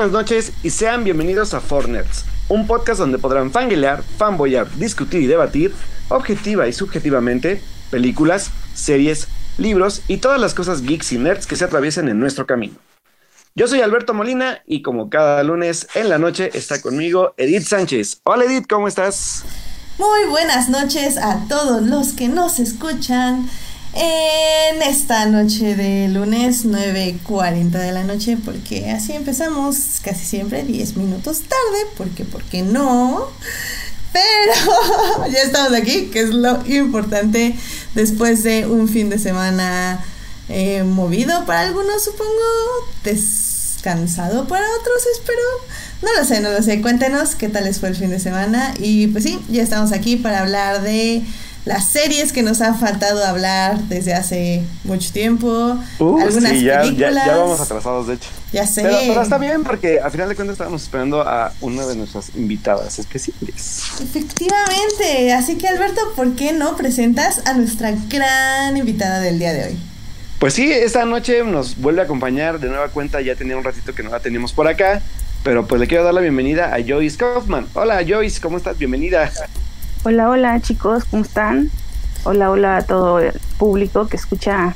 Buenas noches y sean bienvenidos a Fornerds, un podcast donde podrán fanguelear, fanboyar, discutir y debatir, objetiva y subjetivamente, películas, series, libros y todas las cosas geeks y nerds que se atraviesen en nuestro camino. Yo soy Alberto Molina y como cada lunes en la noche está conmigo Edith Sánchez. Hola Edith, ¿cómo estás? Muy buenas noches a todos los que nos escuchan en esta noche de lunes 9.40 de la noche, porque así empezamos casi siempre 10 minutos tarde, porque, ¿por qué no? Pero ya estamos aquí, que es lo importante después de un fin de semana eh, movido para algunos, supongo, descansado para otros, espero. No lo sé, no lo sé. Cuéntenos qué tal les fue el fin de semana. Y pues sí, ya estamos aquí para hablar de las series que nos han faltado hablar desde hace mucho tiempo, Uh, algunas sí, ya, películas. ya, ya vamos atrasados, de hecho. Ya sé. Pero, pero está bien porque a final de cuentas estábamos esperando a una de nuestras invitadas especiales. Efectivamente. Así que Alberto, ¿por qué no presentas a nuestra gran invitada del día de hoy? Pues sí, esta noche nos vuelve a acompañar de nueva cuenta, ya tenía un ratito que no la teníamos por acá, pero pues le quiero dar la bienvenida a Joyce Kaufman. Hola Joyce, ¿cómo estás? Bienvenida. Hola, hola chicos, ¿cómo están? Hola, hola a todo el público que escucha,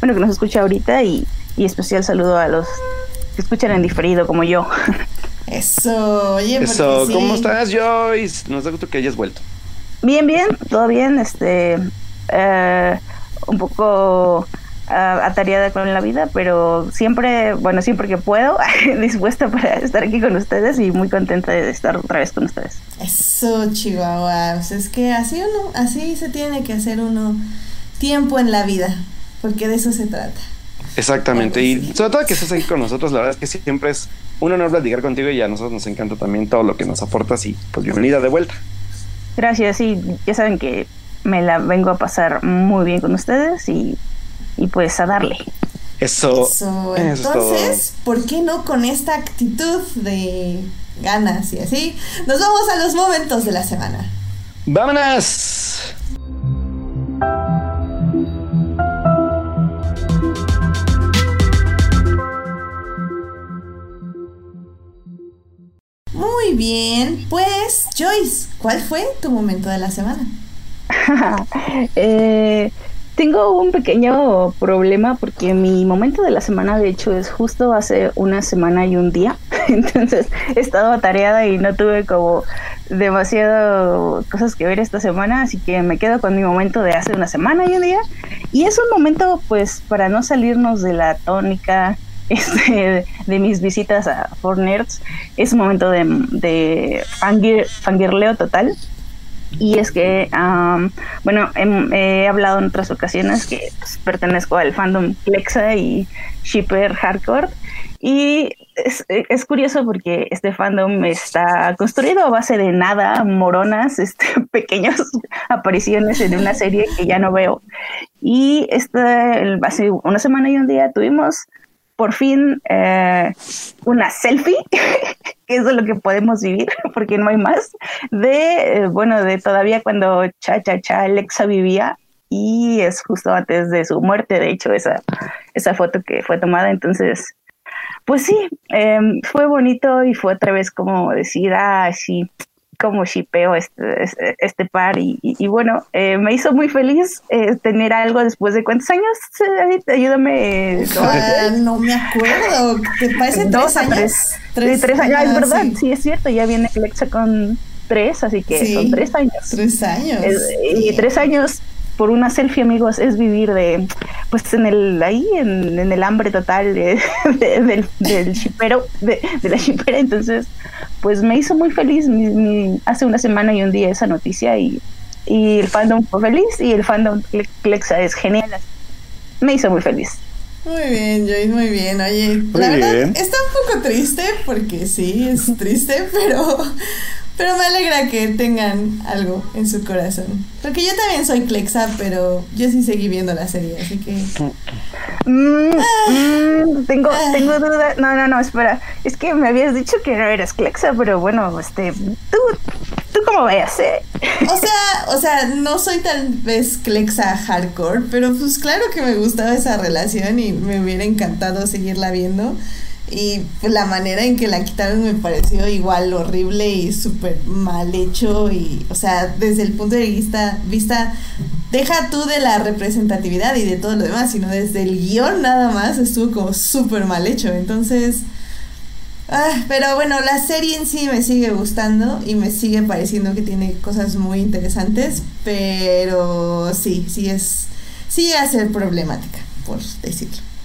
bueno, que nos escucha ahorita y, y especial saludo a los que escuchan en diferido como yo. Eso, oye, Eso, sí. ¿cómo estás Joyce? Nos da gusto que hayas vuelto. Bien, bien, todo bien, este, eh, un poco atareada con la vida, pero siempre, bueno, siempre que puedo, dispuesta para estar aquí con ustedes y muy contenta de estar otra vez con ustedes. Eso, Chihuahua. Pues es que así uno, así se tiene que hacer uno tiempo en la vida, porque de eso se trata. Exactamente, y sobre todo que estés aquí con nosotros, la verdad es que siempre es un honor platicar contigo y a nosotros nos encanta también todo lo que nos aportas y pues bienvenida de vuelta. Gracias, y ya saben que me la vengo a pasar muy bien con ustedes y, y pues a darle. Eso, Eso, eso es todo. entonces, ¿por qué no con esta actitud de ganas y así? Nos vamos a los momentos de la semana. ¡Vámonos! Muy bien, pues Joyce, ¿cuál fue tu momento de la semana? Eh, tengo un pequeño problema porque mi momento de la semana de hecho es justo hace una semana y un día. Entonces he estado atareada y no tuve como demasiado cosas que ver esta semana, así que me quedo con mi momento de hace una semana y un día. Y es un momento pues para no salirnos de la tónica este, de mis visitas a For Nerds. Es un momento de, de fangir- fangirleo total. Y es que, am, bueno, hem- he hablado en otras ocasiones que pues, pertenezco al fandom Plexa y Shipper Hardcore. Y es, es curioso porque este fandom está construido a base de nada, moronas, este, pequeñas apariciones en una serie que ya no veo. Y este, hace una semana y un día tuvimos por fin eh, una selfie, que es lo que podemos vivir, porque no hay más, de, eh, bueno, de todavía cuando Cha Cha Cha Alexa vivía y es justo antes de su muerte, de hecho, esa, esa foto que fue tomada, entonces, pues sí, eh, fue bonito y fue otra vez como decir, ah, sí, como shipeo este, este, este par y, y- y bueno, eh, me hizo muy feliz eh, tener algo después de cuántos años, Eh, ayúdame. Ah, no me acuerdo. ¿Te parece Dos tres a años? tres. Tres, tres años, ah, es verdad, sí. sí. es cierto, ya viene Alexa con tres, así que Sí. son tres años. Tres años. Es- y tres años por una selfie, amigos, es vivir de, pues en el, ahí, en, en el hambre total de, de- del, del shipero, de, de la shipera, entonces, pues me hizo muy feliz mi- mi- hace una semana y un día esa noticia y, y el fandom fue feliz y el fandom Cle- Clexa es genial. Me hizo muy feliz. Muy bien, Joyce, muy bien. Oye, la Muy verdad bien. está un poco triste porque sí, es triste, pero, pero me alegra que tengan algo en su corazón. Porque yo también soy Clexa, pero yo sí seguí viendo la serie, así que... Mm, Ah. mm, tengo, tengo duda. No, no, no, espera. Es que me habías dicho que no eras Clexa, pero bueno, este, tú, tú como veas, ¿eh? O sea, o sea, no soy tal vez Clexa hardcore, pero pues claro que me gustaba esa relación y me hubiera encantado seguirla viendo. Y la manera en que la quitaron me pareció igual horrible y súper mal hecho. Y, o sea, desde el punto de vista, vista, deja tú de la representatividad y de todo lo demás, sino desde el guion nada más estuvo como súper mal hecho. Entonces, ah, pero bueno, la serie en sí me sigue gustando y me sigue pareciendo que tiene cosas muy interesantes, pero sí, sí es, sí ser problemática, por decirlo.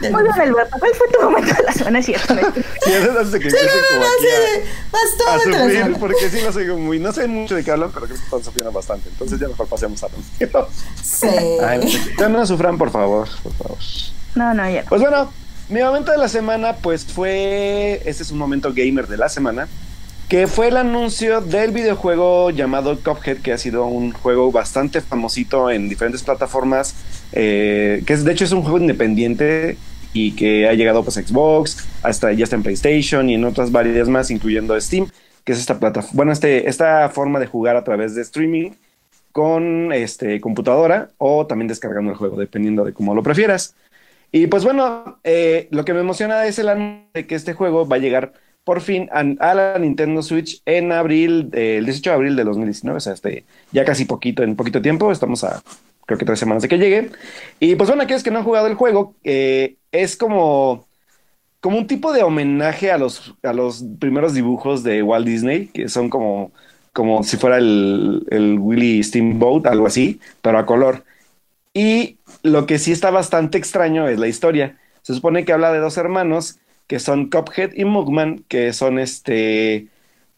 Muy bien, Alberto. ¿Cuál fue tu momento de la semana? Cierto. Sí, eso hace que Sí, no, no, no, sí, vas todo a, sufrir, porque sí muy... No sé mucho de qué hablan, pero creo que están sufriendo bastante. Entonces ya mejor pasemos a los... Sí. Ay, ya no sufran, por favor, por favor. No, no, ya. no. Pues bueno, mi momento de la semana, pues fue. Este es un momento gamer de la semana. Que fue el anuncio del videojuego llamado Cuphead, que ha sido un juego bastante famosito en diferentes plataformas. eh, que es, de hecho es un juego independiente y que ha llegado pues a Xbox, hasta ya está en PlayStation y en otras variedades más, incluyendo Steam, que es esta plataforma, bueno, este, esta forma de jugar a través de streaming con este, computadora o también descargando el juego, dependiendo de cómo lo prefieras. Y pues bueno, eh, lo que me emociona es el anuncio de que este juego va a llegar por fin a, la Nintendo Switch en abril, eh, el 18 de abril de 2019, o sea, este, ya casi poquito, en poquito tiempo, estamos a creo que tres semanas de que llegue. Y pues bueno, aquellos que no han jugado el juego, eh, es como, como un tipo de homenaje a los, a los primeros dibujos de Walt Disney, que son como, como si fuera el, el Willy Steamboat, algo así, pero a color. Y lo que sí está bastante extraño es la historia. Se supone que habla de dos hermanos que son Cuphead y Mugman, que son este,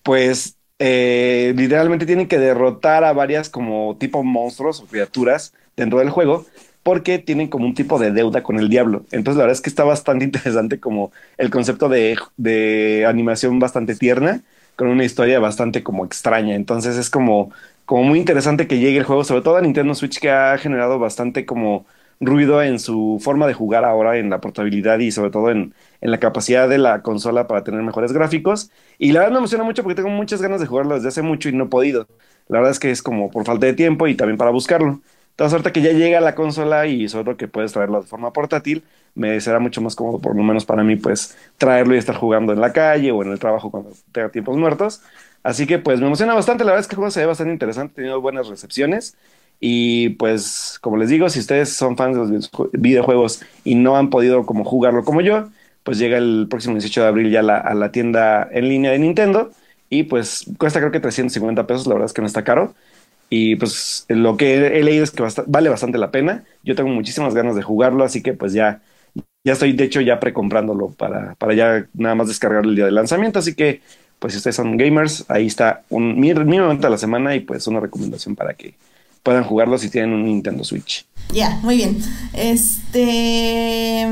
pues, eh, literalmente tienen que derrotar a varias como tipo monstruos o criaturas dentro del juego porque tienen como un tipo de deuda con el diablo. Entonces la verdad es que está bastante interesante como el concepto de, de animación bastante tierna con una historia bastante como extraña. Entonces es como, como muy interesante que llegue el juego, sobre todo a Nintendo Switch que ha generado bastante como ruido en su forma de jugar ahora, en la portabilidad y sobre todo en, en la capacidad de la consola para tener mejores gráficos. Y la verdad me emociona mucho porque tengo muchas ganas de jugarlo desde hace mucho y no he podido. La verdad es que es como por falta de tiempo y también para buscarlo. Entonces, ahorita que ya llega la consola y sobre todo que puedes traerlo de forma portátil, me será mucho más cómodo, por lo menos para mí, pues traerlo y estar jugando en la calle o en el trabajo cuando tenga tiempos muertos. Así que pues me emociona bastante, la verdad es que el juego se ve bastante interesante, ha tenido buenas recepciones. Y pues, como les digo, si ustedes son fans de los videojuegos y no han podido como jugarlo como yo, pues llega el próximo 18 de abril ya a la tienda en línea de Nintendo. Y pues cuesta creo que 350 pesos, la verdad es que no está caro. Y pues lo que he leído es que vale bastante la pena. Yo tengo muchísimas ganas de jugarlo, así que pues ya, ya estoy de hecho ya precomprándolo para, para ya nada más descargarlo el día del lanzamiento. Así que pues si ustedes son gamers, ahí está un, mi, mi momento de la semana y pues una recomendación para que puedan jugarlo si tienen un Nintendo Switch. Ya, muy bien. Este.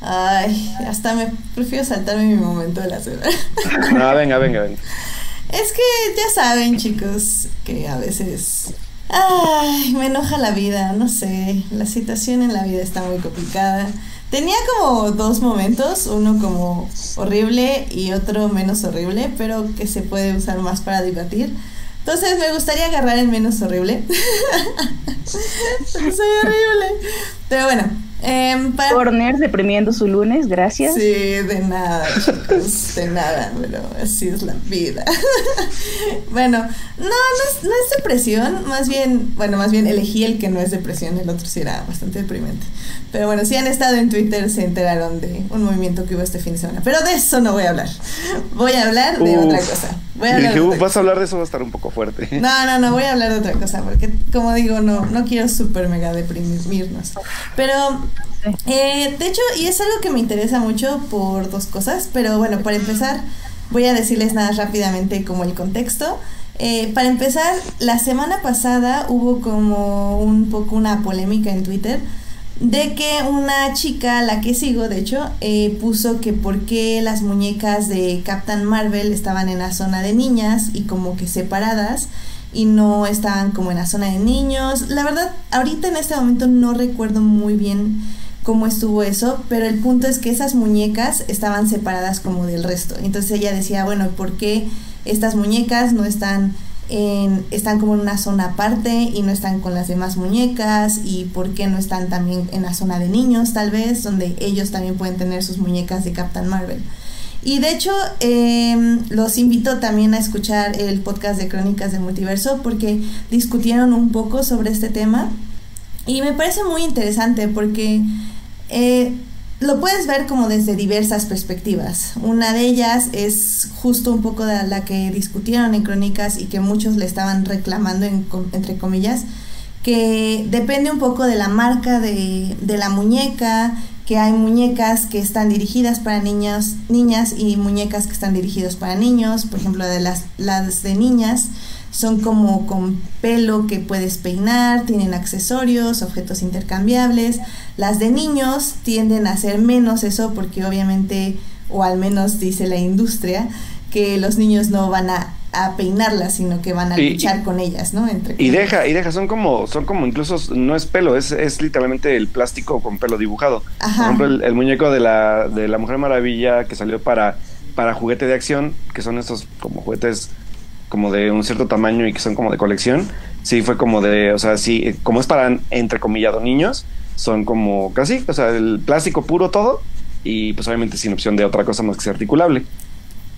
Ay, hasta me prefiero saltarme mi momento de la semana. No, venga, venga, venga. Es que ya saben, chicos, que a veces. Ay, me enoja la vida, no sé. La situación en la vida está muy complicada. Tenía como dos momentos, uno como horrible y otro menos horrible, pero que se puede usar más para debatir. Entonces me gustaría agarrar el menos horrible. Soy horrible. Pero bueno. Eh, para... Corner deprimiendo su lunes, gracias. Sí, de nada, chicos, de nada, pero así es la vida. bueno, no, no es, no es depresión, más bien, bueno, más bien elegí el que no es depresión, el otro sí era bastante deprimente. Pero bueno, si han estado en Twitter se enteraron de un movimiento que hubo este fin de semana. Pero de eso no voy a hablar. Voy a hablar de Uf. otra cosa. Voy a hablar dije, de "Uh, otra vas a hablar de eso, va a estar un poco fuerte. no, no, no, voy a hablar de otra cosa, porque como digo, no, no quiero súper mega deprimirnos. Pero, eh, de hecho, y es algo que me interesa mucho por dos cosas, pero bueno, para empezar, voy a decirles nada rápidamente como el contexto. Eh, para empezar, la semana pasada hubo como un poco una polémica en Twitter de que una chica, la que sigo de hecho, eh, puso que por qué las muñecas de Captain Marvel estaban en la zona de niñas y como que separadas y no estaban como en la zona de niños. La verdad, ahorita en este momento no recuerdo muy bien cómo estuvo eso, pero el punto es que esas muñecas estaban separadas como del resto. Entonces ella decía, bueno, ¿por qué estas muñecas no están están como en una zona aparte y no están con las demás muñecas y por qué no están también en la zona de niños tal vez, donde ellos también pueden tener sus muñecas de Captain Marvel. Y de hecho, em, los invito también a escuchar el podcast de Crónicas de Multiverso porque discutieron un poco sobre este tema. Y me parece muy interesante porque eh, lo puedes ver como desde diversas perspectivas. Una de ellas es justo un poco de la que discutieron en Crónicas y que muchos le estaban reclamando, entre comillas, que depende un poco de la marca de, de, la muñeca, que hay muñecas que están dirigidas para niños, niñas y muñecas que están dirigidas para niños, por ejemplo, las, las de niñas son como con pelo que puedes peinar, tienen accesorios, objetos intercambiables. Las de niños tienden a hacer menos eso porque obviamente, o al menos dice la industria, que los niños no van a, peinarlas, sino que van a luchar con ellas, ¿no? Entre y deja, y deja, son como, son como incluso, no es pelo, es, es literalmente el plástico con pelo dibujado. Por ejemplo, el, muñeco de la, de la Mujer Maravilla que salió para, para juguete de acción, que son estos como juguetes como de un cierto tamaño y que son como de colección, sí fue como de, o sea, sí, como es para, entre comillado, niños, son como casi, o sea, el plástico puro todo y pues obviamente sin opción de otra cosa más que ser articulable.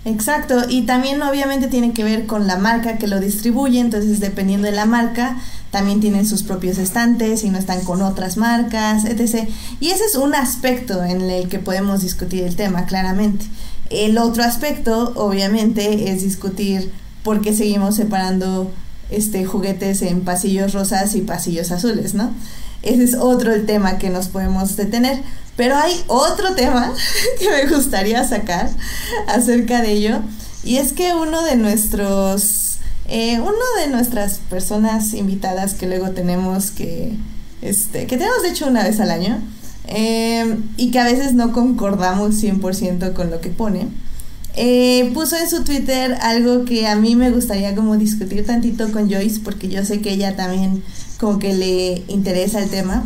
Exacto, y también obviamente tiene que ver con la marca que lo distribuye, entonces dependiendo de la marca, también tienen sus propios estantes y no están con otras marcas, etc. Y ese es un aspecto en el que podemos discutir el tema, claramente. El otro aspecto, obviamente, es discutir por qué seguimos separando este, juguetes en pasillos rosas y pasillos azules, ¿no? Ese es otro el tema que nos podemos detener. Pero hay otro tema que me gustaría sacar acerca de ello. Y es que uno de nuestros, eh, uno de nuestras personas invitadas que luego tenemos que, este, que tenemos de hecho una vez al año, eh, y que a veces no concordamos 100% con lo que pone, eh, puso en su Twitter algo que a mí me gustaría como discutir tantito con Joyce porque yo sé que ella también como que le interesa el tema.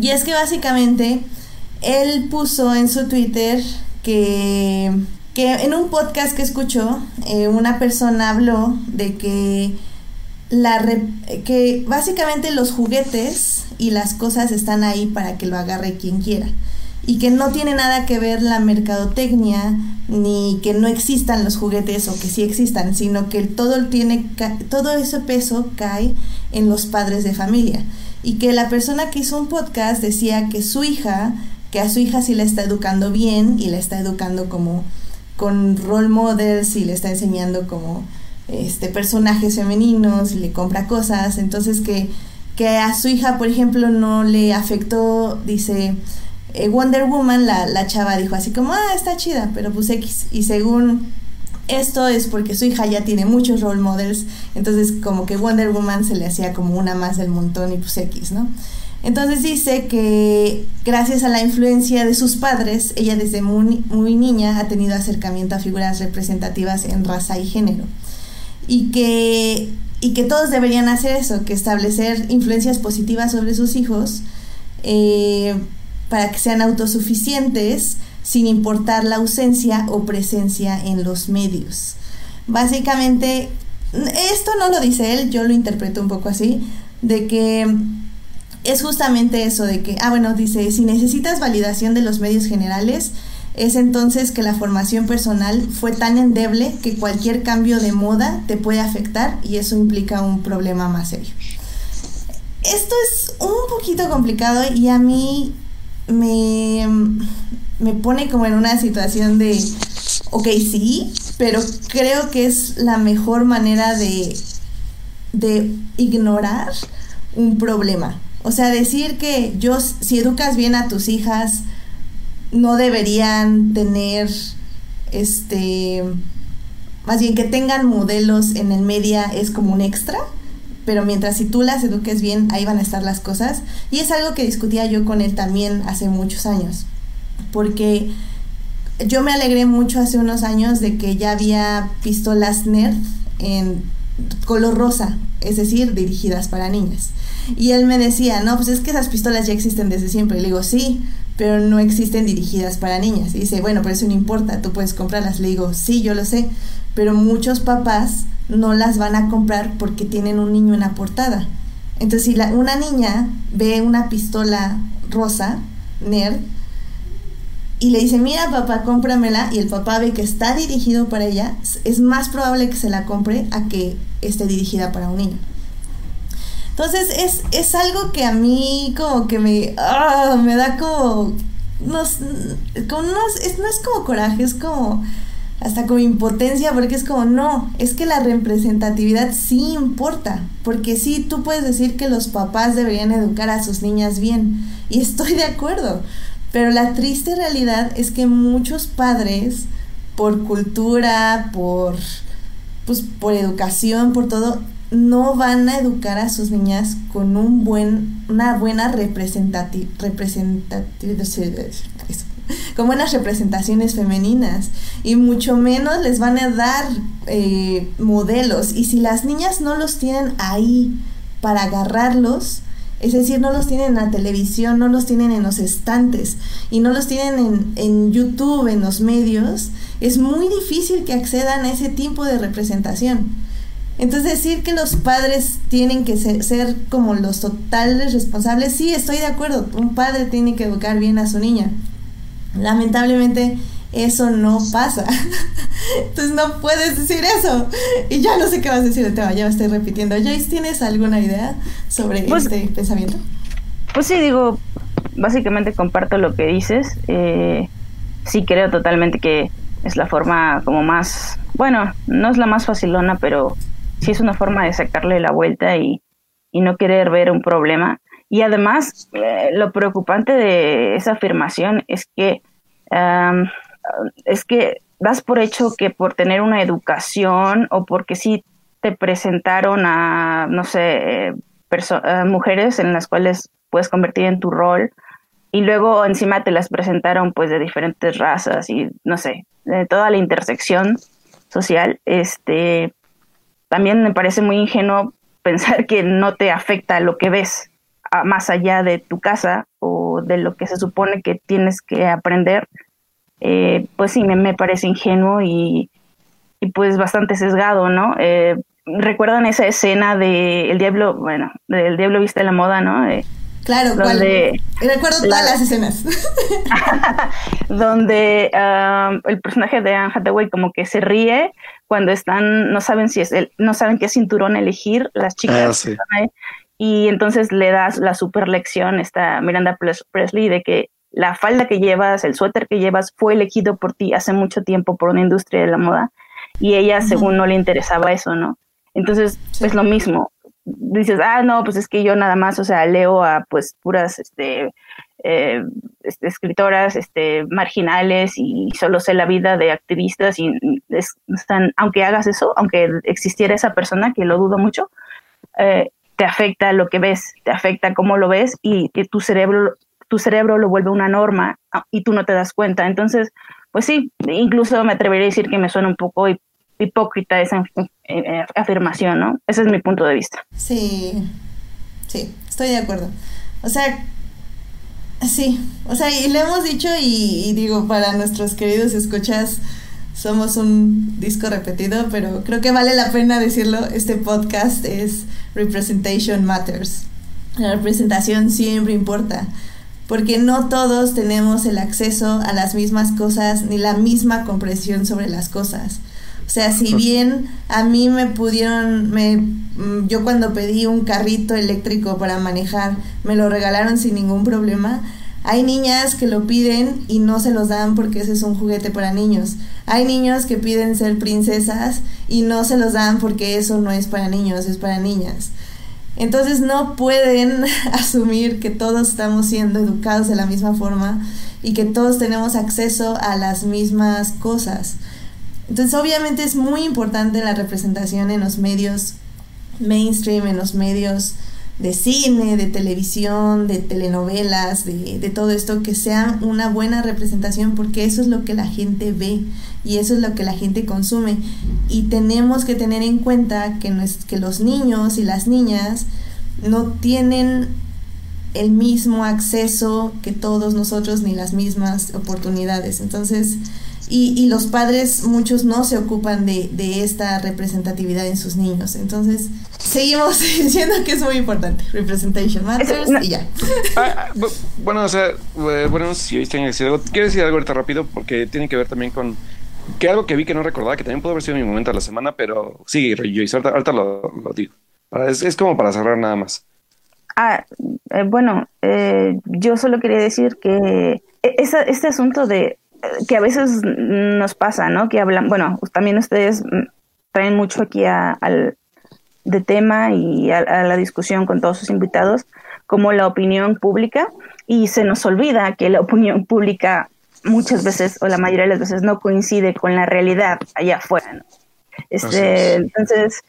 Y es que básicamente él puso en su Twitter que, que en un podcast que escuchó eh, una persona habló de que la que básicamente los juguetes y las cosas están ahí para que lo agarre quien quiera. Y que no tiene nada que ver la mercadotecnia ni que no existan los juguetes o que sí existan, sino que todo tiene todo ese peso cae en los padres de familia. Y que la persona que hizo un podcast decía que su hija, que a su hija sí la está educando bien y la está educando como con role models y le está enseñando como este personajes femeninos y le compra cosas, entonces que que a su hija, por ejemplo, no le afectó, dice, eh, Wonder Woman, la, la chava dijo así como, ah, está chida, pero pues X. Y según esto es porque su hija ya tiene muchos role models, entonces como que Wonder Woman se le hacía como una más del montón y pues X, ¿no? Entonces dice que gracias a la influencia de sus padres, ella desde muy, muy niña ha tenido acercamiento a figuras representativas en raza y género. Y que, y que todos deberían hacer eso, que establecer influencias positivas sobre sus hijos. Eh, para que sean autosuficientes sin importar la ausencia o presencia en los medios. Básicamente, esto no lo dice él, yo lo interpreto un poco así, de que es justamente eso de que, ah, bueno, dice, si necesitas validación de los medios generales, es entonces que la formación personal fue tan endeble que cualquier cambio de moda te puede afectar y eso implica un problema más serio. Esto es un poquito complicado y a mí me, me pone como en una situación de, ok, sí, pero creo que es la mejor manera de, de ignorar un problema. O sea, decir que yo, si educas bien a tus hijas, no deberían tener, este, más bien que tengan modelos en el media es como un extra pero mientras si tú las eduques bien, ahí van a estar las cosas. Y es algo que discutía yo con él también hace muchos años, porque yo me alegré mucho hace unos años de que ya había pistolas nerd en color rosa, es decir, dirigidas para niñas. Y él me decía, no, pues es que esas pistolas ya existen desde siempre. Y le digo, sí, pero no existen dirigidas para niñas. Y dice, bueno, pero eso no importa, tú puedes comprarlas. Le digo, sí, yo lo sé, pero muchos papás no las van a comprar porque tienen un niño en la portada. Entonces, si la, una niña ve una pistola rosa, nerd, y le dice, mira papá, cómpramela, y el papá ve que está dirigido para ella, es más probable que se la compre a que esté dirigida para un niño. Entonces es, es algo que a mí como que me, ah, me da como, como es, no es como coraje, es como hasta como impotencia, porque es como, no, es que la representatividad sí importa, porque sí, tú puedes decir que los papás deberían educar a sus niñas bien, y estoy de acuerdo, pero la triste realidad es que muchos padres, por cultura, por, pues, por educación, por todo, no van a educar a sus niñas con un buen, una buena representatividad, con buenas representaciones femeninas y mucho menos les van a dar eh, modelos y si las niñas no los tienen ahí para agarrarlos, es decir, no los tienen en la televisión, no los tienen en los estantes y no los tienen en, YouTube, en los medios. Es muy difícil que accedan a ese tipo de representación. Entonces decir que los padres tienen que ser, ser, como los totales responsables, sí, estoy de acuerdo, un padre tiene que educar bien a su niña. Lamentablemente eso no pasa. Entonces no puedes decir eso. Y ya no sé qué vas a decir el tema, ya me estoy repitiendo. Joyce, ¿tienes alguna idea sobre pues, este pensamiento? Pues sí, digo, básicamente comparto lo que dices. Eh, sí creo totalmente que es la forma como más, bueno, no es la más facilona, pero sí es una forma de sacarle la vuelta y, no querer ver un problema. Y además, eh, lo preocupante de esa afirmación es que es que das por hecho que por tener una educación o porque sí te presentaron a, no sé, mujeres en las cuales puedes convertir en tu rol y luego encima te las presentaron pues de diferentes razas y no sé, de toda la intersección social, este, también me parece muy ingenuo pensar que no te afecta lo que ves más allá de tu casa o de lo que se supone que tienes que aprender eh, pues sí, me, parece ingenuo y, pues bastante sesgado, ¿no? Eh, ¿Recuerdan esa escena de El Diablo, bueno, del Diablo Viste la Moda, ¿no? claro, donde recuerdo todas las escenas. donde um, el personaje de Anne Hathaway como que se ríe cuando están, no saben si es el, no saben qué cinturón elegir las chicas. Ah, y entonces le das la super lección esta Miranda Presley de que la falda que llevas, el suéter que llevas fue elegido por ti hace mucho tiempo por una industria de la moda y ella según no le interesaba eso, ¿no? Entonces es lo mismo. Dices, ah, no, pues es que yo nada más, o sea, leo a pues puras este, eh, este escritoras este, marginales y solo sé la vida de activistas y están, aunque hagas eso, aunque existiera esa persona, que lo dudo mucho, eh, te afecta lo que ves, te afecta cómo lo ves y, y tu cerebro tu cerebro lo vuelve una norma ah, y tú no te das cuenta. Entonces, pues sí, incluso me atrevería a decir que me suena un poco hipócrita esa afirmación, ¿no? Ese es mi punto de vista. Sí, sí, estoy de acuerdo. O sea, sí, o sea, y le hemos dicho y, y digo, para nuestros queridos escuchas, somos un disco repetido, pero creo que vale la pena decirlo, este podcast es Representation Matters. La representación siempre importa porque no todos tenemos el acceso a las mismas cosas ni la misma comprensión sobre las cosas. O sea, si bien a mí me pudieron, me, mm, yo cuando pedí un carrito eléctrico para manejar, me lo regalaron sin ningún problema, hay niñas que lo piden y no se los dan porque ese es un juguete para niños. Hay niños que piden ser princesas y no se los dan porque eso no es para niños, es para niñas. Entonces no pueden asumir que todos estamos siendo educados de la misma forma y que todos tenemos acceso a las mismas cosas. Entonces obviamente es muy importante la representación en los medios mainstream, en los medios de cine, de televisión, de telenovelas, de, de, todo esto, que sea una buena representación porque eso es lo que la gente ve y eso es lo que la gente consume. Y tenemos que tener en cuenta que, que los niños y las niñas no tienen el mismo acceso que todos nosotros ni las mismas oportunidades. Entonces, y, y los padres, muchos no se ocupan de, de, esta representatividad en sus niños. Entonces, seguimos diciendo que es muy importante. Representation matters y ya. Ah, ah, bueno, o sea, eh, bueno, si hoy tengo que decir algo, quiero decir algo ahorita rápido porque tiene que ver también con que algo que vi que no recordaba, que también pudo haber sido mi momento de la semana, pero sí, Joyce, ahorita, ahorita lo, lo, digo. Es, es, como para cerrar nada más. Ah, eh, bueno, eh, yo solo quería decir que e, esa, este asunto de que a veces nos pasa, ¿no? Que hablan, bueno, también ustedes traen mucho aquí a, al de tema y a, a, la discusión con todos sus invitados, como la opinión pública, y se nos olvida que la opinión pública muchas veces, o la mayoría de las veces, no coincide con la realidad allá afuera, ¿no? Este, entonces,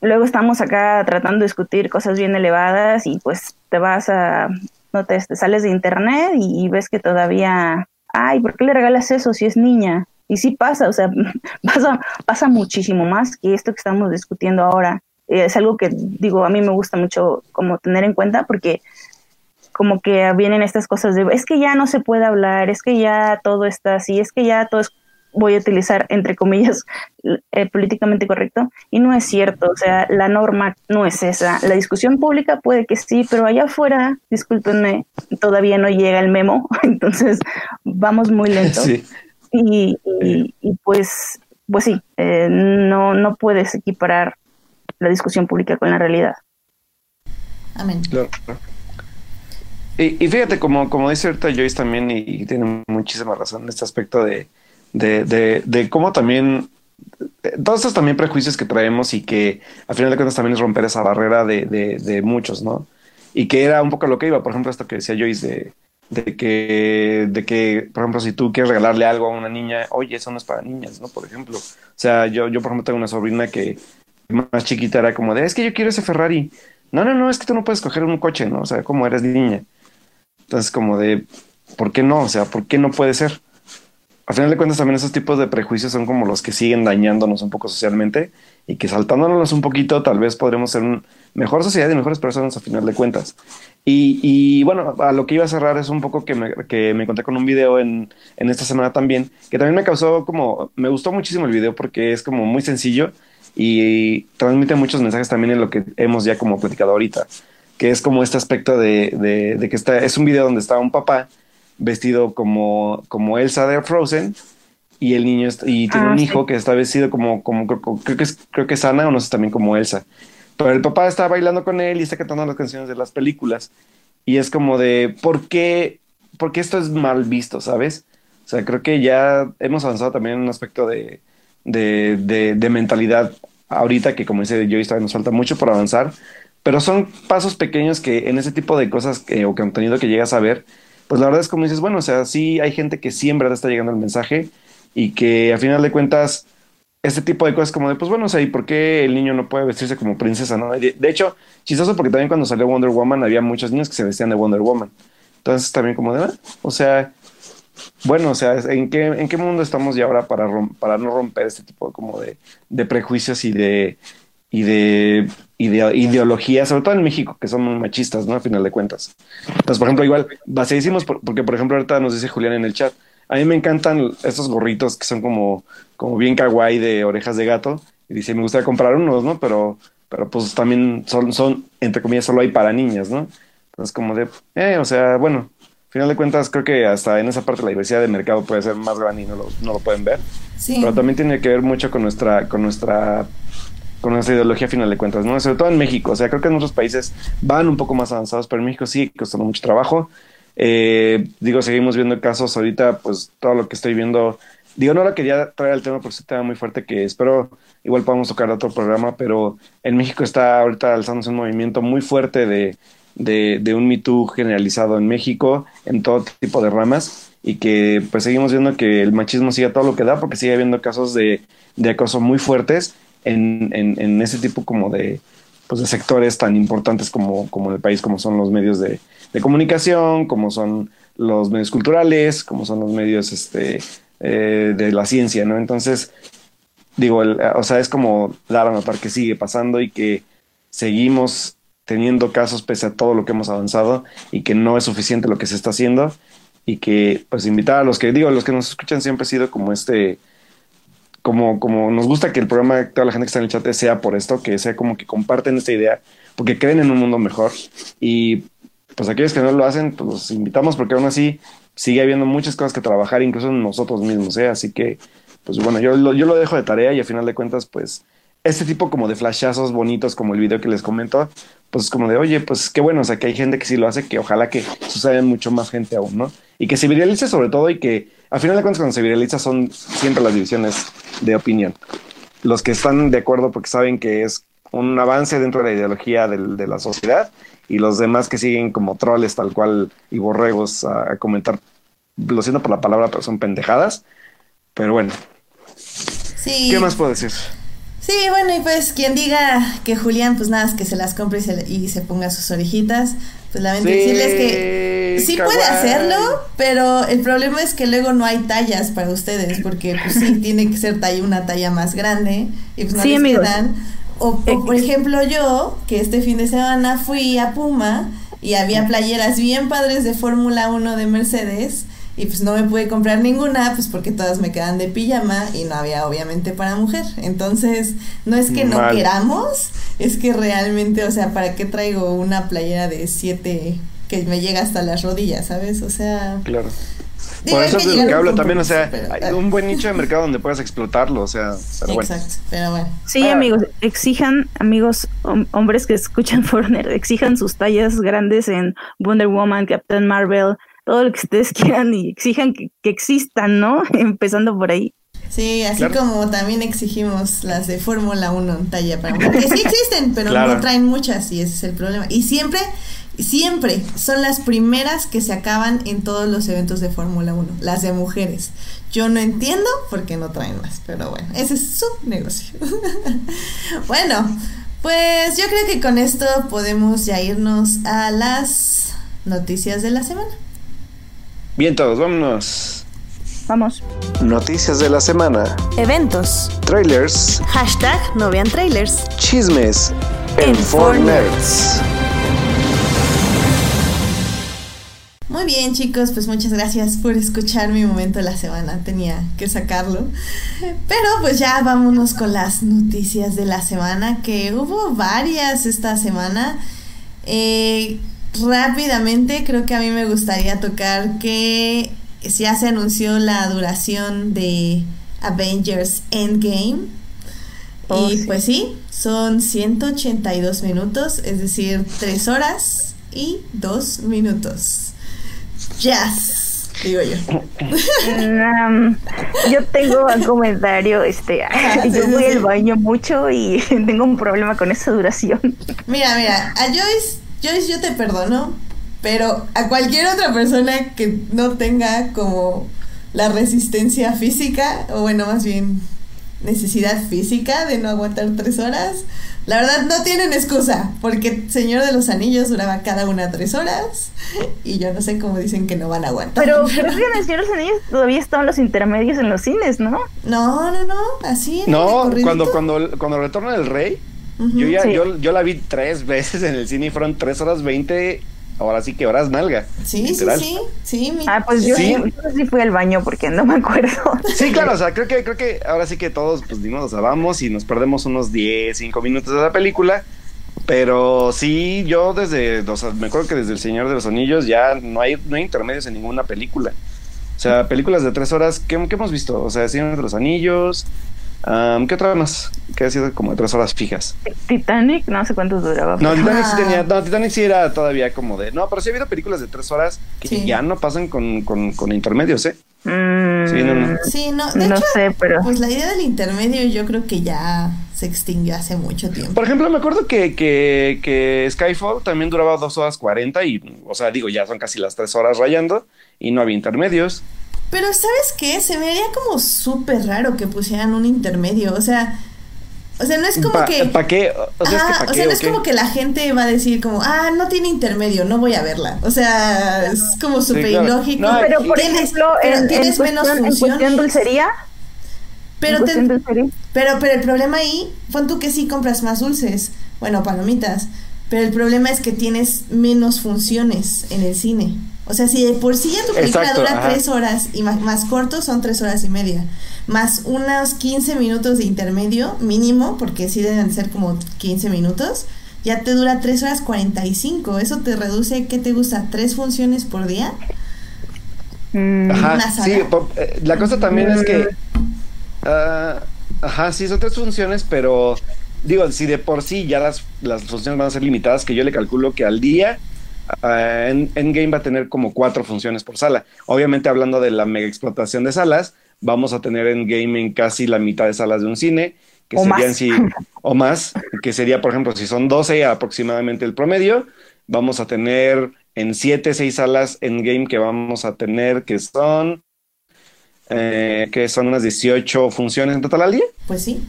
luego estamos acá tratando de discutir cosas bien elevadas y pues te vas a, no te, te sales de internet y, y ves que todavía ay, ¿por qué le regalas eso si es niña? Y sí pasa, o sea, pasa, pasa muchísimo más que esto que estamos discutiendo ahora. Eh, es algo que, digo, a mí me gusta mucho como tener en cuenta porque como que vienen estas cosas de, es que ya no se puede hablar, es que ya todo está así, es que ya todo es, voy a utilizar entre comillas, eh, políticamente correcto, y no es cierto, o sea, la norma no es esa. La discusión pública puede que sí, pero allá afuera, discúlpenme, todavía no llega el memo, entonces vamos muy lento. Sí. Y, y, y, pues, pues sí, eh, no, no puedes equiparar la discusión pública con la realidad. Amén. Claro. Y, y, fíjate, como, como dice ahorita Joyce también, y, y, tiene muchísima razón en este aspecto de, de, de, de cómo también todos estos también prejuicios que traemos y que al final de cuentas también es romper esa barrera de, de, de, muchos, ¿no? Y que era un poco lo que iba, por ejemplo, esto que decía Joyce de, de que, de que, por ejemplo, si tú quieres regalarle algo a una niña, oye, eso no es para niñas, ¿no? Por ejemplo. O sea, yo, yo por ejemplo, tengo una sobrina que más chiquita era como de, es que yo quiero ese Ferrari. No, no, no, es que tú no puedes coger un coche, ¿no? O sea, como eres niña. Entonces, como de, ¿por qué no? O sea, ¿por qué no puede ser? Al final de cuentas, también esos tipos de prejuicios son como los que siguen dañándonos un poco socialmente y que saltándonos un poquito, tal vez podremos ser una mejor sociedad y mejores personas a final de cuentas. Y, y, bueno, a lo que iba a cerrar es un poco que me, que me conté con un video en, en, esta semana también, que también me causó como, me gustó muchísimo el video porque es como muy sencillo y transmite muchos mensajes también en lo que hemos ya como platicado ahorita, que es como este aspecto de, de, de que está, es un video donde está un papá vestido como, como Elsa de Frozen y el niño y tiene ah, un hijo sí. que está vestido como, como creo, que es, creo que es Ana o no sé, también como Elsa. Pero el papá está bailando con él y está cantando las canciones de las películas. Y es como de, ¿por qué, ¿por qué esto es mal visto, sabes? O sea, creo que ya hemos avanzado también en un aspecto de, de, de, de mentalidad ahorita que, como dice Joyce, todavía nos falta mucho por avanzar. Pero son pasos pequeños que en ese tipo de cosas que, o contenido que llegas a ver, pues la verdad es como dices, bueno, o sea, sí hay gente que sí en verdad está llegando el mensaje y que a final de cuentas este tipo de cosas como de, pues bueno, o sea, ¿y por qué el niño no puede vestirse como princesa, no? De, hecho, chistoso porque también cuando salió Wonder Woman había muchos niños que se vestían de Wonder Woman. Entonces también como de, ah, o sea, bueno, o sea, ¿en qué, en qué mundo estamos ya ahora para, para no romper este tipo como de, de prejuicios y de, y de, y de ideologías, sobre todo en México, que son muy machistas, ¿no? A final de cuentas. Entonces, por ejemplo, igual, baseísimos, porque por ejemplo, ahorita nos dice Julián en el chat, a mí me encantan estos gorritos que son como, como bien kawaii de orejas de gato. Y dice, me gustaría comprar unos, ¿no? Pero, pero pues también son, son, entre comillas, solo hay para niñas, ¿no? Entonces, como de, eh, o sea, bueno, al final de cuentas, creo que hasta en esa parte la diversidad de mercado puede ser más grande y no lo, no lo pueden ver. Sí. Pero también tiene que ver mucho con nuestra, con nuestra con nuestra ideología a final de cuentas, ¿no? Sobre todo en México, o sea, creo que en otros países van un poco más avanzados, pero en México sí costando mucho trabajo. Eh, digo, seguimos viendo casos ahorita, pues todo lo que estoy viendo, digo, no lo quería traer al tema porque es un tema muy fuerte que espero igual podamos tocar otro programa, pero en México está ahorita alzándose un movimiento muy fuerte de, de, de un Me Too generalizado en México, en todo tipo de ramas, y que pues seguimos viendo que el machismo sigue todo lo que da porque sigue habiendo casos de, de acoso muy fuertes en, en, ese tipo como de, pues de sectores tan importantes como, como en el país, como son los medios de, de, comunicación, como son los medios culturales, como son los medios este, eh, de la ciencia, ¿no? Entonces, digo, el, o sea, es como dar a notar que sigue pasando y que seguimos teniendo casos pese a todo lo que hemos avanzado y que no es suficiente lo que se está haciendo y que pues invitar a los que digo, los que nos escuchan siempre ha sido como este como, como nos gusta que el programa, toda la gente que está en el chat sea por esto, que sea como que comparten esta idea, porque creen en un mundo mejor. Y pues aquellos que no lo hacen, pues los invitamos porque aún así sigue habiendo muchas cosas que trabajar, incluso en nosotros mismos, ¿eh? Así que, pues bueno, yo lo, yo lo dejo de tarea y a final de cuentas, pues este tipo como de flashazos bonitos como el video que les comento, pues como de, oye, pues qué bueno, o sea, que hay gente que sí lo hace, que ojalá que suceda mucho más gente aún, ¿no? Y que se viralice sobre todo y que al final de cuentas cuando se viraliza son siempre las divisiones de opinión. Los que están de acuerdo porque saben que es un avance dentro de la ideología de la sociedad y los demás que siguen como troles tal cual y borregos a, comentar, lo siento por la palabra, pero son pendejadas. Pero bueno. Sí. ¿Qué más puedo decir? Sí, bueno, y pues quien diga que Julián, pues nada, es que se las compre y se, y se ponga sus orejitas, pues lamento decirles que sí puede hacerlo, pero el problema es que luego no hay tallas para ustedes, porque pues sí, tiene que ser talla, una talla más grande, y pues no sí, les quedan. O, o, por ejemplo yo, que este fin de semana fui a Puma y había playeras bien padres de Fórmula 1 de Mercedes, y pues no me pude comprar ninguna, pues porque todas me quedan de pijama y no había obviamente para mujer. Entonces, no es que no queramos, es que realmente, o sea, ¿para qué traigo una playera de siete que me llega hasta las rodillas, ¿sabes? O sea... Claro. Por eso es de lo que hablo también, o sea, hay un buen nicho de mercado donde puedas explotarlo, o sea, pero Exacto, pero bueno. Sí, amigos, exijan, amigos hombres que escuchan Forner, exijan sus tallas grandes en Wonder Woman, Captain Marvel, todo lo que ustedes quieran y exijan que, existan, ¿no? Empezando por ahí. Sí, así como también exigimos las de Fórmula 1 en talla para que sí existen, pero no traen muchas y ese es el problema. Y siempre, siempre son las primeras que se acaban en todos los eventos de Fórmula 1, las de mujeres. Yo no entiendo por qué no traen más, pero bueno, ese es su negocio. bueno, pues yo creo que con esto podemos ya irnos a las noticias de la semana. Bien todos, vámonos. Vamos. Noticias de la semana. Eventos. Trailers. Hashtag no vean trailers. Chismes. En, Nerds. Muy bien chicos, pues muchas gracias por escuchar mi momento de la semana, tenía que sacarlo. Pero pues ya vámonos con las noticias de la semana, que hubo varias esta semana. Eh, rápidamente creo que a mí me gustaría tocar que ya se anunció la duración de Avengers Endgame. Oh, y pues sí, son 182 minutos, es decir, 3 horas y 2 minutos. Yes, digo yo. Um, yo tengo un comentario, este, ah, yo voy al baño mucho y tengo un problema con esa duración. Mira, mira, a Joyce Joyce, yo te perdono, pero a cualquier otra persona que no tenga como la resistencia física, o bueno, más bien necesidad física de no aguantar tres horas, la verdad no tienen excusa, porque Señor de los Anillos duraba cada una tres horas y yo no sé cómo dicen que no van a aguantar. Pero creo que en el Señor de los Anillos todavía estaban los intermedios en los cines, ¿no? No, no, no, así. No, cuando, cuando, cuando retorna el rey, yo ya, yo, yo la vi tres veces en el cine y fueron tres horas veinte ahora sí que horas nalga. Sí, sí, sí, sí. Ah, pues yo sí. sí fui al baño porque no me acuerdo. Sí, claro, o sea, creo que, creo que ahora sí que todos, pues dimos, o sea, vamos y nos perdemos unos 10, 5 minutos de la película. Pero sí, yo desde, o sea, me acuerdo que desde El Señor de los Anillos ya no hay, no hay intermedios en ninguna película. O sea, películas de tres horas, ¿qué, qué hemos visto? O sea, Señor de los Anillos, ¿Qué otra más? Que ha sido como de tres horas fijas. Titanic, no sé cuántos duraba. No, Titanic sí tenía. No, Titanic sí era todavía como de. No, pero sí ha habido películas de tres horas que ya no pasan con, con, con intermedios, ¿eh? Mm, sí, no, no. Sí, no, de no hecho, sé, pero. Pues la idea del intermedio yo creo que ya se extinguió hace mucho tiempo. Por ejemplo, me acuerdo que, que, que Skyfall también duraba dos horas cuarenta y, o sea, digo, ya son casi las tres horas rayando y no había intermedios. Pero ¿sabes qué? Se me haría como súper raro que pusieran un intermedio. O sea, o sea, no es como que... ¿Para qué? O sea, es que o sea no es como que la gente va a decir como, ah, no tiene intermedio, no voy a verla. O sea, es como súper ilógico. pero por ejemplo, tienes menos funciones. ¿En dulcería? Pero, pero, pero el problema ahí, pon tú que sí compras más dulces, bueno, palomitas, Pero el problema es que tienes menos funciones en el cine. O sea, si de por sí ya tu película dura tres horas y más, más corto son tres horas y media, más unos 15 minutos de intermedio mínimo, porque sí deben ser como 15 minutos, ya te dura tres horas 45. Eso te reduce, ¿qué te gusta? ¿Tres funciones por día? Mm. Ajá, sí, eh, la cosa también es que... Uh, ajá, sí, son tres funciones, pero digo, si de por sí ya las, las funciones van a ser limitadas, que yo le calculo que al día uh, en, Endgame va a tener como cuatro funciones por sala. Obviamente hablando de la mega explotación de salas, vamos a tener Endgame en casi la mitad de salas de un cine, que o serían más. o más, que sería, por ejemplo, si son 12 aproximadamente el promedio, vamos a tener en 7, 6 salas Endgame que vamos a tener, que son... Eh, que son unas 18 funciones en total al día. Pues sí.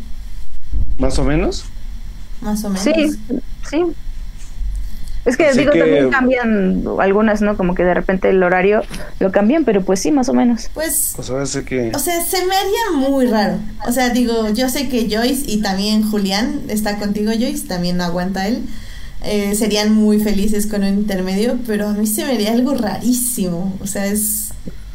Más o menos. Más o menos. Sí, sí. Es que digo, también cambian algunas, ¿no? Como que de repente el horario lo cambian, pero pues sí, más o menos. Pues. pues o sea, que... o sea, se me haría muy raro. O sea, digo, yo sé que Joyce y también Julián está contigo, Joyce, también aguanta él. Eh, serían muy felices con un intermedio, pero a mí se me haría algo rarísimo. O sea, es.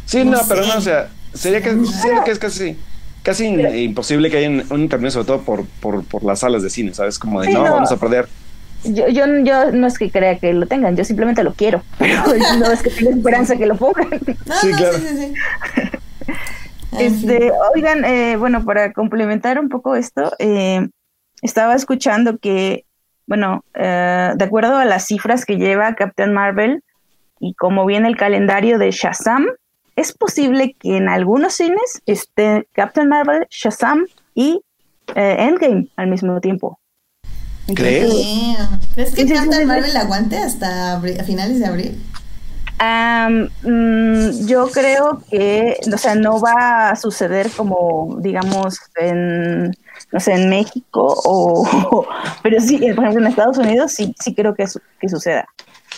Sí, no, pero no, o sea, sería que, sería que es casi casi imposible que haya un intermedio, sobre todo por, por, por, las salas de cine, ¿sabes? Como de no, vamos a perder. Yo, yo, yo no es que crea que lo tengan, yo simplemente lo quiero, pero no es que tenga esperanza que lo pongan. sí, claro. este, oigan, eh, bueno, para complementar un poco esto, eh, estaba escuchando que, bueno, eh, de acuerdo a las cifras que lleva Captain Marvel y como viene el calendario de Shazam, es posible que en algunos cines esté Captain Marvel, Shazam y eh, Endgame al mismo tiempo. ¿Crees? ¿Crees que Captain Marvel aguante hasta a finales de abril? Mm, yo creo que, o sea, no va a suceder como, digamos, en, no sé, en México o, pero sí, por ejemplo, en Estados Unidos sí, sí creo que, que suceda.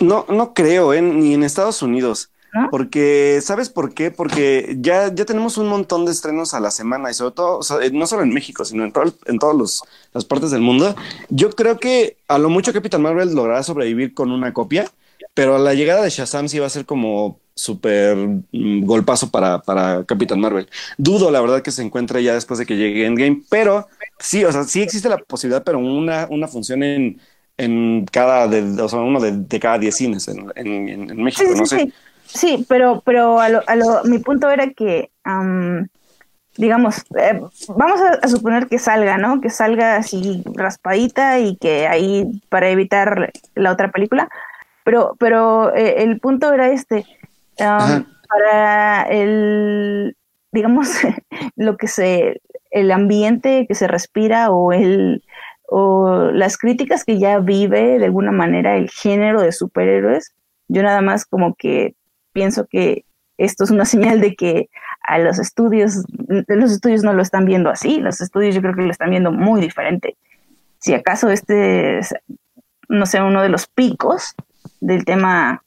No, no creo, ¿eh? ni en Estados Unidos. Porque, ¿sabes por qué? Porque ya, ya tenemos un montón de estrenos a la semana y sobre todo, eh, no solo en México, sino en, todo, en todas las partes del mundo. Yo creo que a lo mucho Capitán Marvel logrará sobrevivir con una copia, pero a la llegada de Shazam sí va a ser como súper mm, golpazo para, para Capitán Marvel. Dudo, la verdad, que se encuentre ya después de que llegue Endgame, pero sí, o sea, sí existe la posibilidad, pero una, una función en, en cada, de, o sea, uno de, cada diez cines en, en, México, no sé. Sí, pero, pero a lo, a lo, mi punto era que, digamos, eh, vamos a, suponer que salga, ¿no? Que salga así raspadita y que ahí para evitar la otra película. Pero, pero eh, el punto era este. para el, digamos, lo que se, el ambiente que se respira o el, o las críticas que ya vive de alguna manera el género de superhéroes, yo nada más como que pienso que esto es una señal de que a los estudios, los estudios no lo están viendo así, los estudios yo creo que lo están viendo muy diferente. Si acaso este es, no sé, uno de los picos del tema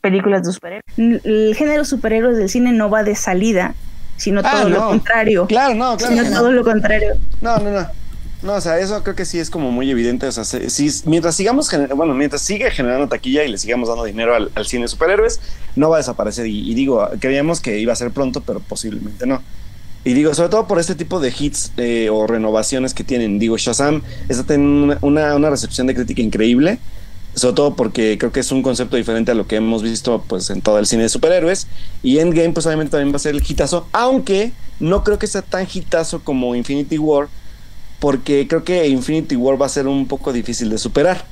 películas de superhéroes. El género superhéroes del cine no va de salida, sino ah, todo lo contrario. Claro, no, claro. Sino todo lo contrario. No, no, no. No, o sea, eso creo que sí es como muy evidente. O sea, si, mientras sigamos, bueno, mientras sigue generando taquilla y le sigamos dando dinero al, cine de superhéroes, no va a desaparecer. Y, digo, creíamos que iba a ser pronto, pero posiblemente no. Y digo, sobre todo por este tipo de hits eh, o renovaciones que tienen. Digo, Shazam está teniendo una, una, recepción de crítica increíble. Sobre todo porque creo que es un concepto diferente a lo que hemos visto pues en todo el cine de superhéroes. Y Endgame pues obviamente también va a ser el hitazo. Aunque no creo que sea tan hitazo como Infinity War porque creo que Infinity War va a ser un poco difícil de superar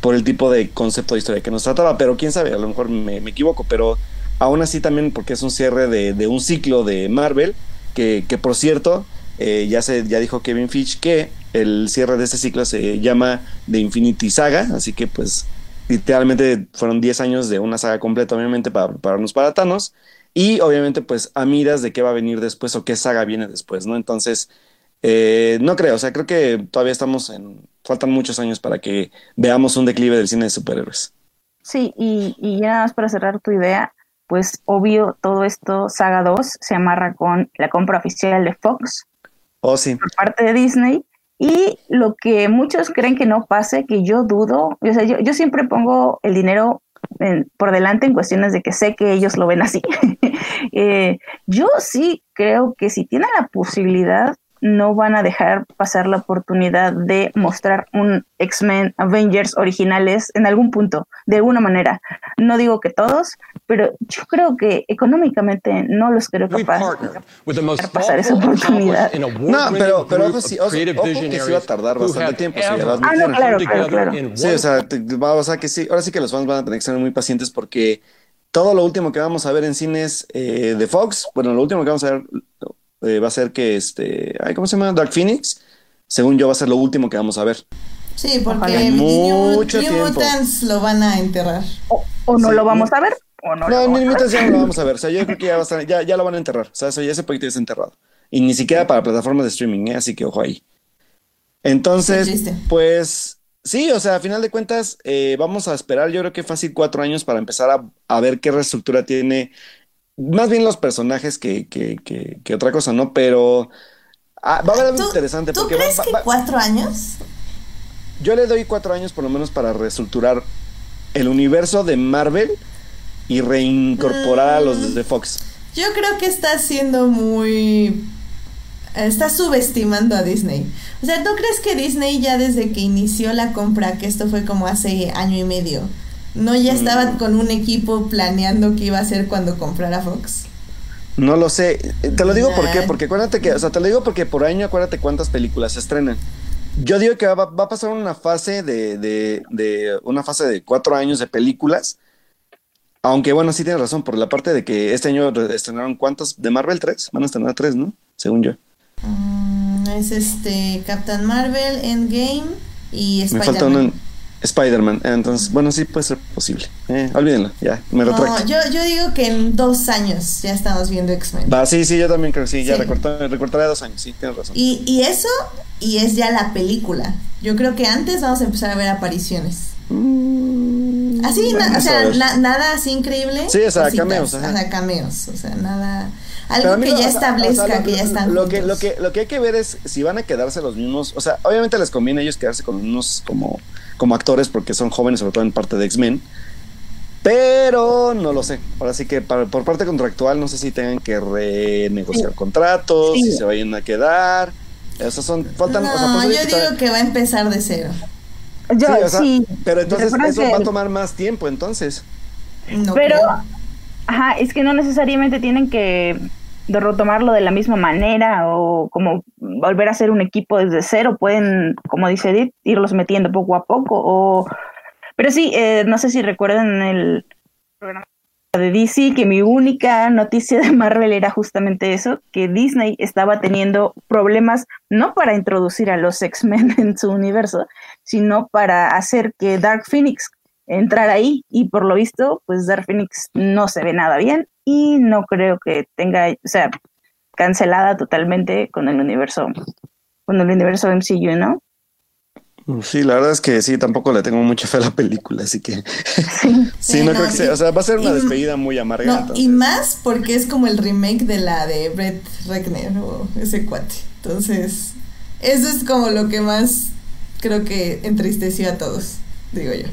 por el tipo de concepto de historia que nos trataba, pero quién sabe, a lo mejor me, equivoco, pero aún así también porque es un cierre de, un ciclo de Marvel, que, que por cierto, eh, ya, se, ya dijo Kevin Fitch que el cierre de este ciclo se llama The Infinity Saga, así que pues literalmente fueron 10 años de una saga completa, obviamente, para prepararnos para Thanos, y obviamente pues a miras de qué va a venir después o qué saga viene después, ¿no? Entonces eh, no creo, o sea, creo que todavía estamos en. Faltan muchos años para que veamos un declive del cine de superhéroes. Sí, y, y ya nada más para cerrar tu idea, pues obvio todo esto, Saga 2, se amarra con la compra oficial de Fox. Oh, sí. Por parte de Disney. Y lo que muchos creen que no pase, que yo dudo, o sea, yo, yo siempre pongo el dinero por delante en cuestiones de que sé que ellos lo ven así. Eh, yo sí creo que si tienen la posibilidad no van a dejar pasar la oportunidad de mostrar un X-Men Avengers originales en algún punto, de alguna manera. No digo que todos, pero yo creo que económicamente no los creo capaz de pasar esa oportunidad. No, pero, pero ojo, sí, ojo, que sí va a tardar bastante tiempo. Sí, ah, no, claro, claro, claro. Sí, o sea, o sea que sí, ahora sí que los fans van a tener que ser muy pacientes porque todo lo último que vamos a ver en cines eh, de Fox, bueno, lo último que vamos a ver eh, va a ser que este, ¿cómo se llama? Dark Phoenix, según yo va a ser lo último que vamos a ver. Sí, porque mucho New, Mutants lo van a enterrar. O, no lo vamos a ver. O no, no New Mutants ya no lo vamos a ver. O sea, yo creo que ya, va a estar, ya, ya lo van a enterrar. O sea, eso ya ese proyecto ya está enterrado. Y ni siquiera para plataformas de streaming, ¿eh? así que ojo ahí. Entonces, pues sí, o sea, a final de cuentas, eh, vamos a esperar, yo creo que fácil cuatro años para empezar a, a ver qué reestructura tiene más bien los personajes que, que, que, otra cosa, ¿no? Pero ah, va a haber algo interesante. ¿Tú crees que cuatro años? Yo le doy cuatro años por lo menos para reestructurar el universo de Marvel y reincorporar a los mm, de Fox. Yo creo que está siendo muy... Está subestimando a Disney. O sea, ¿tú crees que Disney ya desde que inició la compra, que esto fue como hace año y medio, ¿No ya estaba mm. con un equipo planeando qué iba a hacer cuando comprara Fox? No lo sé. Te lo digo por qué, porque acuérdate que, o sea, te lo digo porque por año acuérdate cuántas películas se estrenan. Yo digo que va, a pasar una fase de, de, de, una fase de cuatro años de películas. Aunque bueno, sí tienes razón, por la parte de que este año estrenaron cuántas de Marvel, tres, van a estrenar tres, ¿no? Según yo. Mm, es este Captain Marvel, Endgame y Spider-Man. Spider-Man. Entonces, bueno, sí puede ser posible. Eh, olvídenlo, ya, me retracto. No, yo, yo digo que en dos años ya estamos viendo X-Men. Va, sí, sí, yo también creo que sí, ya recortaré, dos años, sí, tienes razón. Y, y eso, y es ya la película. Yo creo que antes vamos a empezar a ver apariciones. Mm, así, o sea, nada así increíble. Sí, o sea, cameos. O sea, cameos, o sea, nada algo que ya establezca que ya están lo que lo que lo que hay que ver es si van a quedarse los mismos o sea obviamente les conviene a ellos quedarse con unos como como actores porque son jóvenes, sobre todo en parte de X-Men. Pero no lo sé. Ahora sí que por parte contractual no sé si tengan que renegociar contratos, si se vayan a quedar. Esos son faltan. No, yo digo que va a empezar de cero. Yo, sí, Pero entonces eso va a tomar más tiempo, entonces. pero, ajá, es que no necesariamente tienen que de retomarlo de la misma manera o como volver a hacer un equipo desde cero, pueden, como dice Edith, irlos metiendo poco a poco. O... Pero sí, eh, no sé si recuerdan el programa de DC que mi única noticia de Marvel era justamente eso, que Disney estaba teniendo problemas no para introducir a los X-Men en su universo, sino para hacer que Dark Phoenix entrar ahí y por lo visto pues Dark Phoenix no se ve nada bien y no creo que tenga, o sea, cancelada totalmente con el universo, con el universo MCU, ¿no? Sí, la verdad es que sí, tampoco le tengo mucha fe a la película, así que sí, no, creo que sea, o sea, va a ser una despedida muy amarga. y más porque es como el remake de la de Brett Regner o ese cuate. Entonces, eso es como lo que más creo que entristeció a todos, digo yo.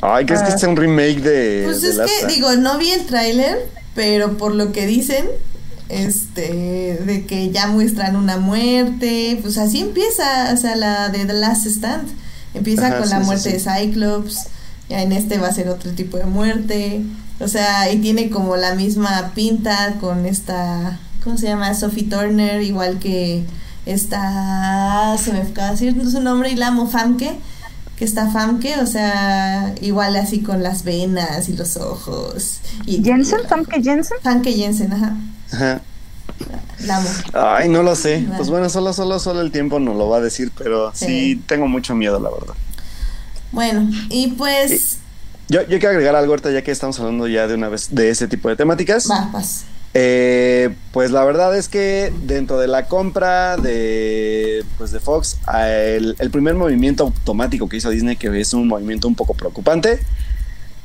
Ay, ¿crees que es un remake de.? Pues es que, digo, no vi el tráiler, pero por lo que dicen, este, de que ya muestran una muerte, pues así empieza, o sea, la de The Last Stand. Empieza con la muerte de Cyclops, ya en este va a ser otro tipo de muerte. O sea, y tiene como la misma pinta con esta, ¿cómo se llama? Sophie Turner, igual que esta, se me acaba de decir su nombre, y la Famke que está Famke, o sea, igual así con las venas y los ojos. Y, ¿Jensen? ¿Famke Jensen? Famke Jensen, ajá. Ajá. La amo. Ay, no lo sé. Pues bueno, solo, solo, solo el tiempo nos lo va a decir, pero sí, tengo mucho miedo, la verdad. Bueno, y pues... Yo, yo quiero agregar algo ahorita, ya que estamos hablando ya de una vez de ese tipo de temáticas. Va, vas. Eh, pues la verdad es que dentro de la compra de, pues de Fox, el, primer movimiento automático que hizo Disney, que es un movimiento un poco preocupante,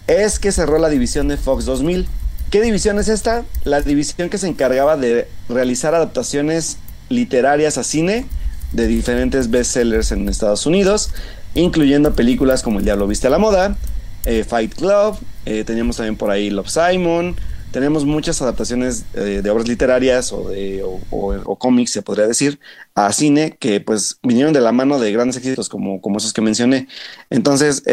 es que cerró la división de Fox 2000. ¿Qué división es esta? La división que se encargaba de realizar adaptaciones literarias a cine de diferentes bestsellers en Estados Unidos, incluyendo películas como El Diablo Viste a la Moda, eh, Fight Club, eh, teníamos también por ahí Love Simon, tenemos muchas adaptaciones eh, de obras literarias o, de, o, cómics, se podría decir, a cine, que pues vinieron de la mano de grandes éxitos como, como esos que mencioné. Entonces,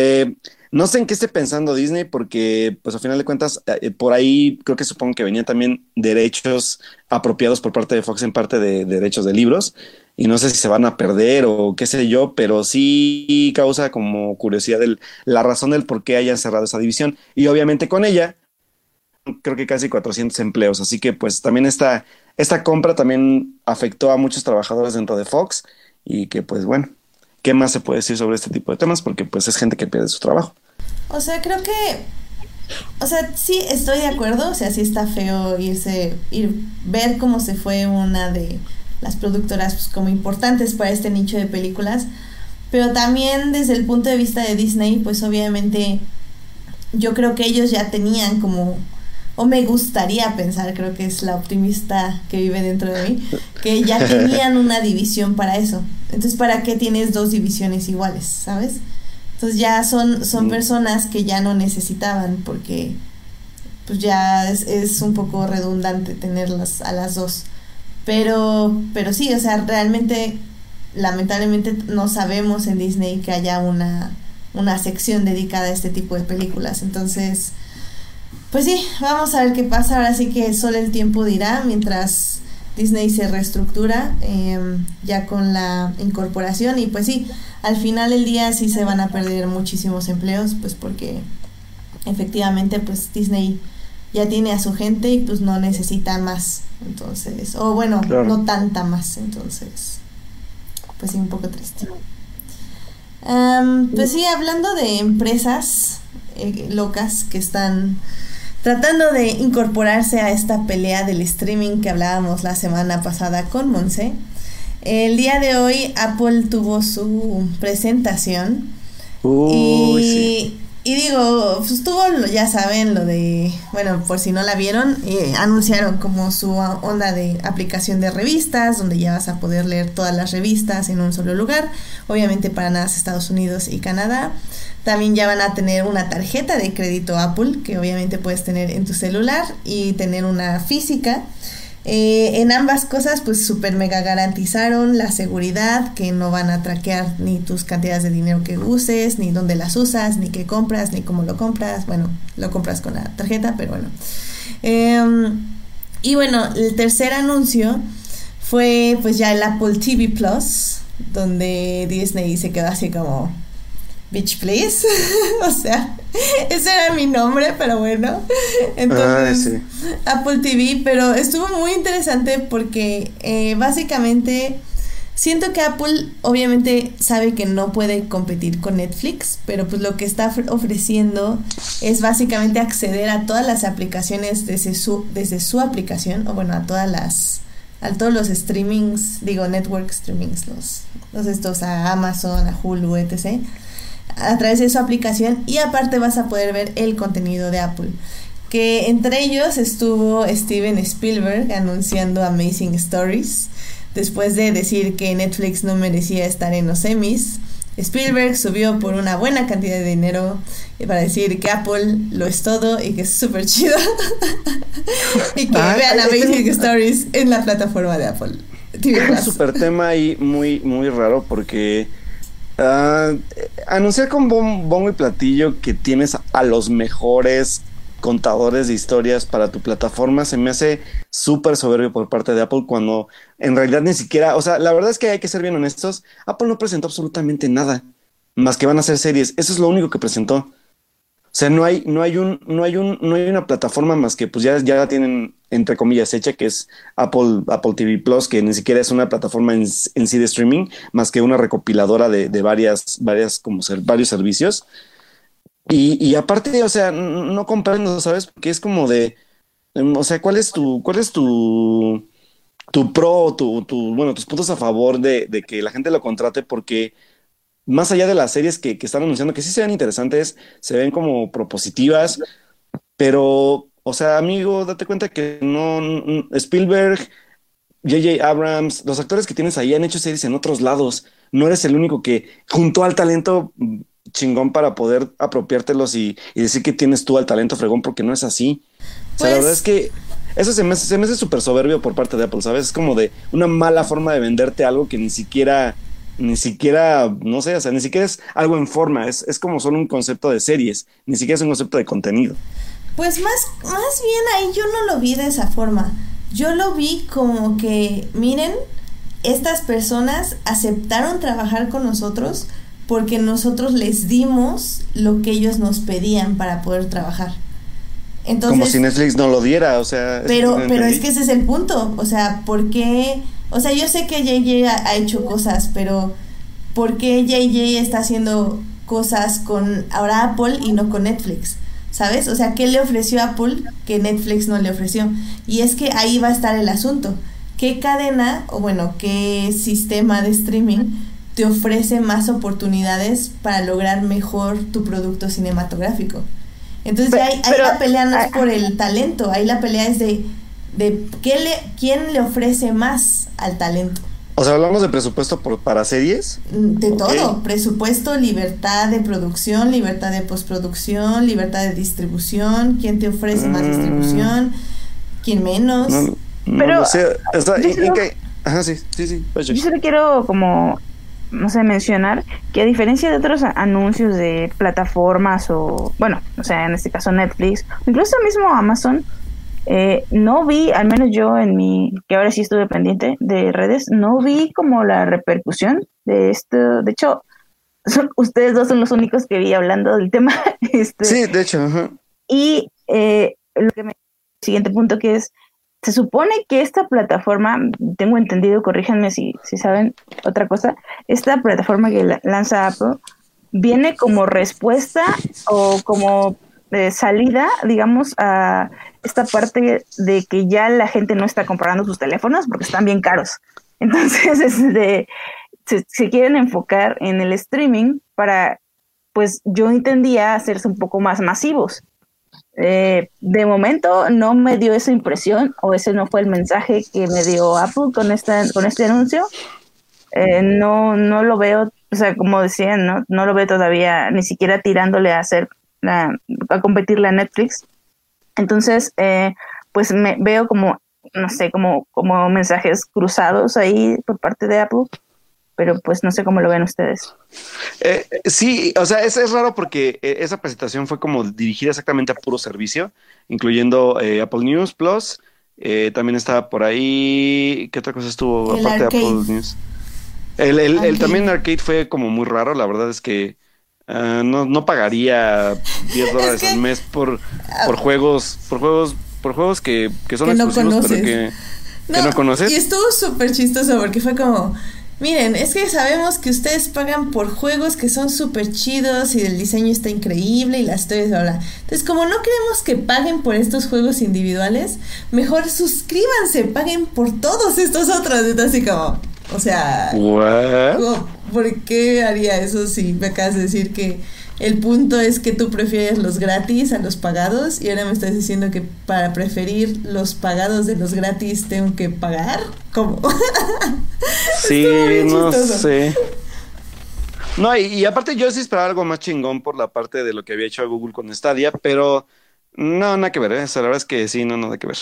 no sé en qué esté pensando Disney, porque pues al final de cuentas, por ahí creo que supongo que venían también derechos apropiados por parte de Fox en parte de derechos de libros y no sé si se van a perder o qué sé yo, pero sí causa como curiosidad la razón del por qué hayan cerrado esa división. Y obviamente con ella, creo que casi 400 empleos. Así que pues también esta, esta compra también afectó a muchos trabajadores dentro de Fox y que pues bueno, ¿qué más se puede decir sobre este tipo de temas? Porque pues es gente que pierde su trabajo. O sea, creo que o sea, sí estoy de acuerdo, o sea, sí está feo irse, ir, ver cómo se fue una de las productoras pues, como importantes para este nicho de películas. Pero también desde el punto de vista de Disney, pues obviamente yo creo que ellos ya tenían como, o me gustaría pensar, creo que es la optimista que vive dentro de mí, que ya tenían una división para eso. Entonces, ¿para qué tienes dos divisiones iguales, sabes? Entonces ya son, son mm. personas que ya no necesitaban porque pues ya es, es un poco redundante tenerlas a las dos. Pero, pero sí, o sea, realmente, lamentablemente no sabemos en Disney que haya una, una sección dedicada a este tipo de películas. Entonces, pues sí, vamos a ver qué pasa. Ahora sí que solo el tiempo dirá mientras Disney se reestructura em, ya con la incorporación. Y pues sí, al final del día sí se van a perder muchísimos empleos, pues porque efectivamente pues Disney ya tiene a su gente y pues no necesita más. Entonces, o bueno, no tanta más. Entonces, pues sí, un poco triste. pues sí, hablando de empresas eh, locas que están tratando de incorporarse a esta pelea del streaming que hablábamos la semana pasada con Monse. El día de hoy Apple tuvo su presentación. y y digo, pues tuvo, ya saben, lo de, bueno, por si no la vieron, eh, anunciaron como su onda de aplicación de revistas, donde ya vas a poder leer todas las revistas en un solo lugar, obviamente para nada Estados Unidos y Canadá. También ya van a tener una tarjeta de crédito Apple, que obviamente puedes tener en tu celular y tener una física. Eh, en ambas cosas, pues super mega garantizaron la seguridad, que no van a traquear ni tus cantidades de dinero que uses, ni dónde las usas, ni qué compras, ni cómo lo compras. Bueno, lo compras con la tarjeta, pero bueno. Em, y bueno, el tercer anuncio fue pues ya el Apple TV Plus, donde Disney se quedó así como, Bitch Please. o sea, ese era mi nombre, pero bueno. Entonces, Apple TV, pero estuvo muy interesante porque eh, básicamente siento que Apple obviamente sabe que no puede competir con Netflix, pero pues lo que está ofreciendo es básicamente acceder a todas las aplicaciones desde su, desde su aplicación, o bueno, a todas las a todos los streamings, digo network streamings, los, los estos a Amazon, a Hulu, etc a través de su aplicación y aparte vas a poder ver el contenido de Apple. Que entre ellos estuvo Steven Spielberg anunciando Amazing Stories. Después de decir que Netflix no merecía estar en los Emmys, Spielberg subió por una buena cantidad de dinero para decir que Apple lo es todo y que es súper chido. y que vean Amazing Stories en la plataforma de Apple. Es un super tema ahí muy, muy raro porque Uh, anunciar con bombo y platillo que tienes a los mejores contadores de historias para tu plataforma se me hace súper soberbio por parte de Apple cuando en realidad ni siquiera, o sea, la verdad es que hay que ser bien honestos, Apple no presentó absolutamente nada más que van a hacer series, eso es lo único que presentó. O sea, no hay, no hay un, no hay un, no hay una plataforma más que pues ya, ya la tienen entre comillas hecha, que es Apple, Apple TV Plus, que ni siquiera es una plataforma en, sí de streaming, más que una recopiladora de, varias, varias, como ser, varios servicios. Y, y, aparte, o sea, no comprendo, ¿sabes? Porque es como de, em, o sea, ¿cuál es tu, cuál es tu, tu pro, tu, tu, bueno, tus puntos a favor de, de que la gente lo contrate? Porque más allá de las series que, que, están anunciando, que sí se ven interesantes, se ven como propositivas, pero, o sea, amigo, date cuenta que no, Spielberg J.J. Abrams, los actores que tienes ahí han hecho series en otros lados. No eres el único que juntó al talento chingón para poder apropiártelos y, decir que tienes tú al talento fregón, porque no es así. O sea, la verdad es que eso se me, se me hace súper soberbio por parte de Apple, ¿sabes? Es como de una mala forma de venderte algo que ni siquiera, ni siquiera, no sé, o sea, ni siquiera es algo en forma, es, es como solo un concepto de series, ni siquiera es un concepto de contenido. Pues más, más bien ahí yo no lo vi de esa forma. Yo lo vi como que, miren, estas personas aceptaron trabajar con nosotros porque nosotros les dimos lo que ellos nos pedían para poder trabajar. Entonces, Como si Netflix no lo diera, o sea. Pero, pero es que ese es el punto. O sea, ¿por qué? O sea, yo sé que JJ ha, ha hecho cosas, pero ¿por qué JJ está haciendo cosas con ahora Apple y no con Netflix? ¿Sabes? O sea, ¿qué le ofreció Apple que Netflix no le ofreció? Y es que ahí va a estar el asunto. ¿Qué cadena, o bueno, qué sistema de streaming te ofrece más oportunidades para lograr mejor tu producto cinematográfico? Entonces ahí, la pelea no es por el talento, ahí la pelea es de, de ¿qué le, quién le ofrece más al talento. O sea, hablamos de presupuesto por, para series. Mm, de todo, presupuesto, libertad de producción, libertad de postproducción, libertad de distribución, quién te ofrece más mm. distribución, quién menos. Pero, Ajá, sí, sí, sí. Yo solo quiero como no sé, mencionar que a diferencia de otros anuncios de plataformas o, bueno, o sea, en este caso Netflix, incluso mismo Amazon, eh, no vi, al menos yo en mi, que ahora sí estuve pendiente de redes, no vi como la repercusión de esto. De hecho, son, ustedes dos son los únicos que vi hablando del tema. Este, sí, de hecho. Y eh, lo que me, el siguiente punto que es, se supone que esta plataforma, tengo entendido, corríjanme si, si saben otra cosa, esta plataforma que lanza Apple viene como respuesta o como eh, salida, digamos, a esta parte de que ya la gente no está comprando sus teléfonos porque están bien caros. Entonces, este, se, quieren enfocar en el streaming para, pues yo entendía hacerse un poco más masivos. Eh, de momento no me dio esa impresión o ese no fue el mensaje que me dio Apple con, esta, con este anuncio. Eh, no, no lo veo, o sea, como decían, ¿no? no lo veo todavía ni siquiera tirándole a hacer, a, a competirle a Netflix. Entonces, eh, pues me veo como, no sé, como, como mensajes cruzados ahí por parte de Apple pero pues no sé cómo lo ven ustedes. Eh, sí, o sea, es, es raro porque eh, esa presentación fue como dirigida exactamente a puro servicio, incluyendo eh, Apple News Plus. también estaba por ahí. ¿Qué otra cosa estuvo aparte de Apple News? El, el, también Arcade fue como muy raro. La verdad es que ah, no, no pagaría 10 dólares al mes por, por juegos, por juegos, por juegos que, que son exclusivos, pero que, que no conoces. Y estuvo súper chistoso porque fue como Miren, es que sabemos que ustedes pagan por juegos que son súper chidos y el diseño está increíble y las historias, bla, Entonces, como no queremos que paguen por estos juegos individuales, mejor suscríbanse, paguen por todos estos otros. Entonces, así como, o sea, ¿por qué haría eso si me acabas de decir que el punto es que tú prefieres los gratis a los pagados y ahora me estás diciendo que para preferir los pagados de los gratis tengo que pagar. ¿Cómo? sí, no sé. No, y, aparte yo sí esperaba algo más chingón por la parte de lo que había hecho Google con Stadia, pero no, nada que ver, ¿eh? O sea, la verdad es que sí, no, nada que ver.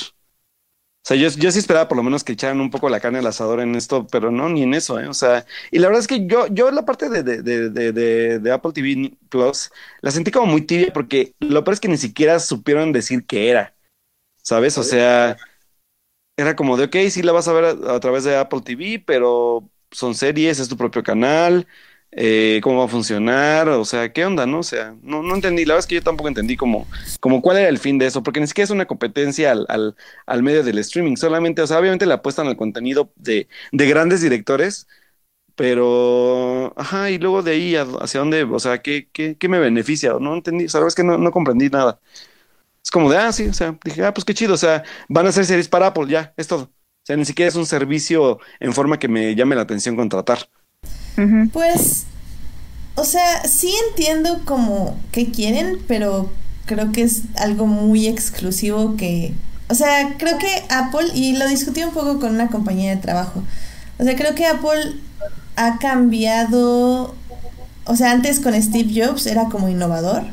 O sea, yo, yo sí esperaba por lo menos que echaran un poco la carne al asador en esto, pero no, ni en eso, ¿eh? O sea, y la verdad es que yo, yo la parte de, de, de, de, Apple TV Plus la sentí como muy tibia porque lo peor es que ni siquiera supieron decir qué era, ¿sabes? O sea, era como de, ok, sí la vas a ver a través de Apple TV, pero son series, es tu propio canal, eh, cómo va a funcionar, o sea, qué onda, ¿no? O sea, no, no entendí, la verdad es que yo tampoco entendí como, como cuál era el fin de eso, porque ni siquiera es una competencia al, al, al medio del streaming, solamente, o sea, obviamente le apuestan al contenido de, de grandes directores, pero, ajá, y luego de ahí hacia dónde, o sea, ¿qué, qué, qué me beneficia? No entendí, o sea, la verdad es que no, no comprendí nada. Es como de, ah, sí, o sea, dije, ah, pues qué chido, o sea, van a hacer series para Apple, ya, es todo. O sea, ni siquiera es un servicio en forma que me llame la atención contratar. Pues, o sea, sí entiendo como que quieren, pero creo que es algo muy exclusivo que o sea, creo que Apple, y lo discutí un poco con una compañía de trabajo, o sea, creo que Apple ha cambiado, o sea, antes con Steve Jobs era como innovador.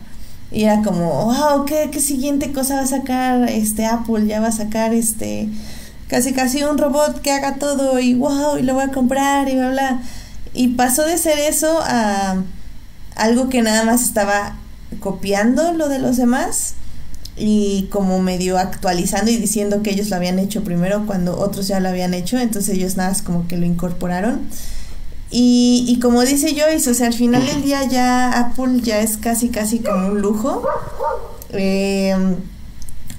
Y era como, wow, ¿qué, qué siguiente cosa va a sacar este Apple? Ya va a sacar este casi casi un robot que haga todo y wow, y lo voy a comprar y bla bla. Y pasó de ser eso a algo que nada más estaba copiando lo de los demás y como medio actualizando y diciendo que ellos lo habían hecho primero cuando otros ya lo habían hecho, entonces ellos nada más como que lo incorporaron. Y, y como dice Joyce, o sea, al final del día ya Apple ya es casi casi como un lujo. Eh,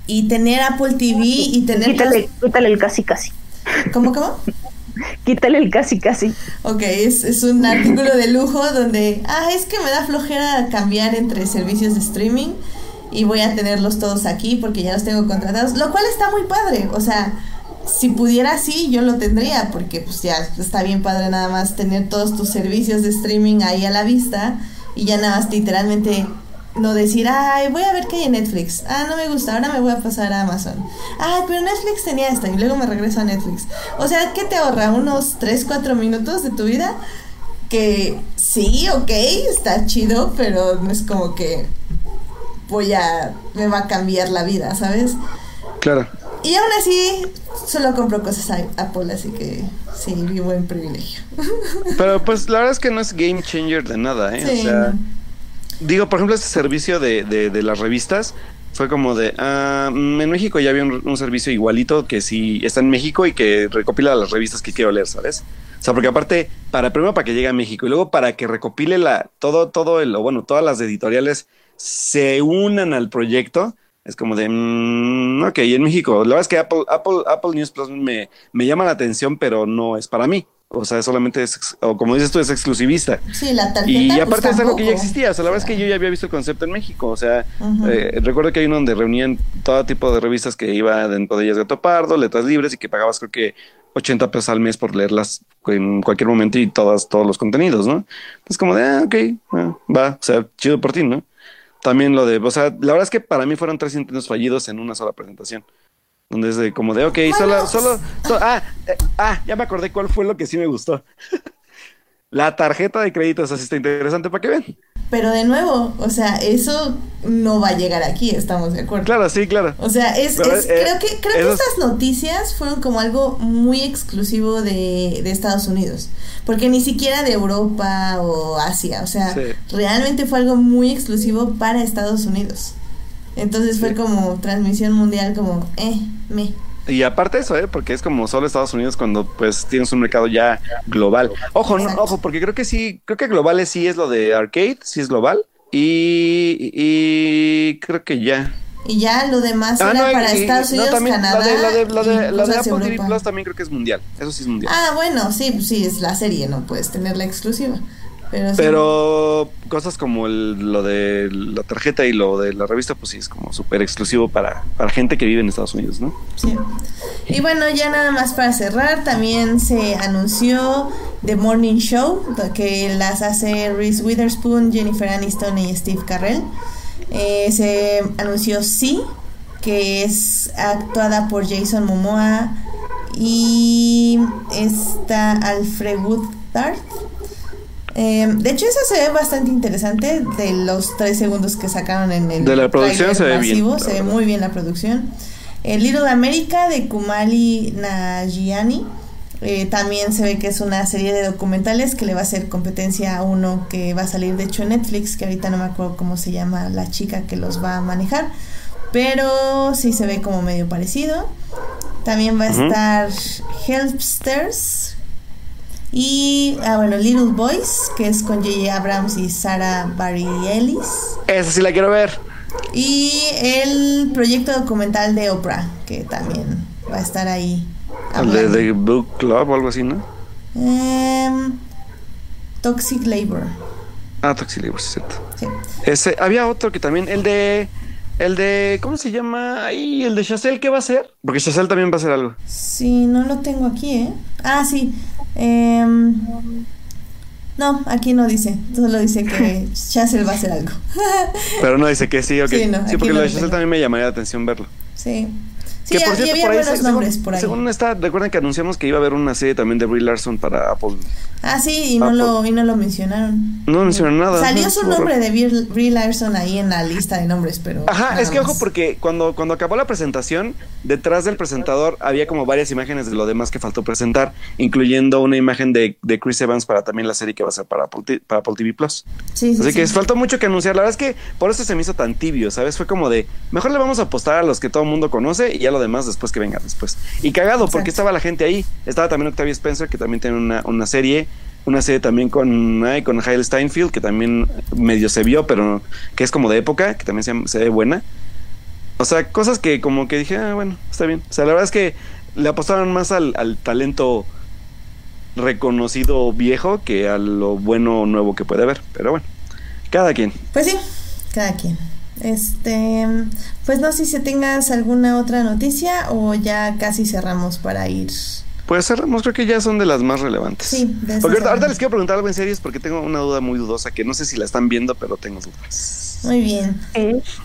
y tener Apple TV y tener... Quítale, quítale el casi casi. ¿Cómo, cómo? Quítale el casi casi. Ok, es, es un artículo de lujo donde, ah, es que me da flojera cambiar entre servicios de streaming y voy a tenerlos todos aquí porque ya los tengo contratados, lo cual está muy padre, o sea, si pudiera así yo lo tendría porque pues ya está bien padre nada más tener todos tus servicios de streaming ahí a la vista y ya nada más literalmente no decir, ay, voy a ver qué hay en Netflix. Ah, no me gusta, ahora me voy a pasar a Amazon. Ay, pero Netflix tenía esto y luego me regreso a Netflix. O sea, ¿qué te ahorra? ¿Unos 3, 4 minutos de tu vida? Que sí, ok, está chido, pero no es como que voy a, me va a cambiar la vida, ¿sabes? Claro. Y aún así, solo compro cosas a Apple, así que sí, vivo en privilegio. Pero pues la verdad es que no es game changer de nada, ¿eh? Sí, o sea, no. Digo, por ejemplo, este servicio de, de, de las revistas fue como de, ah, mm, en México ya había un, un servicio igualito que si está en México y que recopila las revistas que quiero leer, ¿sabes? O sea, porque aparte, para primero para que llegue a México y luego para que recopile la, todo, todo el, bueno, todas las editoriales se unan al proyecto, es como de, mm, ok, en México, la verdad es que Apple, Apple, Apple News Plus me, me llama la atención, pero no es para mí. O sea, solamente es, o como dices tú, es exclusivista. Sí, la tarjeta. Y pues, aparte es algo que ya existía. O sea, la verdad es que yo ya había visto el concepto en México. O sea, eh, recuerdo que hay uno donde reunían todo tipo de revistas que iba dentro de ellas Gato Pardo, letras libres y que pagabas creo que 80 pesos al mes por leerlas en cualquier momento y todas, todos los contenidos, ¿no? Es como de, ah, ok, ah, va, o sea, chido por ti, ¿no? También lo de, o sea, la verdad es que para mí fueron tres intentos fallidos en una sola presentación. Donde es de como de, ok, solo, solo, so- ah, eh, ah, ya me acordé cuál fue lo que sí me gustó. La tarjeta de créditos así está interesante para que vean. Pero de nuevo, o sea, eso no va a llegar aquí, estamos de acuerdo. Claro, sí, claro. O sea, es, es- eh, creo que, creo que eso es- estas noticias fueron como algo muy exclusivo de, de Estados Unidos. Porque ni siquiera de Europa o Asia. O sea, Sí. realmente fue algo muy exclusivo para Estados Unidos. Entonces fue Sí. como transmisión mundial, como, eh, me. Y aparte eso, ¿eh? porque es como solo Estados Unidos cuando pues tienes un mercado ya global. Ojo, no, ojo, porque creo que sí, creo que globales sí es lo de arcade, sí es global. Y, y creo que ya. Y ya lo demás Ah, era no, para y- Estados no, Unidos, también Canadá. Lo de, Apple TV. Plus también creo que es mundial. Eso sí es mundial. Ah, bueno, sí, sí, es la serie, no puedes tener la exclusiva. Pero, sí. Cosas como el- lo de la tarjeta y lo de la revista, pues sí es como súper exclusivo para, para gente que vive en Estados Unidos, ¿no? Sí. Y bueno, ya nada más para cerrar, también se anunció The Morning Show, que las hace Reese Witherspoon, Jennifer Aniston y Steve Carell. Eh, se anunció Sí, que es actuada por Jason Momoa y está Alfred Woodard. Eh, de hecho, eso se ve bastante interesante de los tres segundos que sacaron en el De la producción se ve bien, masivo, se ve muy bien la producción. El Little America de Kumali Nagiani. eh, también se ve que es una serie de documentales que le va a hacer competencia a uno que va a salir de hecho en Netflix, que ahorita no me acuerdo cómo se llama la chica que los va a manejar, pero sí se ve como medio parecido. También va a estar Helpsters y, ah, bueno, Little Boys, que es con J.J. Abrams y Sarah Bareilles. Esa sí la quiero ver. Y el proyecto documental de Oprah, que también va a estar ahí. El de, de Book Club o algo así, ¿no? Em, Toxic Labor. Ah, Taxi Libre, sí, cierto. Sí. Ese, había otro que también, el de, el de, ¿cómo se llama? Ahí, el de Chazelle, ¿qué va a hacer? Porque Chazelle también va a hacer algo. Sí, no lo tengo aquí, ¿eh? Ah, sí. Em, no, aquí no dice. Solo dice que Chazelle va a hacer algo. Pero no dice que sí, ok. Sí, Sí, no, aquí porque no lo de Chazelle también me llamaría la atención verlo. sí. Sí, que por cierto, había por ahí, según, nombres por ahí. Según esta, recuerden que anunciamos que iba a haber una serie también de Brie Larson para Apple. Ah, sí, y no, lo, y no lo mencionaron. No mencionaron nada. Salió su nombre de Brie Larson ahí en la lista de nombres, pero. Ajá, es que ojo, porque cuando, cuando acabó la presentación, detrás del presentador había como varias imágenes de lo demás que faltó presentar, incluyendo una imagen de, de Chris Evans para también la serie que va a ser para Apple, para Apple TV Plus. Sí, sí, Así que faltó mucho que anunciar. La verdad es que por eso se me hizo tan tibio, ¿sabes? Fue como de, mejor le vamos a apostar a los que todo el mundo conoce y ya lo demás después que venga después. Y cagado, porque estaba la gente ahí. Estaba también Octavia Spencer, que también tiene una, una serie. Una serie también con, con Haile Steinfeld, que también medio se vio, pero que es como de época, que también se, ve buena. O sea, cosas que como que dije, ah, bueno, está bien. O sea, la verdad es que le apostaron más al, al talento reconocido viejo que a lo bueno nuevo que puede haber. Pero bueno, cada quien. Pues sí, cada quien. Este, pues no sé si tengas alguna otra noticia o ya casi cerramos para ir. Pues cerramos, creo que ya son de las más relevantes. Sí, porque ahorita, les quiero preguntar algo en series porque tengo una duda muy dudosa que no sé si la están viendo, pero tengo dudas. Muy bien.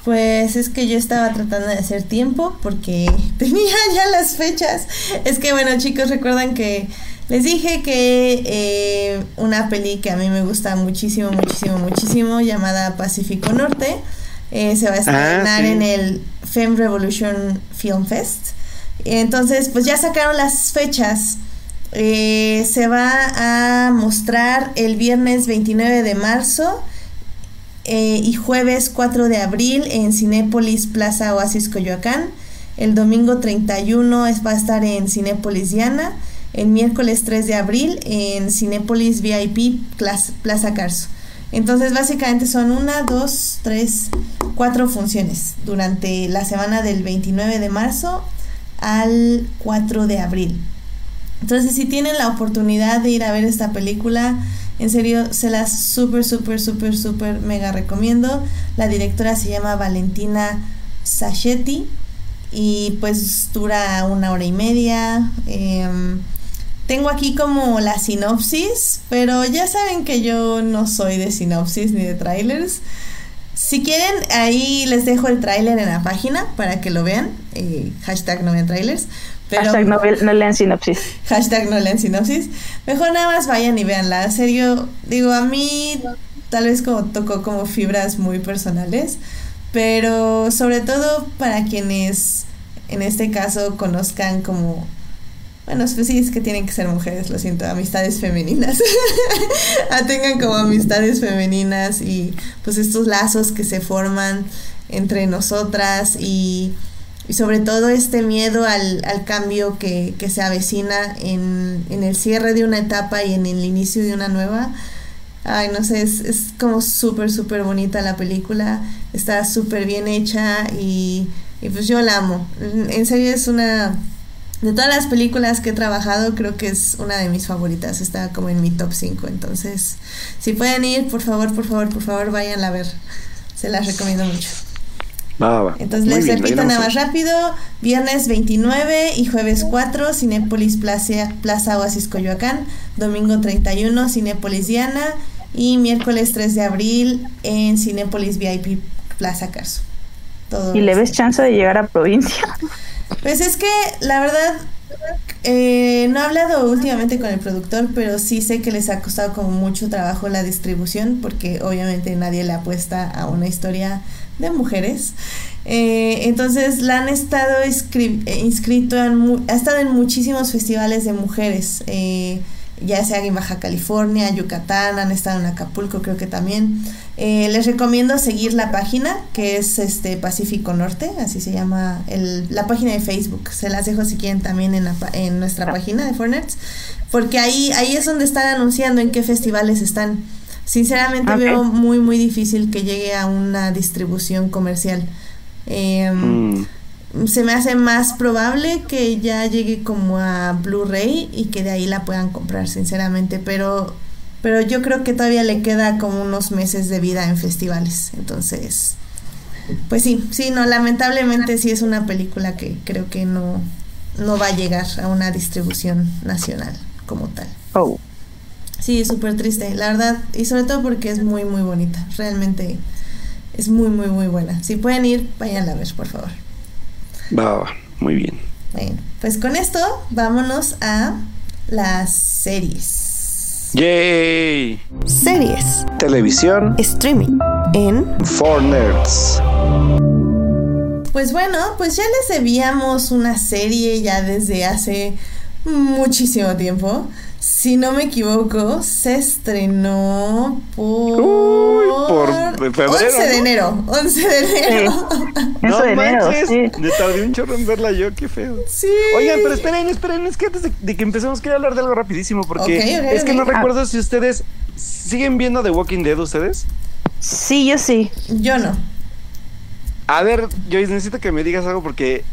Pues es que yo estaba tratando de hacer tiempo porque tenía ya las fechas. Es que bueno, chicos, recuerdan que les dije que eh, una peli que a mí me gusta muchísimo, muchísimo, muchísimo, llamada Pacífico Norte eh, se va a estrenar ah, en el Femme Revolution Film Fest. Entonces, pues ya sacaron las fechas. Eh, se va a mostrar el viernes 29 de marzo eh, y jueves 4 de abril en Cinépolis Plaza Oasis Coyoacán. El domingo 31 va a estar en Cinépolis Diana. El miércoles 3 de abril en Cinépolis VIP Plaza Carso. Entonces, básicamente son una, dos, tres, cuatro funciones durante la semana del 29 de marzo al 4 de abril. Entonces, si tienen la oportunidad de ir a ver esta película, en serio, se las súper, súper, súper, súper mega recomiendo. La directora se llama Valentina Sachetti y pues dura una hora y media. Em, tengo aquí como la sinopsis, pero ya saben que yo no soy de sinopsis ni de trailers. Si quieren, ahí les dejo el tráiler en la página para que lo vean. Eh, hashtag no vean trailers. hashtag no, lean sinopsis. Hashtag no lean sinopsis. Mejor nada más vayan y veanla. En serio, digo, a mí tal vez como tocó como fibras muy personales, pero sobre todo para quienes en este caso conozcan como bueno, pues sí, es que tienen que ser mujeres, lo siento, amistades femeninas. Ah, tengan como amistades femeninas y pues estos lazos que se forman entre nosotras y, sobre todo este miedo al, al cambio que, que, se avecina en, en, el cierre de una etapa y en el inicio de una nueva. Ay, no sé, es, como súper, súper bonita la película, está súper bien hecha y pues yo la amo. En serio es una de todas las películas que he trabajado, creo que es una de mis favoritas. Está como en mi top 5. Entonces, si pueden ir, por favor, por favor, por favor, vayan a ver. Se las recomiendo mucho. Entonces, les repito nada más rápido. Viernes 29 y jueves 4, Cinépolis Plaza, Plaza Oasis Coyoacán. Domingo 31, Cinépolis Diana. Y miércoles 3 de abril en Cinépolis VIP Plaza Carso. ¿Y le ves chance de llegar a provincia? Pues es que la verdad eh, no he hablado últimamente con el productor, pero sí sé que les ha costado como mucho trabajo la distribución, porque obviamente nadie le apuesta a una historia de mujeres. Eh, entonces la han estado eh, inscrito, en, ha estado en muchísimos festivales de mujeres. Eh, ya sea en Baja California, Yucatán, han estado en Acapulco creo que también. Eh, les recomiendo seguir la página que es este Pacífico Norte, así se llama el, la página de Facebook. Se las dejo si quieren también en, en nuestra página de Fornets, porque ahí, ahí es donde están anunciando en qué festivales están. Sinceramente veo muy muy difícil que llegue a una distribución comercial. Em, mm se me hace más probable que ya llegue como a Blu-ray y que de ahí la puedan comprar, sinceramente, pero pero yo creo que todavía le queda como unos meses de vida en festivales, entonces pues sí, sí, no, lamentablemente sí es una película que creo que no no va a llegar a una distribución nacional como tal. Oh. Sí, súper triste, la verdad, y sobre todo porque es muy, muy bonita, realmente es muy, muy, muy buena. Si pueden ir, vayan a ver, por favor. Va, Muy bien. Bueno, pues con esto vámonos a las series. ¡Yay! Series. Televisión. Streaming. En. For Nerds. Pues bueno, pues ya les debíamos una serie ya desde hace muchísimo tiempo. Si no me equivoco, se estrenó por, Uy, por febrero, 11 de ¿no? enero. 11 de enero. No Eso de enero, manches, sí. me tardé un chorro en verla yo, qué feo. Sí. Oigan, pero esperen, esperen, es que antes de, de que empecemos quiero hablar de algo rapidísimo porque Ok, ok, es que no recuerdo si ustedes siguen viendo The Walking Dead ustedes. Sí, yo sí. Yo no. A ver, Joyce, necesito que me digas algo porque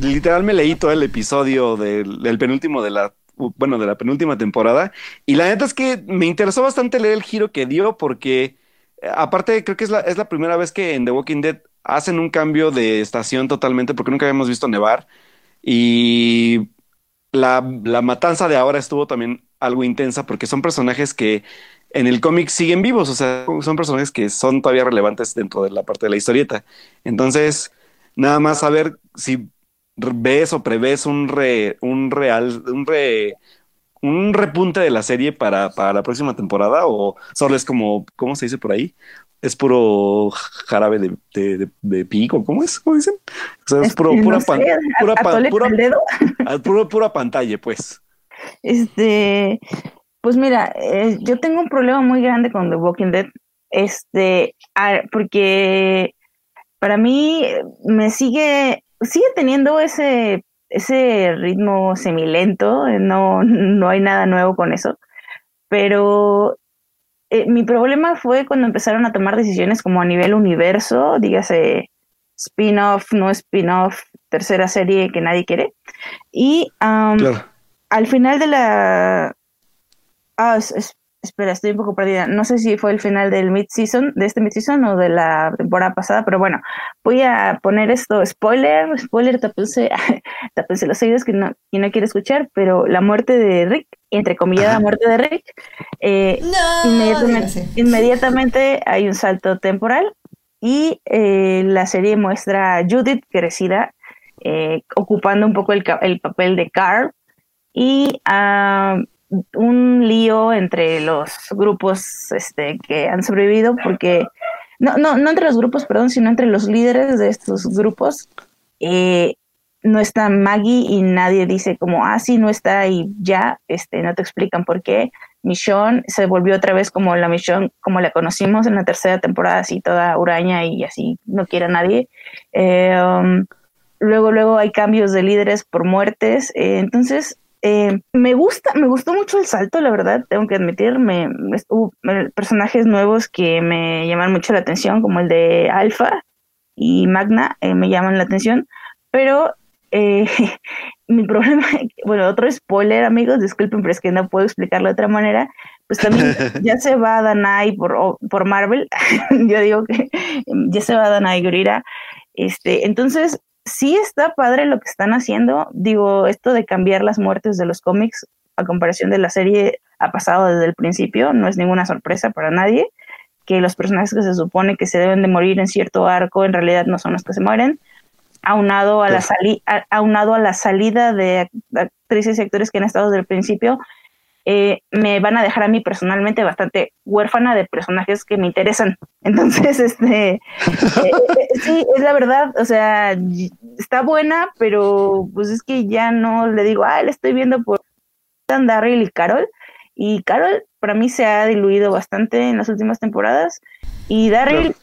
literal me leí todo el episodio del, del penúltimo de la bueno, de la penúltima temporada y la neta es que me interesó bastante leer el giro que dio porque eh, aparte creo que es la, es la primera vez que en The Walking Dead hacen un cambio de estación totalmente porque nunca habíamos visto nevar y la, la matanza de ahora estuvo también algo intensa porque son personajes que en el cómic siguen vivos, o sea, son personajes que son todavía relevantes dentro de la parte de la historieta. Entonces, nada más saber si ves o prevés un re, un real, un re, un repunte de la serie para, para la próxima temporada o solo es como, ¿cómo se dice por ahí? Es puro jarabe de, de, de, de pico, ¿cómo es? ¿Cómo dicen? O sea, es puro, pura, pan- pura, pan- pura- puro- pura pantalla, pues. Este, pues mira, eh, yo tengo un problema muy grande con The Walking Dead, este, ah, porque para mí me sigue, sigue teniendo ese, ese ritmo semilento, no, no hay nada nuevo con eso, pero eh, mi problema fue cuando empezaron a tomar decisiones como a nivel universo, dígase spin-off, no spin-off, tercera serie que nadie quiere, y Claro. al final de la... Ah, es- es- espera, estoy un poco perdida. No sé si fue el final del mid-season, de este mid-season o de la temporada pasada, pero bueno, voy a poner esto, spoiler, spoiler, tápense, tápense los oídos que no, quien no quiere escuchar, pero la muerte de Rick, entre comillas, la muerte de Rick, eh, No. inmediatamente, inmediatamente hay un salto temporal y eh, la serie muestra a Judith crecida, eh, ocupando un poco el, papel de Carl y ah, un lío entre los grupos este, que han sobrevivido porque no, no, no entre los grupos, perdón, sino entre los líderes de estos grupos. eh, no está Maggie y nadie dice como, ah, sí, no está y ya, este, no te explican por qué. Michonne se volvió otra vez como la Michonne, como la conocimos en la tercera temporada, así toda huraña y así no quiere a nadie. Eh, um, luego, luego hay cambios de líderes por muertes. eh, entonces, eh, me gusta, me gustó mucho el salto, la verdad, tengo que admitir. Me, hubo personajes nuevos que me llaman mucho la atención, como el de Alpha y Magna, eh, me llaman la atención, pero eh, mi problema, bueno, otro spoiler, amigos, disculpen, pero es que no puedo explicarlo de otra manera. Pues también ya se va Danai por, por Marvel. Yo digo que ya se va Danai Gurira. Este, entonces, sí está padre lo que están haciendo. Digo, esto de cambiar las muertes de los cómics a comparación de la serie ha pasado desde el principio, no es ninguna sorpresa para nadie que los personajes que se supone que se deben de morir en cierto arco en realidad no son los que se mueren aunado a la sali a- aunado a la salida de act- actrices y actores que han estado desde el principio eh, me van a dejar a mí personalmente bastante huérfana de personajes que me interesan entonces este eh, eh, sí es la verdad o sea está buena pero pues es que ya no le digo ah le estoy viendo por Daryl y Carol y Carol para mí se ha diluido bastante en las últimas temporadas y Daryl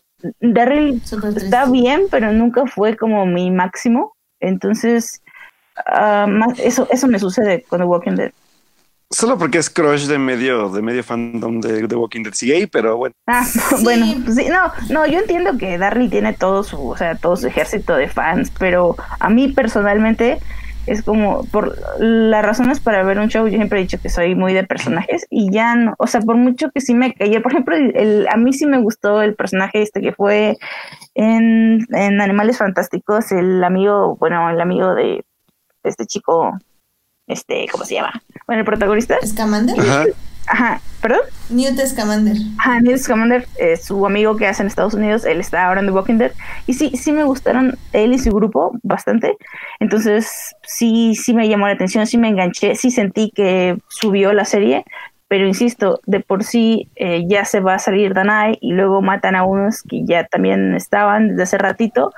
Daryl Súper triste. está bien, pero nunca fue como mi máximo. Entonces, ah, más- eso, eso me sucede con The Walking Dead. Solo porque es crush de medio, de medio fandom de The Walking Dead. Sí, gay, pero bueno. Ah, Sí. bueno, pues sí, no, no, yo entiendo que Darryl tiene todo su, o sea, todo su ejército de fans, pero a mí personalmente es como, por las razones para ver un show, yo siempre he dicho que soy muy de personajes y ya no, o sea, por mucho que sí me cayó, por ejemplo, el, el- a mí sí me gustó el personaje este que fue en, en Animales Fantásticos, el amigo, bueno, el amigo de este chico, este, ¿cómo se llama? Bueno, el protagonista. ¿Scamander? Ajá. Ajá, ¿perdón? Newt Scamander. Ajá, Newt Scamander, eh, su amigo que hace en Estados Unidos, él está ahora en The Walking Dead. Y sí, sí me gustaron él y su grupo bastante. Entonces, sí, sí me llamó la atención, sí me enganché, sí sentí que subió la serie. Pero insisto, de por sí eh, ya se va a salir Danai y luego matan a unos que ya también estaban desde hace ratito.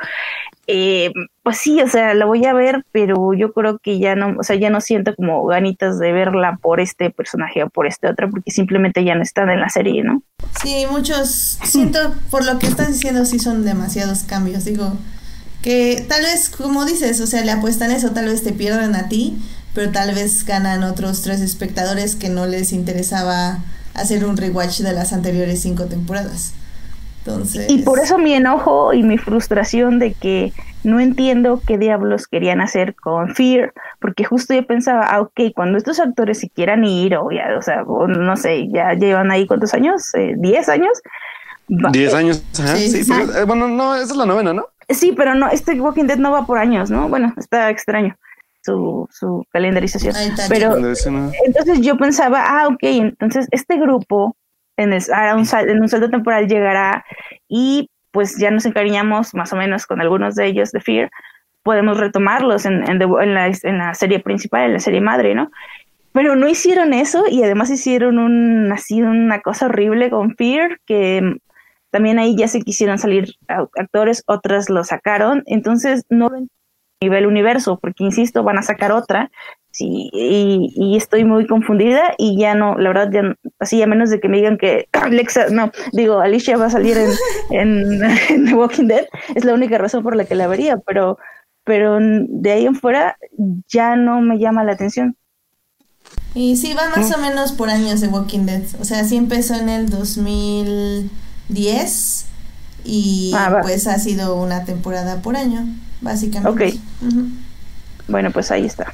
Eh, pues sí, o sea, la voy a ver, pero yo creo que ya no, o sea, ya no siento como ganitas de verla por este personaje o por este otro, porque simplemente ya no están en la serie, ¿no? Sí, muchos, siento, por lo que estás diciendo, sí son demasiados cambios, digo, que tal vez, como dices, o sea, le apuestan eso, tal vez te pierdan a ti, pero tal vez ganan otros tres espectadores que no les interesaba hacer un rewatch de las anteriores cinco temporadas. Entonces... Y por eso mi enojo y mi frustración de que no entiendo qué diablos querían hacer con Fear, porque justo yo pensaba, ah, ok, cuando estos actores se quieran ir, o ya, o sea, no sé, ya llevan ahí cuántos años, eh, diez años. Diez años, ajá, sí, eh, bueno, no, esa es la novena, ¿no? Sí, pero no, este Walking Dead no va por años, ¿no? Bueno, está extraño su, su calendarización. Pero entonces yo pensaba, ah, ok, entonces este grupo en, un, en un salto temporal llegará y pues ya nos encariñamos más o menos con algunos de ellos de Fear, podemos retomarlos en, en, la, en la serie principal, en la serie madre, ¿no? Pero no hicieron eso y además hicieron un, así una cosa horrible con Fear, que también ahí ya se quisieron salir actores, otras lo sacaron, entonces no nivel universo, porque insisto, van a sacar otra, sí, y, estoy muy confundida y ya no, la verdad, ya así a menos de que me digan que Alexa, no, digo, Alicia va a salir en, en, The Walking Dead, es la única razón por la que la vería, pero, pero de ahí en fuera ya no me llama la atención. Y sí, va más o menos por años de Walking Dead, o sea, sí empezó en el 2010 y ah, pues ha sido una temporada por año básicamente. Ok. Bueno, pues ahí está.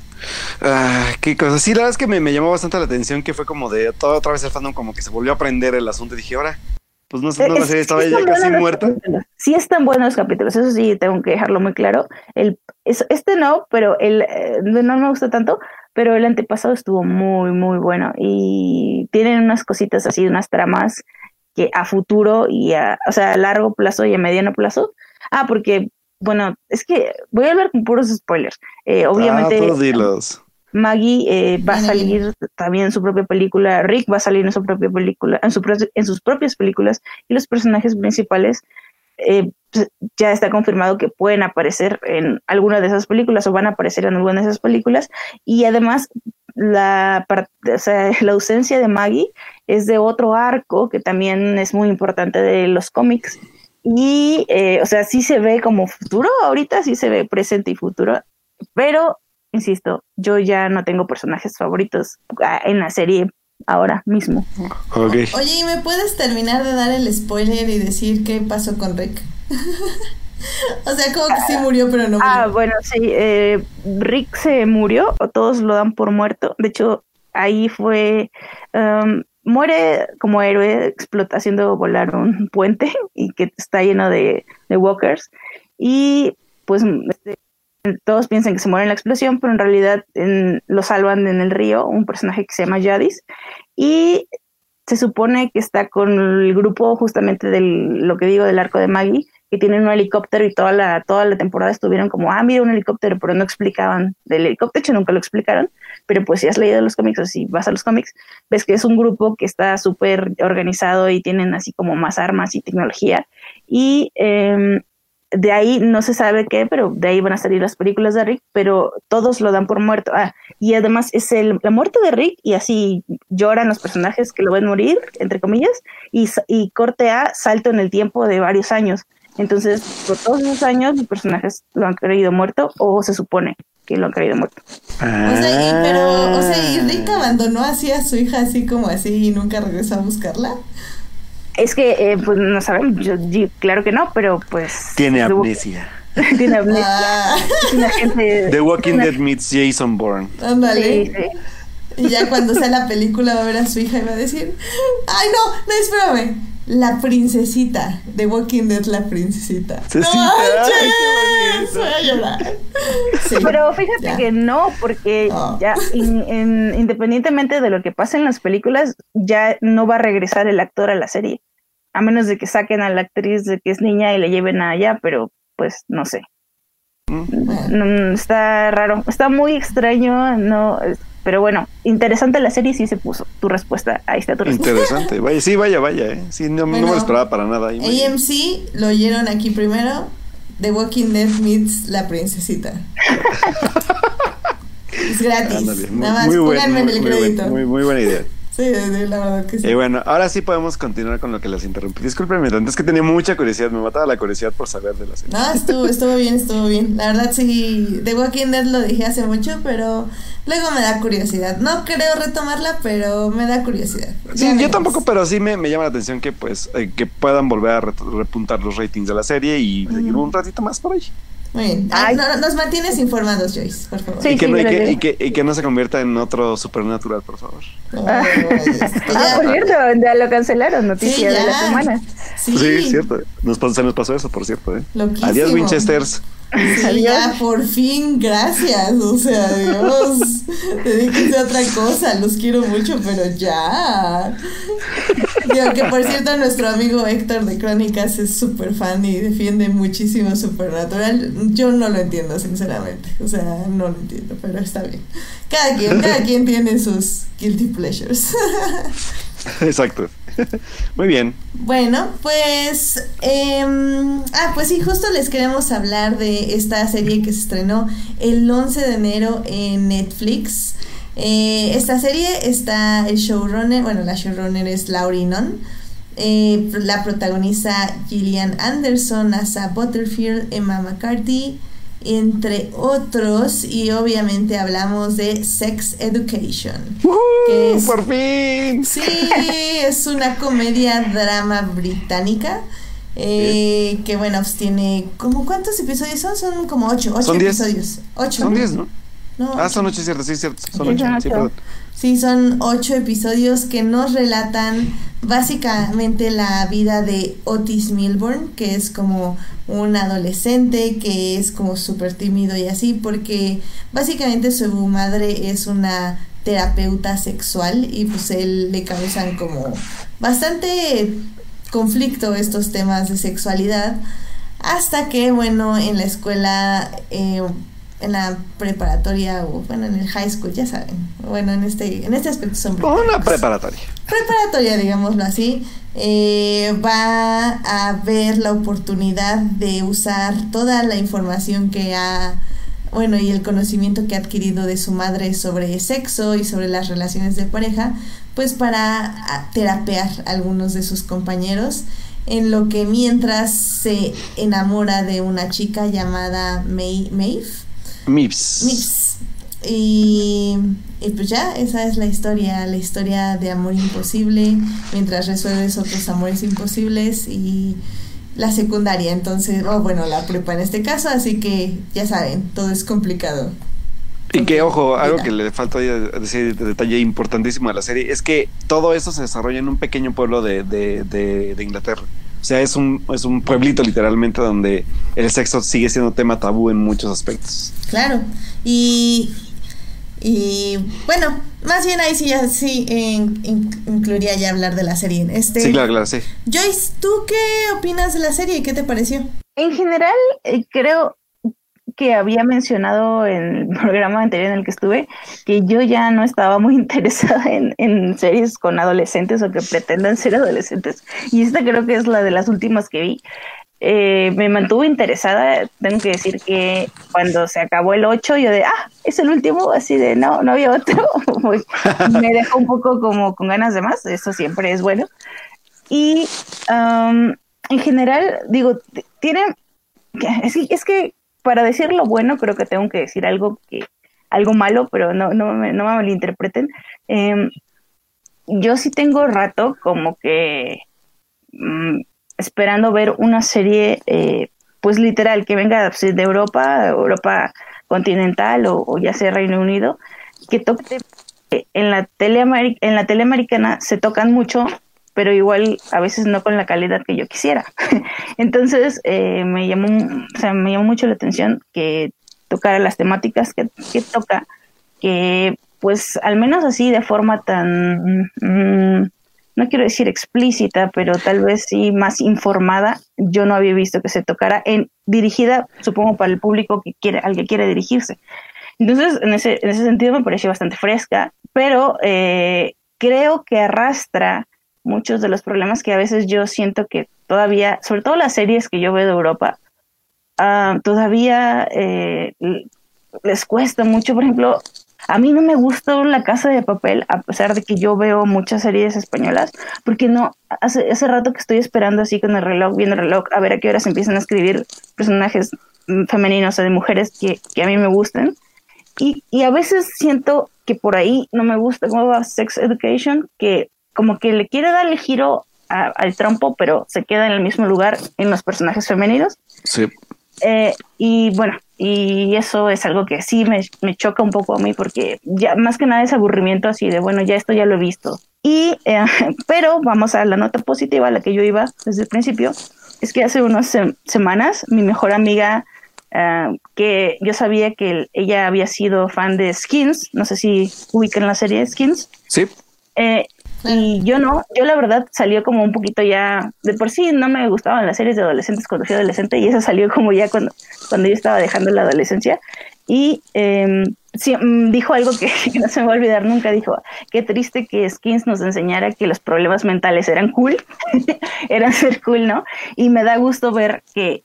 Ah, qué cosa. Sí, la verdad es que me, llamó bastante la atención que fue como de toda otra vez el fandom como que se volvió a aprender el asunto y dije, ahora, pues no, sé, no sé, estaba ya casi muerta. Sí están buenos los capítulos, eso sí tengo que dejarlo muy claro. El, este no, pero el eh, no me gusta tanto, pero el antepasado estuvo muy, muy bueno y tienen unas cositas así, unas tramas que a futuro y a, o sea, a largo plazo y a mediano plazo. Ah, porque bueno, es que voy a hablar con puros spoilers. Eh, obviamente, ah, Maggie eh, va a salir también en su propia película, Rick va a salir en su propia película, en, en sus propias películas, y los personajes principales eh, pues, ya está confirmado que pueden aparecer en alguna de esas películas o van a aparecer en alguna de esas películas, y además la, o sea, la ausencia de Maggie es de otro arco que también es muy importante de los cómics y, eh, o sea, sí se ve como futuro, ahorita sí se ve presente y futuro, pero, insisto, yo ya no tengo personajes favoritos ah, en la serie ahora mismo. Oye, ¿y me puedes terminar de dar el spoiler y decir qué pasó con Rick? o sea, como que sí murió, pero no murió. Ah, bueno, sí, eh, Rick se murió, o todos lo dan por muerto. De hecho, ahí fue... Um, muere como héroe explota, haciendo volar un puente y que está lleno de, walkers. Y pues este, todos piensan que se muere en la explosión, pero en realidad lo salvan en el río un personaje que se llama Jadis. Y se supone que está con el grupo justamente del lo que digo del arco de Maggie, que tienen un helicóptero y toda la, toda la temporada estuvieron como, ah, mira un helicóptero, pero no explicaban del helicóptero, hecho nunca lo explicaron pero pues si has leído los cómics o si vas a los cómics, ves que es un grupo que está súper organizado y tienen así como más armas y tecnología. Y em, de ahí no se sabe qué, pero de ahí van a salir las películas de Rick, pero todos lo dan por muerto. Ah, y además es el, la muerte de Rick y así lloran los personajes que lo ven morir, entre comillas, y, y corte a salto en el tiempo de varios años. Entonces, por todos esos años, los personajes lo han creído muerto o se supone que lo han creído muerto. O sea, y, pero, o sea, ¿y Rick abandonó así a su hija así como así y nunca regresó a buscarla? Es que, eh, pues no sabemos, yo, claro que no, pero pues... Tiene amnesia. Tiene amnesia. Ah. gente, The Walking Dead meets Jason Bourne. Ándale. Sí, Y ya cuando sea la película va a ver a su hija y va a decir, ay no, no, espérame, La princesita, de Walking Dead, la princesita. Sí, ¡No manches! Voy a llorar. Sí, Pero fíjate ya. que no, porque No. ya in- en- independientemente de lo que pase en las películas, ya no va a regresar el actor a la serie. A menos de que saquen a la actriz de que es niña y le lleven allá, pero pues no sé. Bueno, Mm, está raro, está muy extraño, no, pero bueno, interesante la serie sí se puso. Tu respuesta, ahí está tu respuesta. Interesante. Vaya, sí, vaya, vaya, ¿eh? Sí, no, no me lo esperaba para nada. AMC lo oyeron aquí primero. The Walking Dead meets la princesita. es gratis. Ándale, muy, Nada más muy buen- pónganme en muy- el muy buen- crédito. muy- muy buena idea. Sí, sí, la verdad que sí. Y bueno, ahora sí podemos continuar con lo que las interrumpí. Discúlpenme, tanto es que tenía mucha curiosidad, me mataba la curiosidad por saber de la serie. No, estuvo, estuvo bien, estuvo bien. La verdad sí, The Walking Dead lo dije hace mucho, pero luego me da curiosidad. No creo retomarla, pero me da curiosidad. Sí, Ya yo tampoco, pero sí me, me llama la atención que pues eh, que puedan volver a repuntar los ratings de la serie y seguir un ratito más por ahí. Muy bien. Ah, Ay. no, no, nos mantienes informados, Joyce, por favor. Sí, y, que, no- y, que, y, que, y que no se convierta en otro supernatural, por favor. Que Ah, ya- por cierto, ya lo cancelaron, noticia Sí, de la semana. Sí, Sí, cierto. Nos, pasó- se nos pasó eso, por cierto. ¿eh? Adiós, Winchesters. Sí, Adiós. ya, por fin, gracias. O sea, Dios. Dedíquense a otra cosa. Los quiero mucho, pero ya. Digo que por cierto, nuestro amigo Héctor de Crónicas es súper fan y defiende muchísimo Supernatural. Yo no lo entiendo, sinceramente. O sea, no lo entiendo, pero está bien. Cada quien, cada quien tiene sus guilty pleasures. Exacto. Muy bien. Bueno, pues. em, ah, pues sí, justo les queremos hablar de esta serie que se estrenó el 11 de enero en Netflix. Eh, esta serie está el showrunner, bueno, la showrunner es Laurie Nunn. Eh, la protagoniza Gillian Anderson, Asa Butterfield, Emma McCarthy, entre otros. Y obviamente hablamos de Sex Education. Que es- ¡Por fin! Sí, es una comedia drama británica. eh, que bueno, pues tiene como cuántos episodios son, son como ocho, ocho Son diez. episodios. Ocho. Son ¿no? 10, ¿no? No, Ah, ocho. son 8, cierto, sí, cierto. Son Sí, 8. son Sí, ocho. perdón. Sí, son ocho episodios que nos relatan básicamente la vida de Otis Milburn, que es como un adolescente que es como súper tímido y así, porque básicamente su madre es una terapeuta sexual y pues él le causan como bastante conflicto estos temas de sexualidad hasta que bueno en la escuela eh, en la preparatoria o bueno en el high school ya saben bueno en este en este aspecto son Una preparatoria. preparatoria digámoslo así eh, va a ver la oportunidad de usar toda la información que ha bueno y el conocimiento que ha adquirido de su madre sobre sexo y sobre las relaciones de pareja pues para a, terapear a algunos de sus compañeros en lo que mientras se enamora de una chica llamada May, Maeve Mips. Mips. Y, y pues ya, esa es la historia, la historia de amor imposible, mientras resuelves otros amores imposibles y la secundaria, entonces, o bueno, la prepa en este caso, así que ya saben, todo es complicado. Y que, ojo, algo que le falta decir, de detalle importantísimo a la serie, es que todo eso se desarrolla en un pequeño pueblo de, de, de- de Inglaterra. O sea, es un, es un pueblito literalmente donde el sexo sigue siendo tema tabú en muchos aspectos. Claro. Y, y bueno, más bien ahí sí ya sí in- in- incluiría ya hablar de la serie. Este, Sí, claro, claro, sí. Joyce, ¿tú qué opinas de la serie? ¿Qué te pareció? En general, eh, creo que había mencionado en el programa anterior en el que estuve que yo ya no estaba muy interesada en, en series con adolescentes o que pretendan ser adolescentes. Y esta creo que es la de las últimas que vi. Eh, me mantuvo interesada. Tengo que decir que cuando se acabó el 8, yo de, ah, es el último, así de, no, no había otro. Me dejó un poco como con ganas de más. Eso siempre es bueno. Y am, en general, digo, tiene. Es, es que para decir lo bueno, creo que tengo que decir algo que algo malo, pero no, no, me, no me malinterpreten. Em, yo sí tengo rato como que mm, esperando ver una serie, eh, pues literal, que venga pues, de Europa, Europa continental o, ya sea Reino Unido, que toque. eh, En la, tele en la tele americana se tocan mucho pero igual a veces no con la calidad que yo quisiera. Entonces eh, me llamó, o sea, me llamó mucho la atención que tocara las temáticas que, que toca, que pues al menos así de forma tan mm, no quiero decir explícita, pero tal vez sí más informada, yo no había visto que se tocara en dirigida, supongo, para el público que quiere, al que quiere dirigirse. Entonces, en ese, en ese sentido me pareció bastante fresca, pero eh, creo que arrastra muchos de los problemas que a veces yo siento que todavía, sobre todo las series que yo veo de Europa, uh, todavía eh, les cuesta mucho. Por ejemplo, a mí no me gustó La Casa de Papel, a pesar de que yo veo muchas series españolas, porque no, hace, hace rato que estoy esperando así con el reloj, viendo el reloj, a ver a qué horas empiezan a escribir personajes mm, femeninos o de mujeres que, que a mí me gusten. Y, y, a veces siento que por ahí no me gusta cómo va Sex Education, que como que le quiere dar el giro al trompo, pero se queda en el mismo lugar en los personajes femeninos. Sí. Eh, y bueno, y eso es algo que sí me, me, choca un poco a mí porque ya más que nada es aburrimiento así de, bueno, ya esto ya lo he visto. Y, eh, pero vamos a la nota positiva a la que yo iba desde el principio, es que hace unas semanas mi mejor amiga, uh, que yo sabía que ella había sido fan de Skins, no sé si ubican la serie Skins. Sí. Eh, y yo no, yo la verdad salió como un poquito ya, de por sí no me gustaban las series de adolescentes cuando fui adolescente y esa salió como ya cuando, cuando yo estaba dejando la adolescencia. Y eh, sí, mm, dijo algo que, que, no se me va a olvidar nunca, dijo, qué triste que Skins nos enseñara que los problemas mentales eran cool, eran ser cool, ¿no? Y me da gusto ver que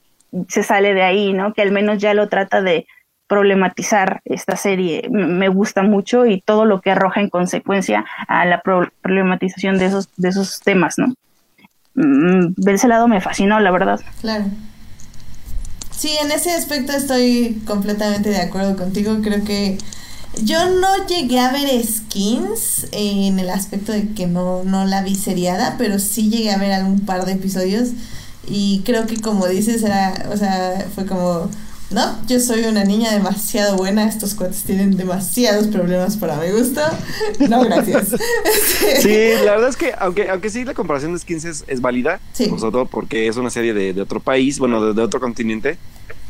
se sale de ahí, ¿no? Que al menos ya lo trata de, problematizar esta serie. Me gusta mucho y todo lo que arroja en consecuencia a la problematización de esos, de esos temas, ¿no? Mm, de lado me fascinó, la verdad. Claro. Sí, en ese aspecto estoy completamente de acuerdo contigo. Creo que yo no llegué a ver skins en el aspecto de que no, no la vi seriada, pero sí llegué a ver algún par de episodios y creo que como dices era, o sea, fue como no, yo soy una niña demasiado buena, estos cuates tienen demasiados problemas para mi gusto. No, gracias. sí, la verdad es que, aunque, aunque sí la comparación de skins es, es válida, sí. sobre todo porque es una serie de, de otro país, bueno, de, de, otro continente,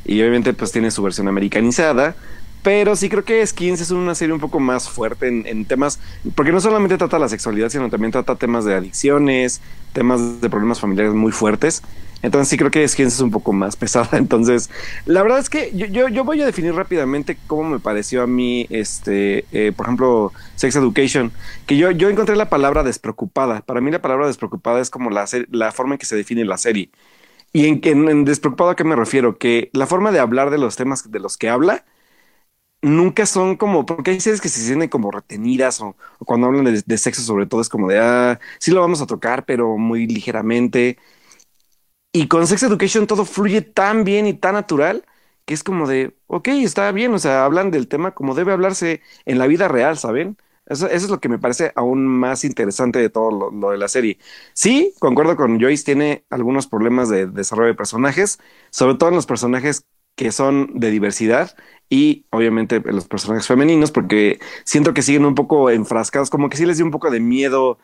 y obviamente pues tiene su versión americanizada, pero sí creo que Skins es una serie un poco más fuerte en, en, temas, porque no solamente trata la sexualidad, sino también trata temas de adicciones, temas de problemas familiares muy fuertes. Entonces sí creo que Skins es un poco más pesada. Entonces, la verdad es que yo, yo, yo voy a definir rápidamente cómo me pareció a mí, este, eh, por ejemplo, Sex Education, que yo, yo encontré la palabra despreocupada. Para mí la palabra despreocupada es como la, la forma en que se define la serie. Y en, en, en despreocupado a qué me refiero? Que la forma de hablar de los temas de los que habla nunca son como, porque hay series que se sienten como retenidas o, cuando hablan de, de, sexo sobre todo es como de, ah, sí lo vamos a tocar, pero muy ligeramente. Y con Sex Education todo fluye tan bien y tan natural que es como de, ok, está bien, o sea, hablan del tema como debe hablarse en la vida real, ¿saben? Eso, es lo que me parece aún más interesante de todo lo, lo, de la serie. Sí, concuerdo con Joyce, tiene algunos problemas de desarrollo de personajes, sobre todo en los personajes que son de diversidad y obviamente los personajes femeninos, porque siento que siguen un poco enfrascados, como que sí les dio un poco de miedo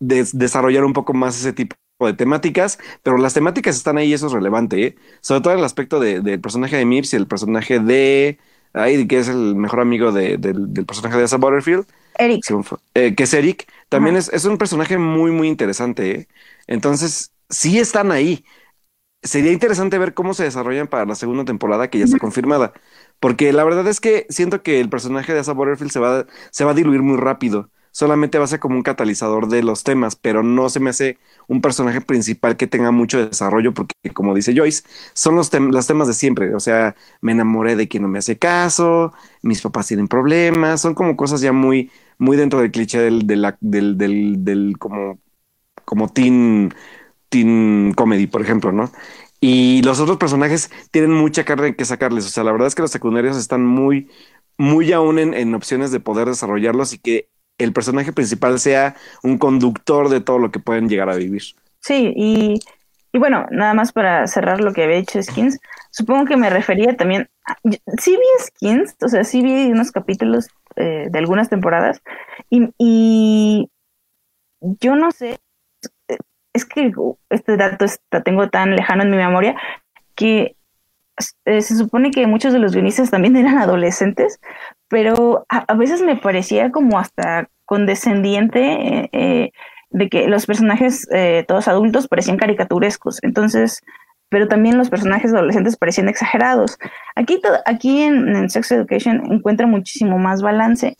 de desarrollar un poco más ese tipo de temáticas, pero las temáticas están ahí y eso es relevante, ¿eh? sobre todo el aspecto del de, personaje de Mips y el personaje de, ay, que es el mejor amigo de, del personaje de Asa Butterfield. Eric. Eh, que es Eric, también es, es, un personaje muy, muy interesante. ¿eh? Entonces, sí están ahí. Sería interesante ver cómo se desarrollan para la segunda temporada, que ya está confirmada. Porque la verdad es que siento que el personaje de Asa Butterfield se va, se va a diluir muy rápido. Solamente va a ser como un catalizador de los temas, pero no se me hace un personaje principal que tenga mucho desarrollo, porque como dice Joyce, son los, tem los temas de siempre. O sea, me enamoré de quien no me hace caso, mis papás tienen problemas, son como cosas ya muy, muy dentro del cliché del, del, del, del, del como, como teen, teen comedy, por ejemplo, ¿no? Y los otros personajes tienen mucha carne que sacarles. O sea, la verdad es que los secundarios están muy, muy aún en, opciones de poder desarrollarlos y que el personaje principal sea un conductor de todo lo que pueden llegar a vivir. Sí, y, bueno, nada más para cerrar lo que había hecho Skins, supongo que me refería también. Sí vi Skins, o sea, sí vi unos capítulos eh, de algunas temporadas y yo no sé es que este dato lo tengo tan lejano en mi memoria que eh, se supone que muchos de los guionistas también eran adolescentes, pero a, veces me parecía como hasta condescendiente eh, de que los personajes, todos adultos, parecían caricaturescos. Entonces, pero también los personajes adolescentes parecían exagerados. Aquí, aquí en, Sex Education encuentra muchísimo más balance,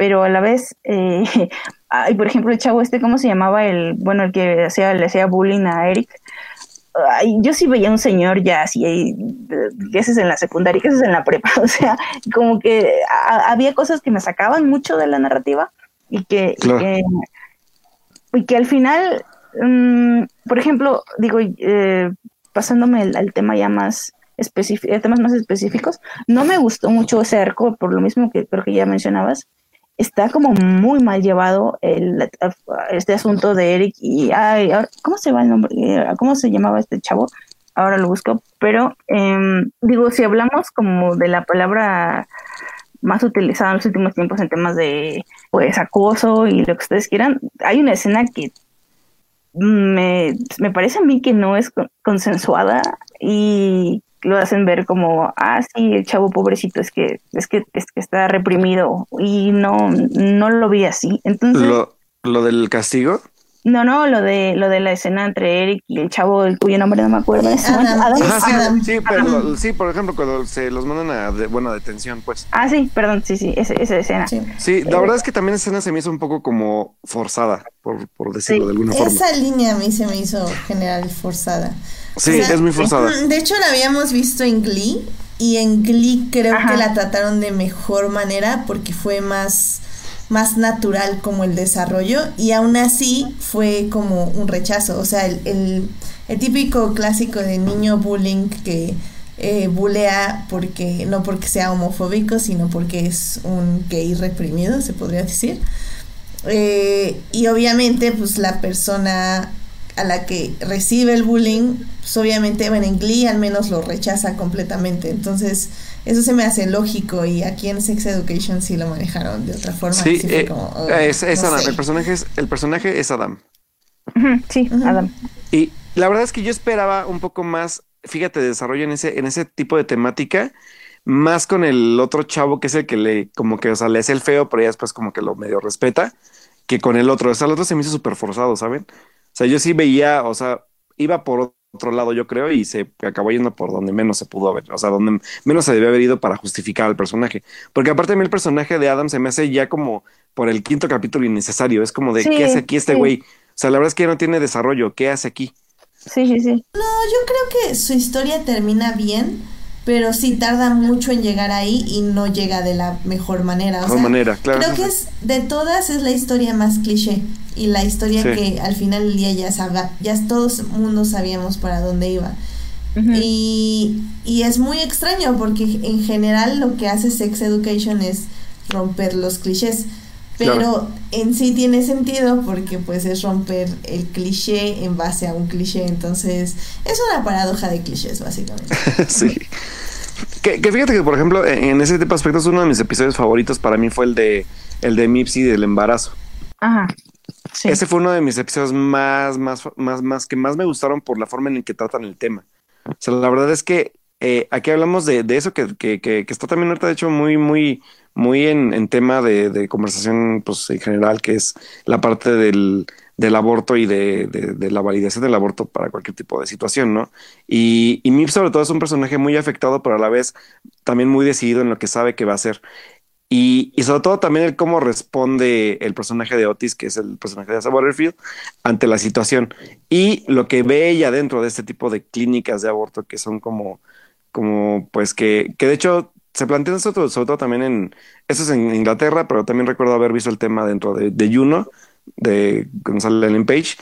pero a la vez, eh, ay, por ejemplo, el chavo este, ¿cómo se llamaba? El, bueno, el que hacía, le hacía bullying a Eric. Ay, yo sí veía un señor ya así, que ese es en la secundaria, que ese es en la prepa, o sea, como que había cosas que me sacaban mucho de la narrativa y que, y que, al final, mm, por ejemplo, digo, eh, pasándome al, tema ya más específico, temas más específicos, no me gustó mucho ese arco, por lo mismo que creo que ya mencionabas, está como muy mal llevado el, este asunto de Eric y, ay, ¿cómo se va el nombre? ¿Cómo se llamaba este chavo? Ahora lo busco, pero em, digo, si hablamos como de la palabra más utilizada en los últimos tiempos en temas de pues acoso y lo que ustedes quieran, hay una escena que me, me parece a mí que no es consensuada y lo hacen ver como, ah, sí, el chavo pobrecito es que, es que, es que está reprimido y no, no lo vi así. Entonces, ¿Lo, ¿Lo del castigo? No, no, lo de lo de la escena entre Eric y el chavo el cuyo nombre no me acuerdo. sí, pero sí, por ejemplo, cuando se los mandan a de, buena detención, pues. Ah, sí, perdón, sí, sí, esa, escena. Sí, la verdad es que también esa escena se me hizo un poco como forzada, por, por decirlo de alguna forma. Esa línea a mí se me hizo general forzada. Sí, es muy forzada. De hecho, la habíamos visto en Glee y en Glee creo que la trataron de mejor manera porque fue más más natural como el desarrollo y aún así fue como un rechazo, o sea, el, el, típico clásico de niño bullying que eh, bulea porque no porque sea homofóbico, sino porque es un gay reprimido, se podría decir. Eh, y obviamente, pues la persona a la que recibe el bullying, pues obviamente en Glee al menos lo rechaza completamente. Entonces, eso se me hace lógico y aquí en Sex Education sí lo manejaron de otra forma. Sí, eh, es, Adam, el personaje es, el personaje es Adam. sí, Adam. Y la verdad es que yo esperaba un poco más, fíjate, desarrollo en ese, en ese tipo de temática, más con el otro chavo que es el que le, como que, o sea, le hace el feo, pero ya después como que lo medio respeta, que con el otro. O sea, el otro se me hizo súper forzado, ¿saben? O sea, yo sí veía, o sea, iba por otro lado, yo creo, y se acabó yendo por donde menos se pudo haber, o sea, donde menos se debió haber ido para justificar al personaje. Porque aparte a mí el personaje de Adam se me hace ya como por el quinto capítulo innecesario. Es como de, ¿qué hace aquí este güey? O sea, la verdad es que ya no tiene desarrollo. ¿Qué hace aquí? Sí, sí, sí. No, yo creo que su historia termina bien pero sí tarda mucho en llegar ahí y no llega de la mejor manera. O manera, claro. Creo que es de todas es la historia más cliché y la historia que al final del día ya sabe, ya todos mundo sabíamos para dónde iba. y, y es muy extraño porque en general lo que hace Sex Education es romper los clichés. Pero en sí tiene sentido porque pues es romper el cliché en base a un cliché. Entonces es una paradoja de clichés básicamente. sí. Que, fíjate que, por ejemplo, en ese tipo de aspectos, uno de mis episodios favoritos para mí fue el de el de Mipsy del embarazo. Ajá. Ese fue uno de mis episodios más, más, más, más que más me gustaron por la forma en que tratan el tema. O sea, la verdad es que eh, aquí hablamos de, de eso que, que, que, está también ahorita, de hecho, muy, muy, muy en, en tema de, de, conversación, pues en general, que es la parte del, del aborto y de, de, la validación del aborto para cualquier tipo de situación, ¿no? Y, y Mip sobre todo es un personaje muy afectado, pero a la vez también muy decidido en lo que sabe que va a hacer. Y, y, sobre todo también el cómo responde el personaje de Otis, que es el personaje de Asa Butterfield, ante la situación. Y lo que ve ella dentro de este tipo de clínicas de aborto que son como, como pues que, que de hecho se plantea sobre, sobre todo también en, eso es en Inglaterra, pero también recuerdo haber visto el tema dentro de, Juno, de Gonzalo Ellen Page.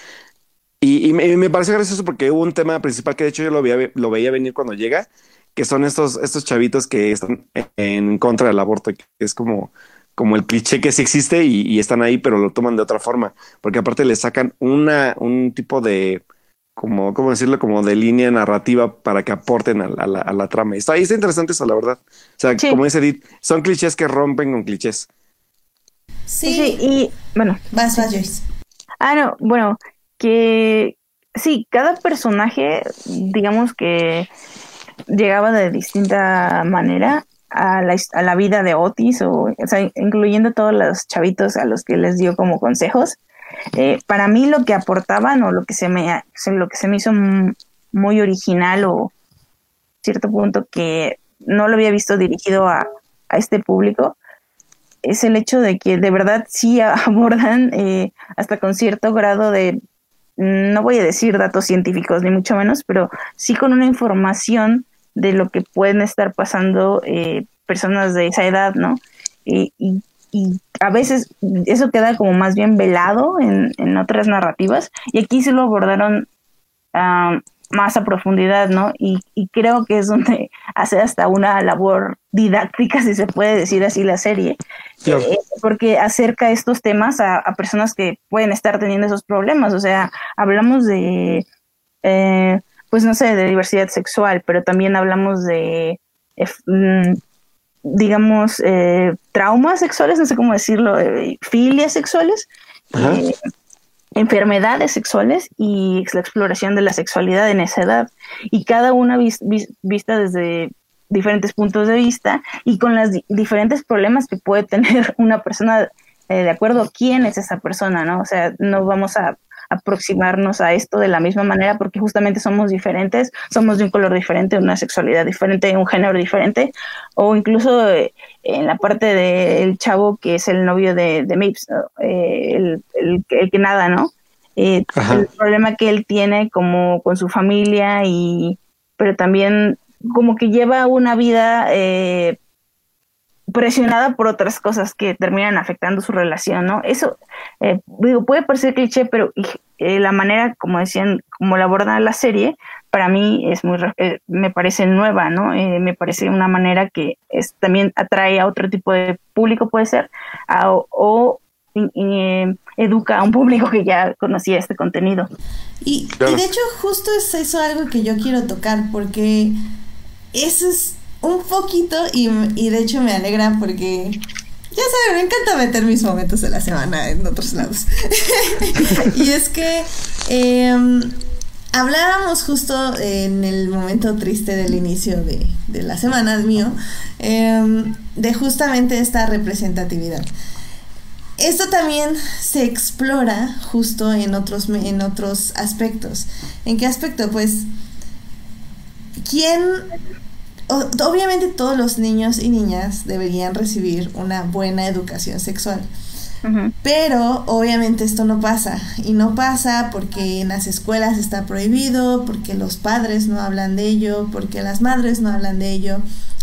Y, me, me, pareció gracioso porque hubo un tema principal que de hecho yo lo veía, lo venir cuando llega, que son estos, estos chavitos que están en contra del aborto, que es como, como el cliché que sí existe y, están ahí, pero lo toman de otra forma, porque aparte le sacan una, un tipo de, como, ¿cómo decirlo? Como de línea narrativa para que aporten a, la, a la, trama. Y está, ahí está interesante eso, la verdad. O sea, como dice Edith, son clichés que rompen con clichés. Sí, y bueno. Vas, vas, Joyce. Ah, no, bueno, que sí, cada personaje, digamos que llegaba de distinta manera a la, a la vida de Otis, o, o sea, incluyendo todos los chavitos a los que les dio como consejos. Eh, para mí lo que aportaban o lo que se me, lo que se me hizo muy original o cierto punto que no lo había visto dirigido a, a este público es el hecho de que de verdad sí abordan eh, hasta con cierto grado de, no voy a decir datos científicos ni mucho menos, pero sí con una información de lo que pueden estar pasando eh, personas de esa edad, ¿no? y, y a veces eso queda como más bien velado en, en otras narrativas y aquí sí lo abordaron ah, más a profundidad, ¿no? Y, y, creo que es donde hace hasta una labor didáctica, si se puede decir así, la serie, eh, porque acerca estos temas a, a, personas que pueden estar teniendo esos problemas, o sea, hablamos de, eh, pues no sé, de diversidad sexual, pero también hablamos de... Eh, mm, digamos, eh, traumas sexuales, no sé cómo decirlo, eh, filias sexuales, eh, enfermedades sexuales y la exploración de la sexualidad en esa edad. Y cada una vista desde diferentes puntos de vista y con los diferentes problemas que puede tener una persona de acuerdo a quién es esa persona, ¿no? O sea, no vamos a aproximarnos a esto de la misma manera porque justamente somos diferentes, somos de un color diferente, una sexualidad diferente, un género diferente, o incluso eh, en la parte del chavo que es el novio de, de Mips, eh, el, el, que nada, ¿no? Eh, el problema que él tiene como con su familia y pero también como que lleva una vida eh, presionada por otras cosas que terminan afectando su relación, ¿no? Eso, eh, digo, puede parecer cliché, pero eh, la manera, como decían, como la aborda la serie, para mí es muy, eh, me parece nueva, ¿no? Eh, me parece una manera que es, también atrae a otro tipo de público, puede ser, a, o eh, educa a un público que ya conocía este contenido. Y, y de hecho, justo es eso algo que yo quiero tocar, porque eso es un poquito y, y, de hecho me alegra porque ya saben, me encanta meter mis momentos de la semana en otros lados. y es que eh, hablábamos justo en el momento triste del inicio de, de la semana mío eh, de justamente esta representatividad. Esto también se explora justo en otros, en otros aspectos. ¿En qué aspecto? Pues, ¿quién obviamente todos los niños y niñas deberían recibir una buena educación sexual. Pero obviamente esto no pasa. Y no pasa porque en las escuelas está prohibido, porque los padres no hablan de ello, porque las madres no hablan de ello.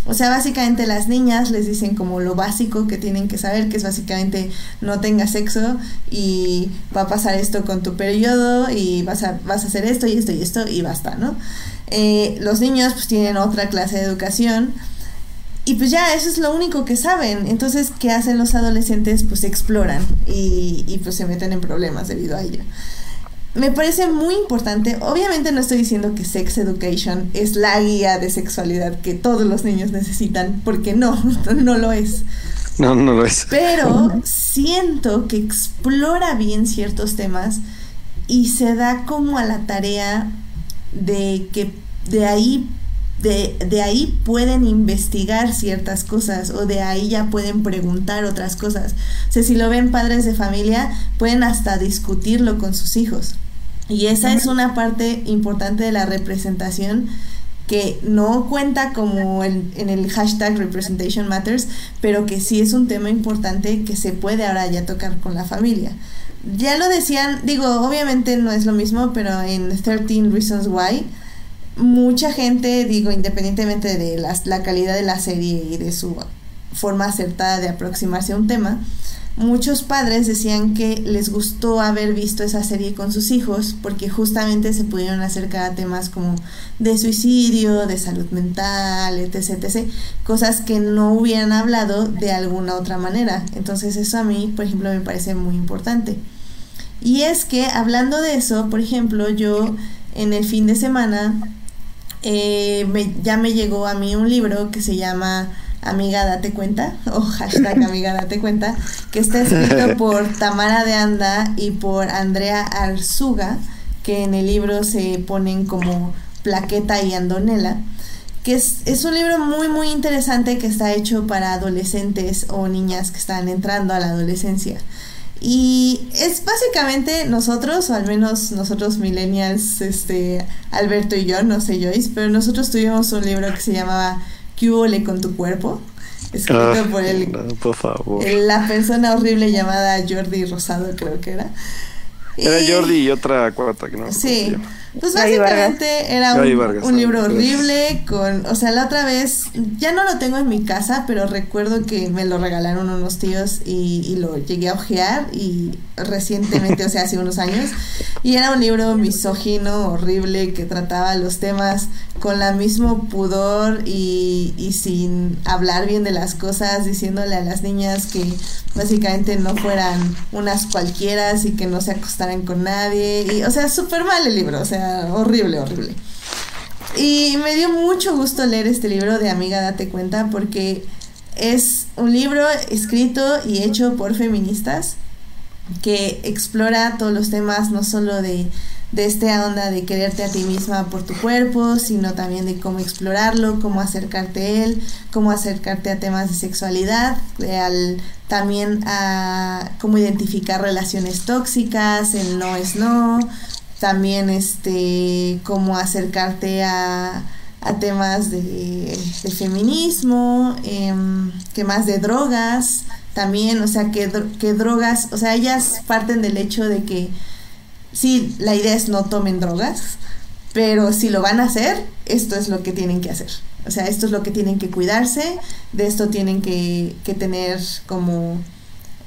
O sea, básicamente las niñas les dicen como lo básico que tienen que saber, que es básicamente no tengas sexo y va a pasar esto con tu periodo y vas a, vas a hacer esto y esto y esto y basta, ¿no? Eh, los niños pues tienen otra clase de educación y pues ya eso es lo único que saben. Entonces, ¿qué hacen los adolescentes? Pues exploran y, y pues se meten en problemas debido a ello. Me parece muy importante, obviamente no estoy diciendo que Sex Education es la guía de sexualidad que todos los niños necesitan, porque no, no lo es. No, no lo es. Pero siento que explora bien ciertos temas y se da como a la tarea de que de ahí de, de, ahí pueden investigar ciertas cosas o de ahí ya pueden preguntar otras cosas. O sea, si lo ven padres de familia, pueden hasta discutirlo con sus hijos. Y esa es una parte importante de la representación que no cuenta como en, en el hashtag Representation Matters, pero que sí es un tema importante que se puede ahora ya tocar con la familia ya lo decían, digo, obviamente no es lo mismo, pero en 13 Reasons Why, mucha gente, digo, independientemente de las, la calidad de la serie y de su forma acertada de aproximarse a un tema, muchos padres decían que les gustó haber visto esa serie con sus hijos porque justamente se pudieron acercar a temas como de suicidio, de salud mental, etc, etc, cosas que no hubieran hablado de alguna otra manera. Entonces eso a mí, por ejemplo, me parece muy importante. Y es que hablando de eso, por ejemplo, yo en el fin de semana eh, ya me llegó a mí un libro que se llama Amiga Date Cuenta, o hashtag Amiga Date Cuenta, que está escrito por Tamara de Anda y por Andrea Arzuga, que en el libro se ponen como Plaqueta y Andonela, que es, es un libro muy muy interesante que está hecho para adolescentes o niñas que están entrando a la adolescencia. Y es básicamente nosotros, o al menos nosotros millennials, este, Alberto y yo, no sé Joyce, pero nosotros tuvimos un libro que se llamaba ¿Qué con tu cuerpo? Escrito Ah, por el, no, por favor. la persona horrible llamada Jordi Rosado, creo que era. Era Y- Jordi y otra cuarta que no. Sí, cómo se llama. Pues básicamente era un, Gaby Vargas, un libro ah, horrible con, o sea, la otra vez, ya no lo tengo en mi casa, pero recuerdo que me lo regalaron unos tíos y, y lo llegué a ojear y recientemente, o sea, hace unos años, y era un libro misógino, horrible, que trataba los temas con la mismo pudor y, y sin hablar bien de las cosas, diciéndole a las niñas que básicamente no fueran unas cualquiera y que no se acostaran con nadie. Y, o sea, súper mal el libro, o sea, horrible, horrible. Y me dio mucho gusto leer este libro de Amiga Date Cuenta porque es un libro escrito y hecho por feministas que explora todos los temas, no solo de, de esta onda de quererte a ti misma por tu cuerpo, sino también de cómo explorarlo, cómo acercarte a él, cómo acercarte a temas de sexualidad, al, también a cómo identificar relaciones tóxicas, el no es no, también este cómo acercarte a, a temas de, feminismo, em, que más de drogas, también, o sea, que, que drogas, o sea, ellas parten del hecho de que sí, la idea es no tomen drogas, pero si lo van a hacer, esto es lo que tienen que hacer. O sea, esto es lo que tienen que cuidarse, de esto tienen que, que tener como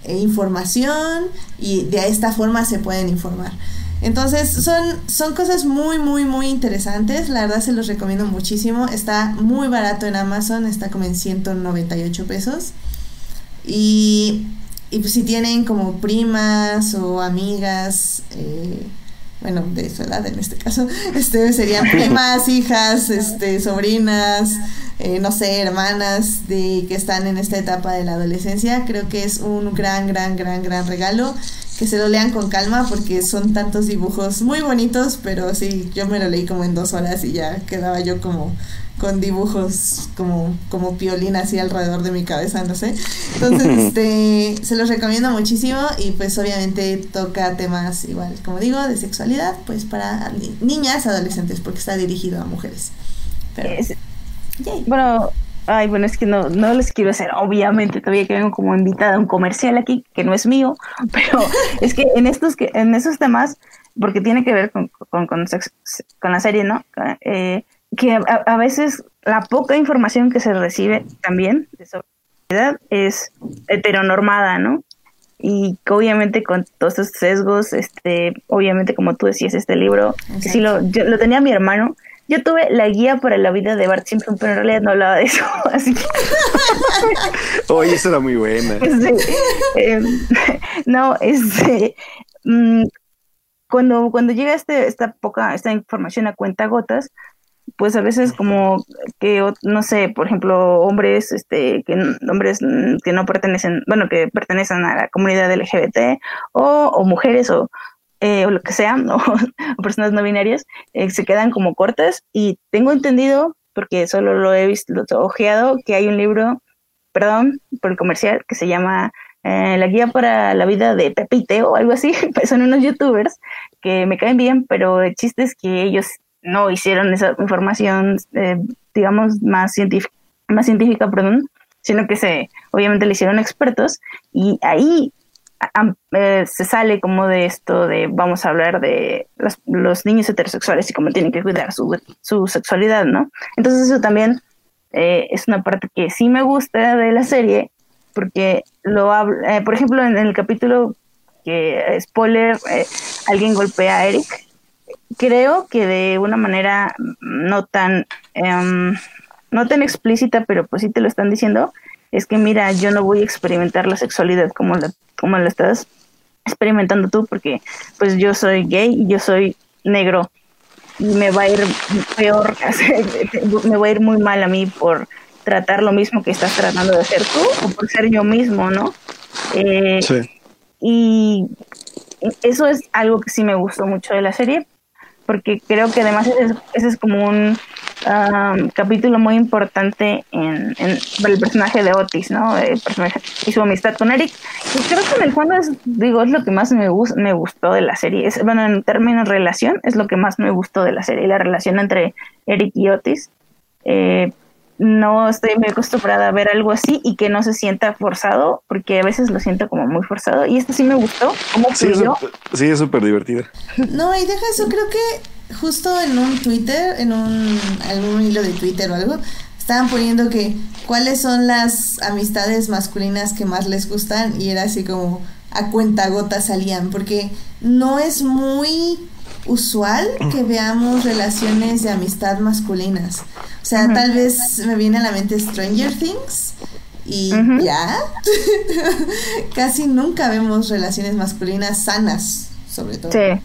eh, información y de esta forma se pueden informar. Entonces son, son cosas muy, muy, muy interesantes. La verdad se los recomiendo muchísimo. Está muy barato en Amazon, está como en 198 pesos. Y, y pues si tienen como primas o amigas, eh, bueno, de su edad en este caso, este serían primas, hijas, este, sobrinas, eh, no sé, hermanas de que están en esta etapa de la adolescencia, creo que es un gran, gran, gran, gran regalo. Que se lo lean con calma porque son tantos dibujos muy bonitos, pero sí, yo me lo leí como en dos horas y ya quedaba yo como con dibujos como, como piolín así alrededor de mi cabeza, no sé. Entonces, este, se los recomiendo muchísimo y pues obviamente toca temas igual, como digo, de sexualidad, pues para ni- niñas, adolescentes, porque está dirigido a mujeres. Pero, Es- bueno, ay, bueno, es que no, no les quiero hacer, obviamente, todavía que vengo como invitada a un comercial aquí, que no es mío, pero es que en estos, que, en esos temas, porque tiene que ver con, con, con, sex- con la serie, ¿no? Eh, que a, a veces la poca información que se recibe también de sexualidad es heteronormada, ¿no? Y obviamente con todos estos sesgos, este, obviamente como tú decías, este libro, que sí lo, yo, lo tenía mi hermano, yo tuve la guía para la vida de Bart Simpson, pero en realidad no hablaba de eso, así que Oye, esa era muy buena. este, eh, no, este, mm, cuando, cuando llega este, esta poca, esta información a cuenta gotas, pues a veces como que, no sé, por ejemplo, hombres, este, que, hombres mm, que no pertenecen, bueno, que pertenecen a la comunidad LGBT, o, o mujeres, o, eh, o lo que sea, ¿no? o personas no binarias, eh, se quedan como cortas, y tengo entendido, porque solo lo he visto, lo he ojeado, que hay un libro perdón por el comercial, que se llama eh, La Guía para la Vida de Pepe y Teo o algo así. Pues son unos youtubers que me caen bien, pero el chiste es que ellos no hicieron esa información, eh, digamos, más científica, más científica, perdón, sino que se, obviamente le hicieron expertos y ahí eh, se sale como de esto de vamos a hablar de los, los niños heterosexuales y cómo tienen que cuidar su, su sexualidad, ¿no? Entonces eso también eh, es una parte que sí me gusta de la serie porque lo habla, eh, por ejemplo en el capítulo que spoiler alguien golpea a Eric creo que de una manera no tan em, no tan explícita pero pues sí te lo están diciendo es que mira yo no voy a experimentar la sexualidad como la como la estás experimentando tú porque pues yo soy gay y yo soy negro y me va a ir peor, me va a ir muy mal a mí por tratar lo mismo que estás tratando de hacer tú o por ser yo mismo, ¿no? Eh, Sí. y eso es algo que sí me gustó mucho de la serie. Porque creo que además ese es, como un um, capítulo muy importante en, el personaje de Otis, ¿no? El personaje y su amistad con Eric. Y creo que en el fondo es, digo, es lo que más me, me gustó de la serie. Bueno, en términos de relación, es lo que más me gustó de la serie, la relación entre Eric y Otis. Eh, no estoy muy acostumbrada a ver algo así y que no se sienta forzado, porque a veces lo siento como muy forzado. Y esto sí me gustó, cómo sí, sí, es súper divertida. No, y deja eso, creo que justo en un Twitter, en un algún hilo de Twitter o algo, estaban poniendo que cuáles son las amistades masculinas que más les gustan y era así como a cuenta gota salían, porque no es muy usual que veamos relaciones de amistad masculinas. O sea, tal vez me viene a la mente Stranger Things y ya. Casi nunca vemos relaciones masculinas sanas, sobre todo. Sí.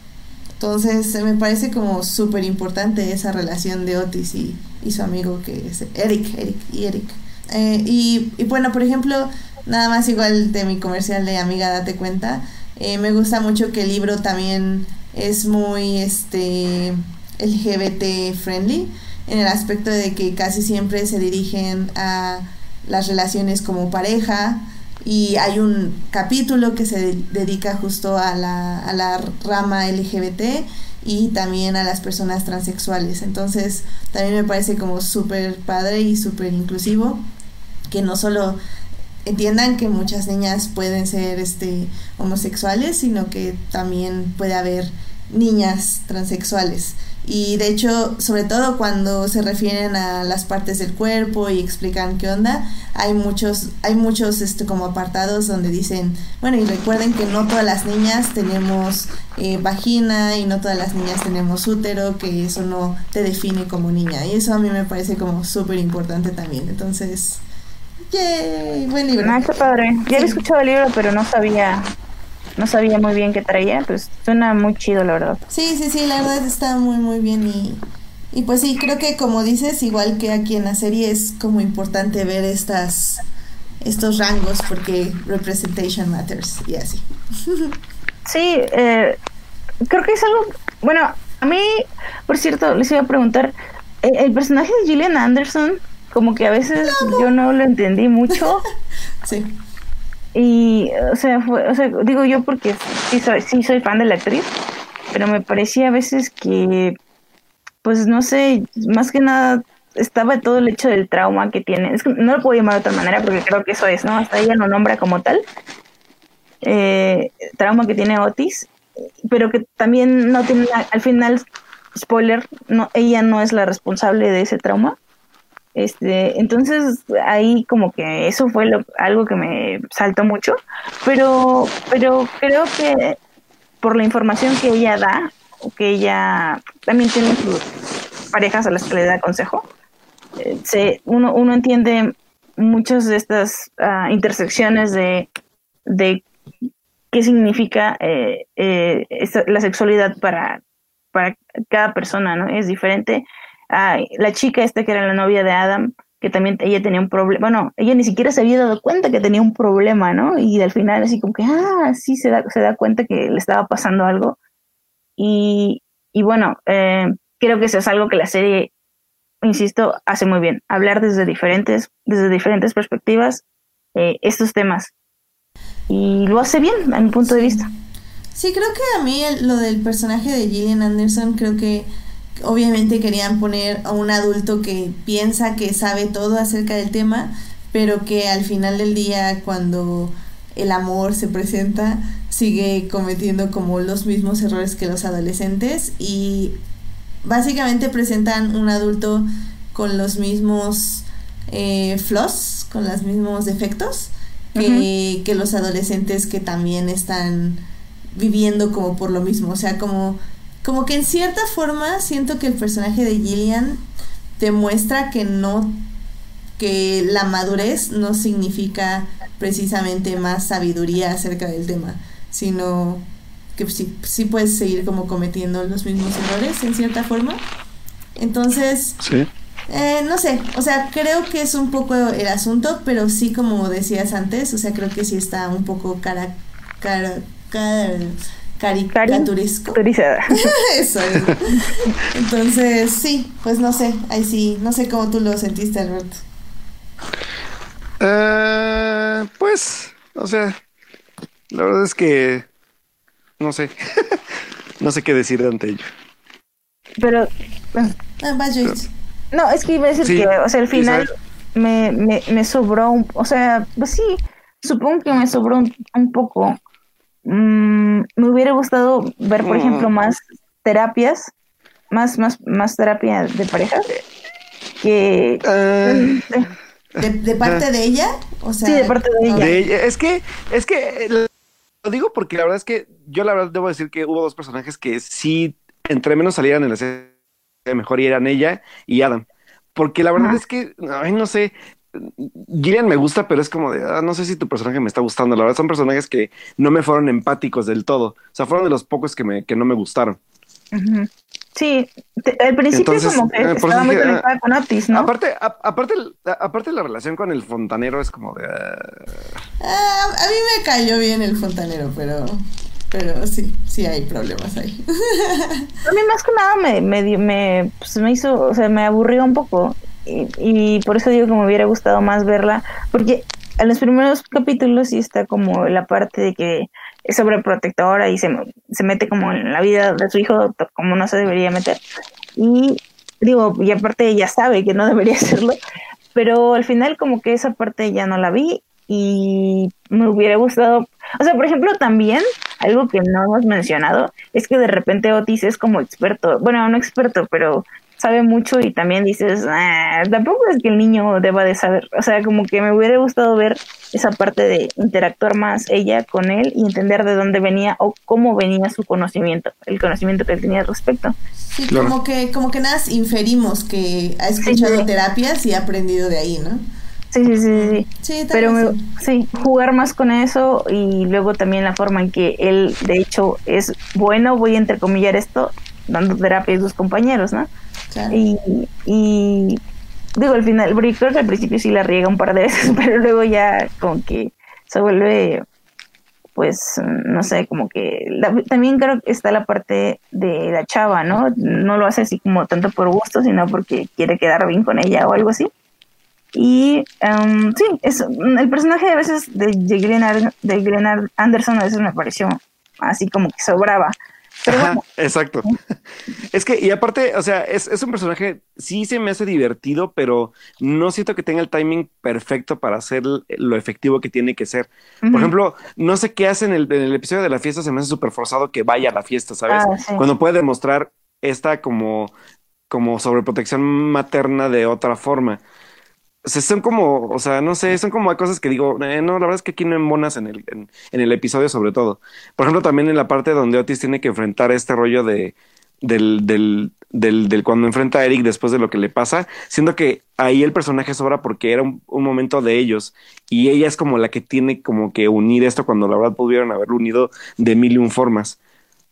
Entonces, me parece como súper importante esa relación de Otis y, su amigo que es Eric, Eric y Eric. Eh, y, y, bueno, por ejemplo, nada más igual de mi comercial de Amiga Date Cuenta, eh, me gusta mucho que el libro también es muy este LGBT friendly en el aspecto de que casi siempre se dirigen a las relaciones como pareja y hay un capítulo que se dedica justo a la, a la rama LGBT y también a las personas transexuales. Entonces también me parece como súper padre y súper inclusivo que no solo entiendan que muchas niñas pueden ser este homosexuales, sino que también puede haber niñas transexuales. Y de hecho, sobre todo cuando se refieren a las partes del cuerpo y explican qué onda, hay muchos, hay muchos este, como apartados donde dicen, bueno, y recuerden que no todas las niñas tenemos eh, vagina y no todas las niñas tenemos útero, que eso no te define como niña. Y eso a mí me parece como súper importante también. Entonces, ¡yay! Buen libro. Ah, padre. Ya he escuchado el libro, pero no sabía no sabía muy bien qué traía, pues suena muy chido, la verdad. Sí, sí, sí, la verdad está muy, muy bien y, y pues sí, creo que como dices, igual que aquí en la serie es como importante ver estas estos rangos porque representation matters y así. Sí, eh, creo que es algo, bueno, a mí, por cierto, les iba a preguntar, el, el personaje de Gillian Anderson, como que a veces yo no lo entendí mucho. sí. Y, o sea, o sea, digo yo porque sí soy, sí soy fan de la actriz, pero me parecía a veces que, pues no sé, más que nada estaba todo el hecho del trauma que tiene. Es que no lo puedo llamar de otra manera porque creo que eso es, ¿no? Hasta ella lo nombra como tal. Eh, trauma que tiene Otis, pero que también no tiene, al final, spoiler, no, ella no es la responsable de ese trauma. Este, entonces ahí como que eso fue algo que me saltó mucho, pero, pero creo que por la información que ella da, que ella también tiene sus parejas a las que le da consejo, eh, se, uno, uno entiende muchas de estas ah, intersecciones de, de qué significa eh, eh, la sexualidad para, para cada persona, ¿no? Es diferente la chica esta que era la novia de Adam, que también ella tenía un problema, bueno, ella ni siquiera se había dado cuenta que tenía un problema, ¿no? Y al final así como que, ah, sí, se da, se da cuenta que le estaba pasando algo. Y, y bueno, eh, creo que eso es algo que la serie, insisto, hace muy bien, hablar desde diferentes, desde diferentes perspectivas eh, estos temas. Y lo hace bien, a mi punto de vista. Sí, creo que a mí lo del personaje de Gillian Anderson, creo que obviamente querían poner a un adulto que piensa que sabe todo acerca del tema, pero que al final del día cuando el amor se presenta sigue cometiendo como los mismos errores que los adolescentes y básicamente presentan un adulto con los mismos eh, flaws, con los mismos defectos que, que los adolescentes que también están viviendo como por lo mismo, o sea, como como que en cierta forma siento que el personaje de Gillian demuestra que no que la madurez no significa precisamente más sabiduría acerca del tema, sino que sí, sí puedes seguir como cometiendo los mismos errores en cierta forma. Entonces, eh, no sé, o sea, creo que es un poco el asunto, pero sí como decías antes, o sea, creo que sí está un poco cara, cara, cara caricaturesco. Eso es. Entonces, sí, pues no sé, ahí sí, no sé cómo tú lo sentiste, Alberto. Uh, pues, o sea, la verdad es que no sé, no sé qué decir ante ello. Pero, ah, no, es que iba a decir que, o sea, al final me, me, me, sobró, un, o sea, pues sí, supongo que me sobró un, poco. Mm, me hubiera gustado ver, por ejemplo, más terapias, más, más, más terapia de pareja que... Ah. ¿De, parte de ella? O sea, sí, de parte de ella. Es que, es que lo digo porque la verdad es que yo la verdad debo decir que hubo dos personajes que sí, entre menos salieran en la serie mejor y eran ella y Adam. Porque la verdad es que, ay, no sé, Gillian me gusta, pero es como de, ah, no sé si tu personaje me está gustando. La verdad son personajes que no me fueron empáticos del todo. O sea, fueron de los pocos que, me, que no me gustaron. Sí, al principio como que eh, estaba muy conectada con Otis, ¿no? Aparte, aparte, aparte la relación con el fontanero es como de... Ah. Ah, a mí me cayó bien el fontanero, pero... Pero sí, sí hay problemas ahí. a mí más que nada me, me, me, pues me hizo, o sea, me aburrió un poco. Y, y, por eso digo que me hubiera gustado más verla, porque en los primeros capítulos sí está como la parte de que es sobreprotectora y se, se mete como en la vida de su hijo como no se debería meter. Y digo, y aparte ella sabe que no debería hacerlo, pero al final como que esa parte ya no la vi y me hubiera gustado, o sea, por ejemplo, también algo que no hemos mencionado es que de repente Otis es como experto, bueno, no experto, pero sabe mucho y también dices, ah, tampoco es que el niño deba de saber, o sea, como que me hubiera gustado ver esa parte de interactuar más ella con él y entender de dónde venía o cómo venía su conocimiento, el conocimiento que él tenía al respecto. Sí, como que como que nada inferimos que ha escuchado terapias y ha aprendido de ahí, ¿no? Sí, sí, sí, sí. sí Pero sí, jugar más con eso y luego también la forma en que él, de hecho, es bueno, voy a entrecomillar esto, dando terapia a sus compañeros, ¿no? Y, y digo, al final, que al principio sí la riega un par de veces, pero luego ya como que se vuelve, pues, no sé, como que también creo que está la parte de la chava, ¿no? No lo hace así como tanto por gusto, sino porque quiere quedar bien con ella o algo así. Y um, sí, es, el personaje a veces de, de, Glenn, Anderson a veces me pareció así como que sobraba. Exacto. Es que, y aparte, o sea, es, un personaje, sí se me hace divertido, pero no siento que tenga el timing perfecto para hacer lo efectivo que tiene que ser. Por ejemplo, no sé qué hace en el, episodio de la fiesta, se me hace súper forzado que vaya a la fiesta, ¿sabes? Ah, Cuando puede demostrar esta como, como sobreprotección materna de otra forma. O sea, son como, o sea, no sé, son como cosas que digo, eh, no, la verdad es que aquí no embonas en el, en, el episodio sobre todo. Por ejemplo, también en la parte donde Otis tiene que enfrentar este rollo de, del, del, del, del, cuando enfrenta a Eric después de lo que le pasa, siendo que ahí el personaje sobra porque era un, momento de ellos y ella es como la que tiene como que unir esto cuando la verdad pudieron haberlo unido de mil y un formas.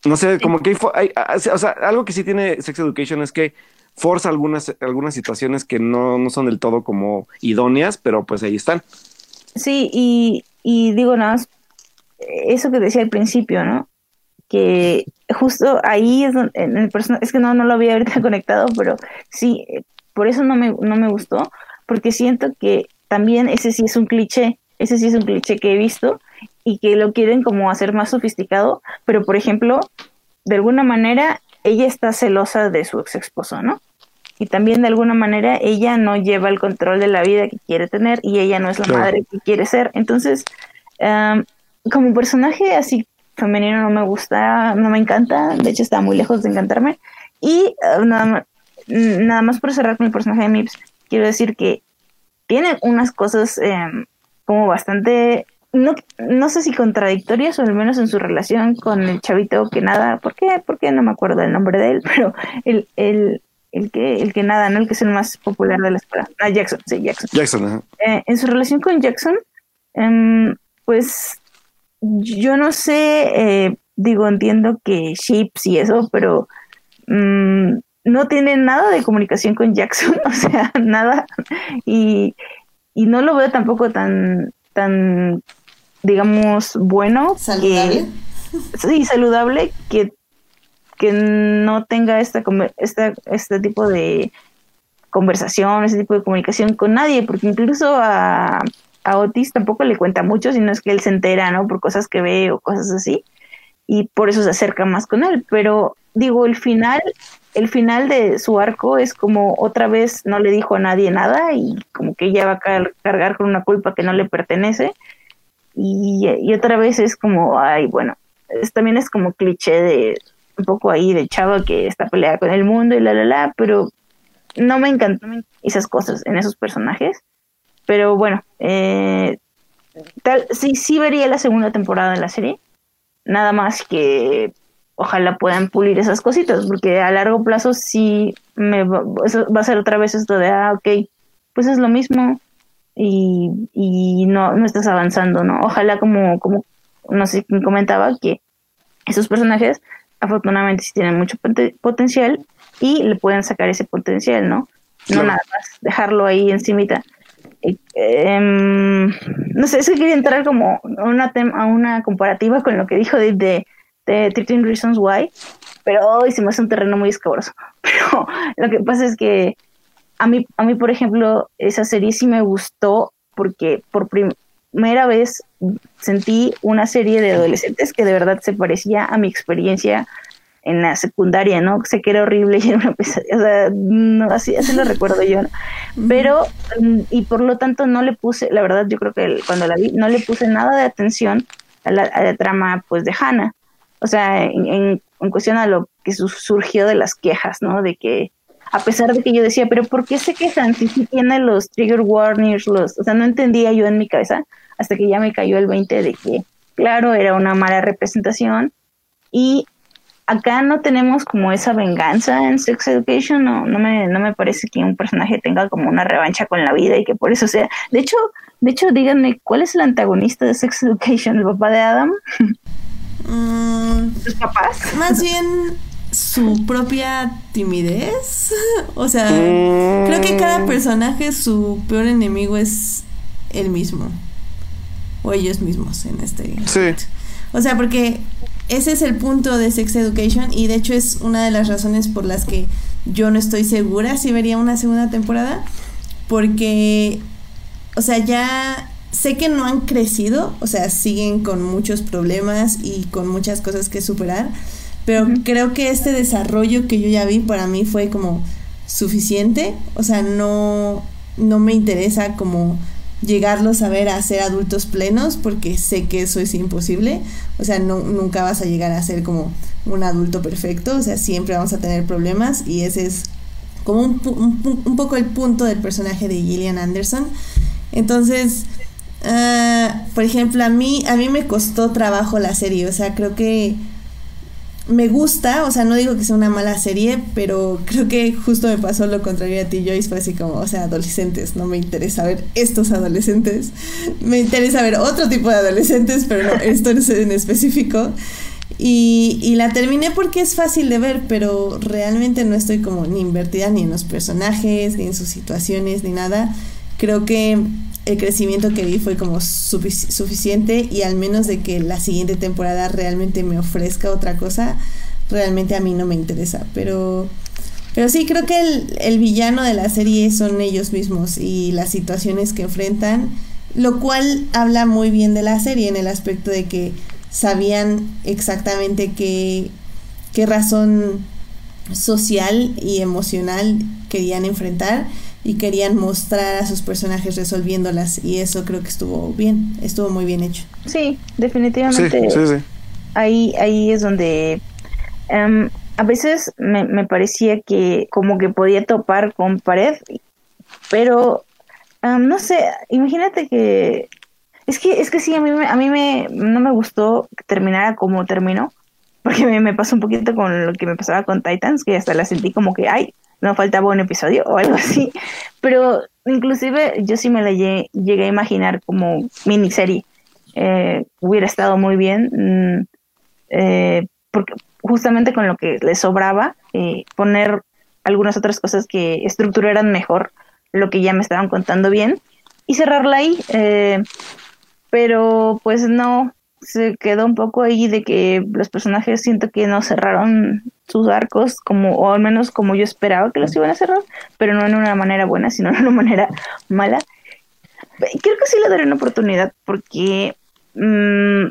No sé, como que hay, hay, o sea, algo que sí tiene Sex Education es que forza algunas, algunas situaciones que no, no son del todo como idóneas, pero pues ahí están. Sí, y, y digo nada más, eso que decía al principio, ¿no? Que justo ahí es donde, en el es que no, no lo había ahorita conectado, pero sí, por eso no me, no me gustó, porque siento que también ese sí es un cliché, ese sí es un cliché que he visto y que lo quieren como hacer más sofisticado, pero por ejemplo, de alguna manera ella está celosa de su ex esposo, ¿no? Y también de alguna manera ella no lleva el control de la vida que quiere tener y ella no es la madre que quiere ser. Entonces, como personaje así femenino no me gusta, no me encanta, de hecho está muy lejos de encantarme. Y uh, nada, más, nada más por cerrar con el personaje de Mips, quiero decir que tiene unas cosas em, como bastante no, no sé si contradictorias o al menos en su relación con el chavito que nada, ¿por qué? Porque no me acuerdo el nombre de él, pero el, el, el que, el que nada, ¿no? El que es el más popular de la escuela. Ah, Jackson, sí, Jackson. Jackson, eh, en su relación con Jackson, em, pues yo no sé, eh, digo, entiendo que chips y eso, pero mm, no tiene nada de comunicación con Jackson, o sea, nada. Y, y no lo veo tampoco tan, tan digamos, bueno. Saludable. sí, saludable que, que no tenga esta, esta, este tipo de conversación, ese tipo de comunicación con nadie, porque incluso a, a Otis tampoco le cuenta mucho, sino es que él se entera, ¿no? Por cosas que ve o cosas así, y por eso se acerca más con él. Pero digo, el final, el final de su arco es como otra vez no le dijo a nadie nada y como que ella va a cargar con una culpa que no le pertenece. Y, otra vez es como, ay, bueno, es, también es como cliché de un poco ahí de chava que está peleada con el mundo y la la la, pero no me encantan esas cosas en esos personajes. Pero bueno, eh, tal, sí, sí vería la segunda temporada de la serie. Nada más que ojalá puedan pulir esas cositas, porque a largo plazo sí me va, va a ser otra vez esto de, ah, ok, pues es lo mismo y, y no, no estás avanzando, ¿no? Ojalá como, como, no sé quién comentaba, que esos personajes afortunadamente sí tienen mucho potencial y le pueden sacar ese potencial, ¿no? No nada más dejarlo ahí encimita. Eh, no sé, es que quería entrar como a una, a una comparativa con lo que dijo de, de, de 13 Reasons Why, pero hoy se me hace un terreno muy escabroso. Pero lo que pasa es que a mí, a mí, por ejemplo, esa serie sí me gustó porque por primera vez sentí una serie de adolescentes que de verdad se parecía a mi experiencia en la secundaria, ¿no? Sé que era horrible y era una pesadilla, o sea, no, así, así lo recuerdo yo, ¿no? Pero, mm, y por lo tanto no le puse, la verdad yo creo que cuando la vi, no le puse nada de atención a la, trama, pues, de Hannah. O sea, en, en, cuestión a lo que surgió de las quejas, ¿no? De que, a pesar de que yo decía, pero ¿por qué se quejan si sí tiene los trigger warnings, los, o sea, no entendía yo en mi cabeza, hasta que ya me cayó el 20 de que, claro, era una mala representación, y acá no tenemos como esa venganza en Sex Education, no, no, me, no me parece que un personaje tenga como una revancha con la vida y que por eso sea. De hecho, de hecho, díganme, ¿cuál es el antagonista de Sex Education? ¿El papá de Adam? Mm, ¿Sus papás? Más bien su propia timidez. o sea, creo que cada personaje, su peor enemigo es el mismo. O ellos mismos en este. Sí. O sea, porque ese es el punto de Sex Education y de hecho es una de las razones por las que yo no estoy segura si vería una segunda temporada. Porque, o sea, ya sé que no han crecido, o sea, siguen con muchos problemas y con muchas cosas que superar, pero creo que este desarrollo que yo ya vi para mí fue como suficiente, o sea, no, no me interesa como llegarlos a ver a ser adultos plenos porque sé que eso es imposible. O sea, no, nunca vas a llegar a ser como un adulto perfecto. O sea, siempre vamos a tener problemas y ese es como un, un, poco el punto del personaje de Gillian Anderson. Entonces, ah, por ejemplo, a mí, a mí me costó trabajo la serie. O sea, creo que me gusta, o sea, no digo que sea una mala serie, pero creo que justo me pasó lo contrario a ti, Joyce, fue así como, o sea, adolescentes, no me interesa ver estos adolescentes, me interesa ver otro tipo de adolescentes, pero no, esto es en específico. Y, y la terminé porque es fácil de ver, pero realmente no estoy como ni invertida ni en los personajes, ni en sus situaciones, ni nada. Creo que el crecimiento que vi fue como suficiente y al menos de que la siguiente temporada realmente me ofrezca otra cosa, realmente a mí no me interesa. Pero, pero sí, creo que el, el villano de la serie son ellos mismos y las situaciones que enfrentan, lo cual habla muy bien de la serie en el aspecto de que sabían exactamente qué, qué razón social y emocional querían enfrentar y querían mostrar a sus personajes resolviéndolas y eso creo que estuvo bien, estuvo muy bien hecho. Sí, definitivamente. Sí, sí, Ahí, ahí es donde em, a veces me, me, parecía que como que podía topar con pared, pero em, no sé, imagínate que es que es que sí a mí a mí me no me gustó que terminara como terminó porque me, me pasó un poquito con lo que me pasaba con Titans que hasta la sentí como que ay no faltaba un episodio o algo así, pero inclusive yo sí me la llegué, a imaginar como miniserie. Eh, hubiera estado muy bien, mm, eh, porque justamente con lo que le sobraba, eh, poner algunas otras cosas que estructuraran mejor lo que ya me estaban contando bien y cerrarla ahí. pero pues no, se quedó un poco ahí de que los personajes siento que no cerraron sus arcos como, o al menos como yo esperaba que los iban a cerrar, pero no en una manera buena, sino en una manera mala. Creo que sí le daré una oportunidad porque mmm,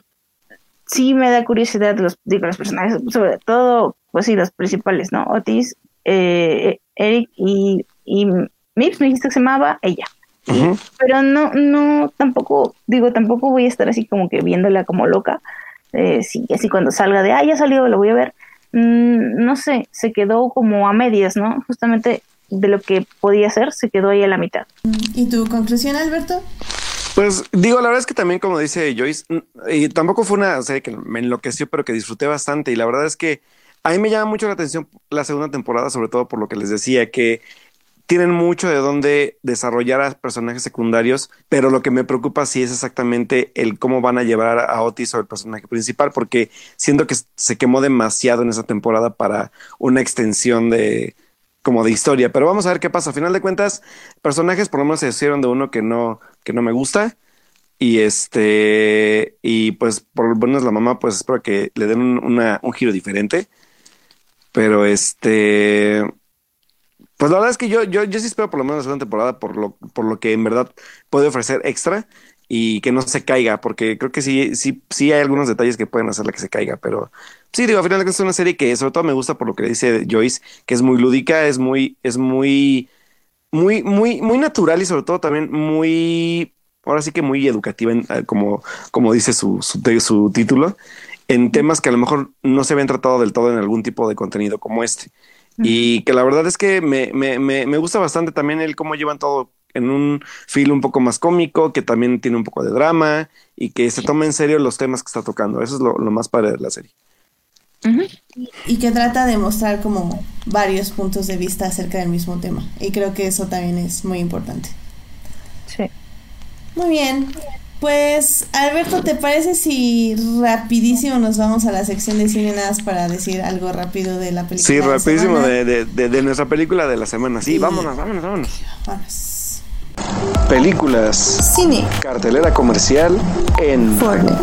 sí me da curiosidad los, digo, los personajes, sobre todo, pues sí, los principales, ¿no? Otis, eh, Eric y, y Mips, me dijiste que se llamaba ella. pero no, no, tampoco, digo, tampoco voy a estar así como que viéndola como loca. Eh, sí, así cuando salga de, ah, ya salió, lo voy a ver. Mm, no sé, se quedó como a medias, ¿no? Justamente de lo que podía ser, se quedó ahí a la mitad. ¿Y tu conclusión, Alberto? Pues digo, la verdad es que también, como dice Joyce, y tampoco fue una serie que me enloqueció, pero que disfruté bastante. Y la verdad es que a mí me llama mucho la atención la segunda temporada, sobre todo por lo que les decía, que tienen mucho de dónde desarrollar a personajes secundarios, pero lo que me preocupa sí es exactamente el cómo van a llevar a Otis o el personaje principal, porque siento que se quemó demasiado en esa temporada para una extensión de como de historia. Pero vamos a ver qué pasa. A final de cuentas, personajes por lo menos se hicieron de uno que no, que no me gusta. Y este, y pues por lo menos la mamá, pues espero que le den un, un giro diferente. Pero este, pues la verdad es que yo, yo, yo sí espero por lo menos la segunda temporada por lo, por lo que en verdad puede ofrecer extra y que no se caiga, porque creo que sí, sí, sí hay algunos detalles que pueden hacerle que se caiga, pero sí, digo, al final es una serie que sobre todo me gusta por lo que dice Joyce, que es muy lúdica, es muy, es muy, muy, muy, muy natural y sobre todo también muy, ahora sí que muy educativa, eh, como, como dice su, su, su título, en temas que a lo mejor no se habían tratado del todo en algún tipo de contenido como este. Y que la verdad es que me, me, me, me gusta bastante también el cómo llevan todo en un feel un poco más cómico, que también tiene un poco de drama y que se toma en serio los temas que está tocando. Eso es lo, más padre de la serie. Y que trata de mostrar como varios puntos de vista acerca del mismo tema. Y creo que eso también es muy importante. Sí. Muy bien. Pues, Alberto, ¿te parece si rapidísimo nos vamos a la sección de cine nada para decir algo rápido de la película? Sí, rapidísimo de, de, de, nuestra película de la semana. Sí, vámonos, vámonos, vámonos. Vámonos. Películas. Cine. Cartelera comercial en Fortnite.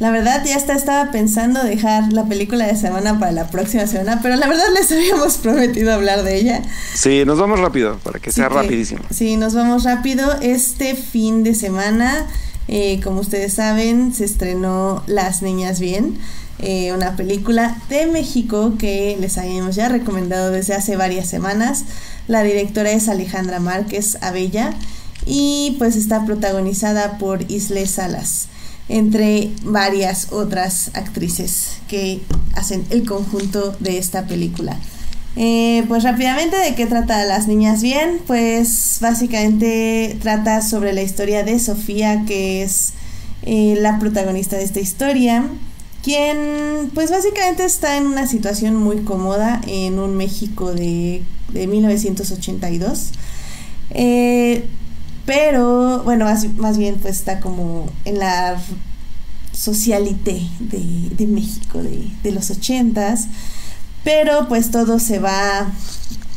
La verdad ya hasta estaba pensando dejar la película de semana para la próxima semana, pero la verdad les habíamos prometido hablar de ella. Sí, nos vamos rápido, para que sea rapidísimo. Sí, nos vamos rápido. Este fin de semana, eh, como ustedes saben, se estrenó Las Niñas Bien. Eh, una película de México que les habíamos ya recomendado desde hace varias semanas. La directora es Alejandra Márquez Abella y pues está protagonizada por Isle Salas, entre varias otras actrices que hacen el conjunto de esta película. Eh, pues rápidamente, ¿de qué trata Las Niñas Bien? Pues básicamente trata sobre la historia de Sofía, que es eh, la protagonista de esta historia, quien pues básicamente está en una situación muy cómoda en un México de de 1982. Eh, pero, bueno, más, bien pues está como en la socialité de, México de, los 80s. Pero pues todo se va,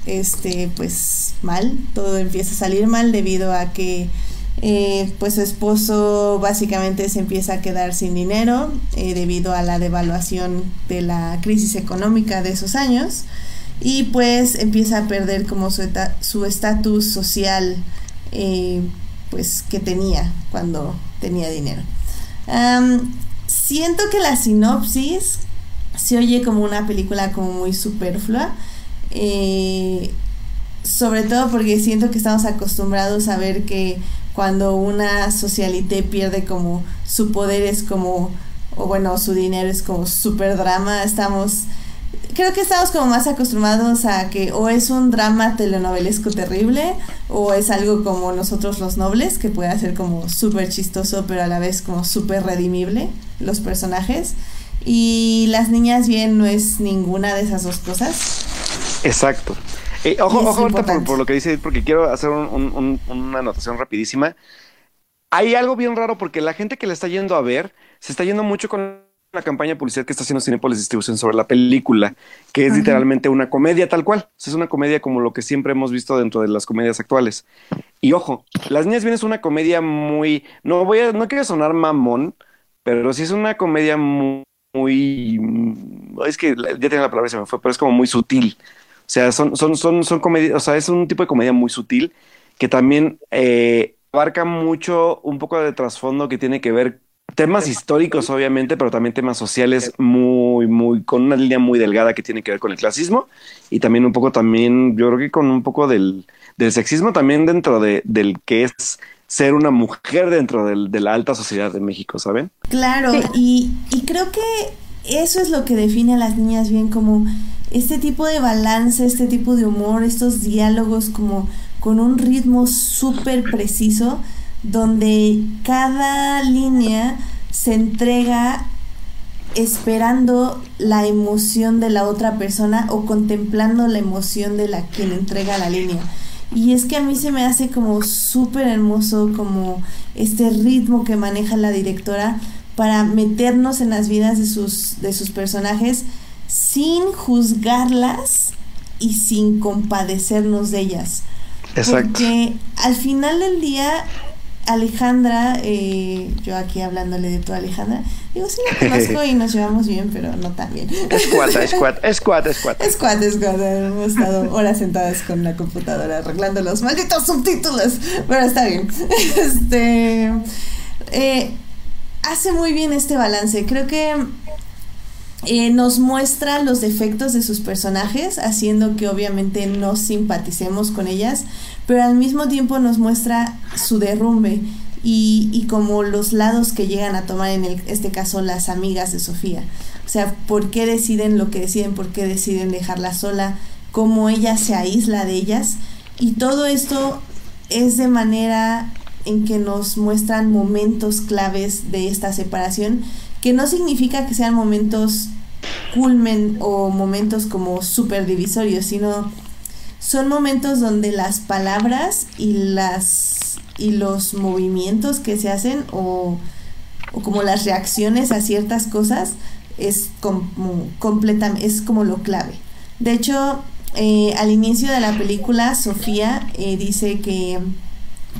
este, pues mal, todo empieza a salir mal debido a que eh, pues su esposo básicamente se empieza a quedar sin dinero eh, debido a la devaluación de la crisis económica de esos años y pues empieza a perder como su estatus social eh, pues que tenía cuando tenía dinero. siento que la sinopsis se oye como una película como muy superflua. Eh, sobre todo porque siento que estamos acostumbrados a ver que cuando una socialité pierde como su poder es como, o bueno, su dinero es como super drama, estamos creo que estamos como más acostumbrados a que o es un drama telenovelesco terrible o es algo como nosotros los nobles que puede ser como súper chistoso pero a la vez como súper redimible los personajes y las niñas bien no es ninguna de esas dos cosas. Exacto. Eh, ojo, ojo ahorita por, lo que dice, porque quiero hacer una anotación rapidísima. Hay algo bien raro porque la gente que le está yendo a ver se está yendo mucho con una campaña publicidad que está haciendo Cinepolis Distribución sobre la película, que es literalmente una comedia tal cual. es una comedia como lo que siempre hemos visto dentro de las comedias actuales. Y ojo, Las Niñas Bien es una comedia muy, no voy a, no quiero sonar mamón, pero sí es una comedia muy, es que ya tengo la palabra se me fue, pero es como muy sutil. O sea, son, son, son, son comedias, o sea, es un tipo de comedia muy sutil que también eh, abarca mucho un poco de trasfondo que tiene que ver temas históricos, obviamente, pero también temas sociales muy, muy, con una línea muy delgada que tiene que ver con el clasismo y también un poco también, yo creo que con un poco del, del sexismo también dentro de, del que es ser una mujer dentro del, de la alta sociedad de México, ¿saben? Claro, y, y creo que eso es lo que define a las niñas bien como este tipo de balance, este tipo de humor, estos diálogos como con un ritmo súper preciso donde cada línea se entrega esperando la emoción de la otra persona o contemplando la emoción de la quien entrega la línea. Y es que a mí se me hace como súper hermoso como este ritmo que maneja la directora para meternos en las vidas de sus, de sus personajes sin juzgarlas y sin compadecernos de ellas. Exacto. Porque al final del día Alejandra, eh, yo aquí hablándole de tu Alejandra, digo, sí la conozco y nos llevamos bien, pero no tan bien. Es cuata, es cuata, es cuata, es cuata. Es cuata, es cuata. Hemos estado horas sentadas con la computadora arreglando los malditos subtítulos, pero está bien. Este, eh, hace muy bien este balance. Creo que eh, nos muestra los defectos de sus personajes, haciendo que obviamente no simpaticemos con ellas, pero al mismo tiempo nos muestra su derrumbe y, y como los lados que llegan a tomar en este caso las amigas de Sofía. O sea, por qué deciden lo que deciden, por qué deciden dejarla sola, cómo ella se aísla de ellas. Y todo esto es de manera en que nos muestran momentos claves de esta separación que no significa que sean momentos culmen o momentos como super divisorios, sino son momentos donde las palabras y las y los movimientos que se hacen o, como las reacciones a ciertas cosas es como es como lo clave. De hecho, eh, al inicio de la película, Sofía eh, dice que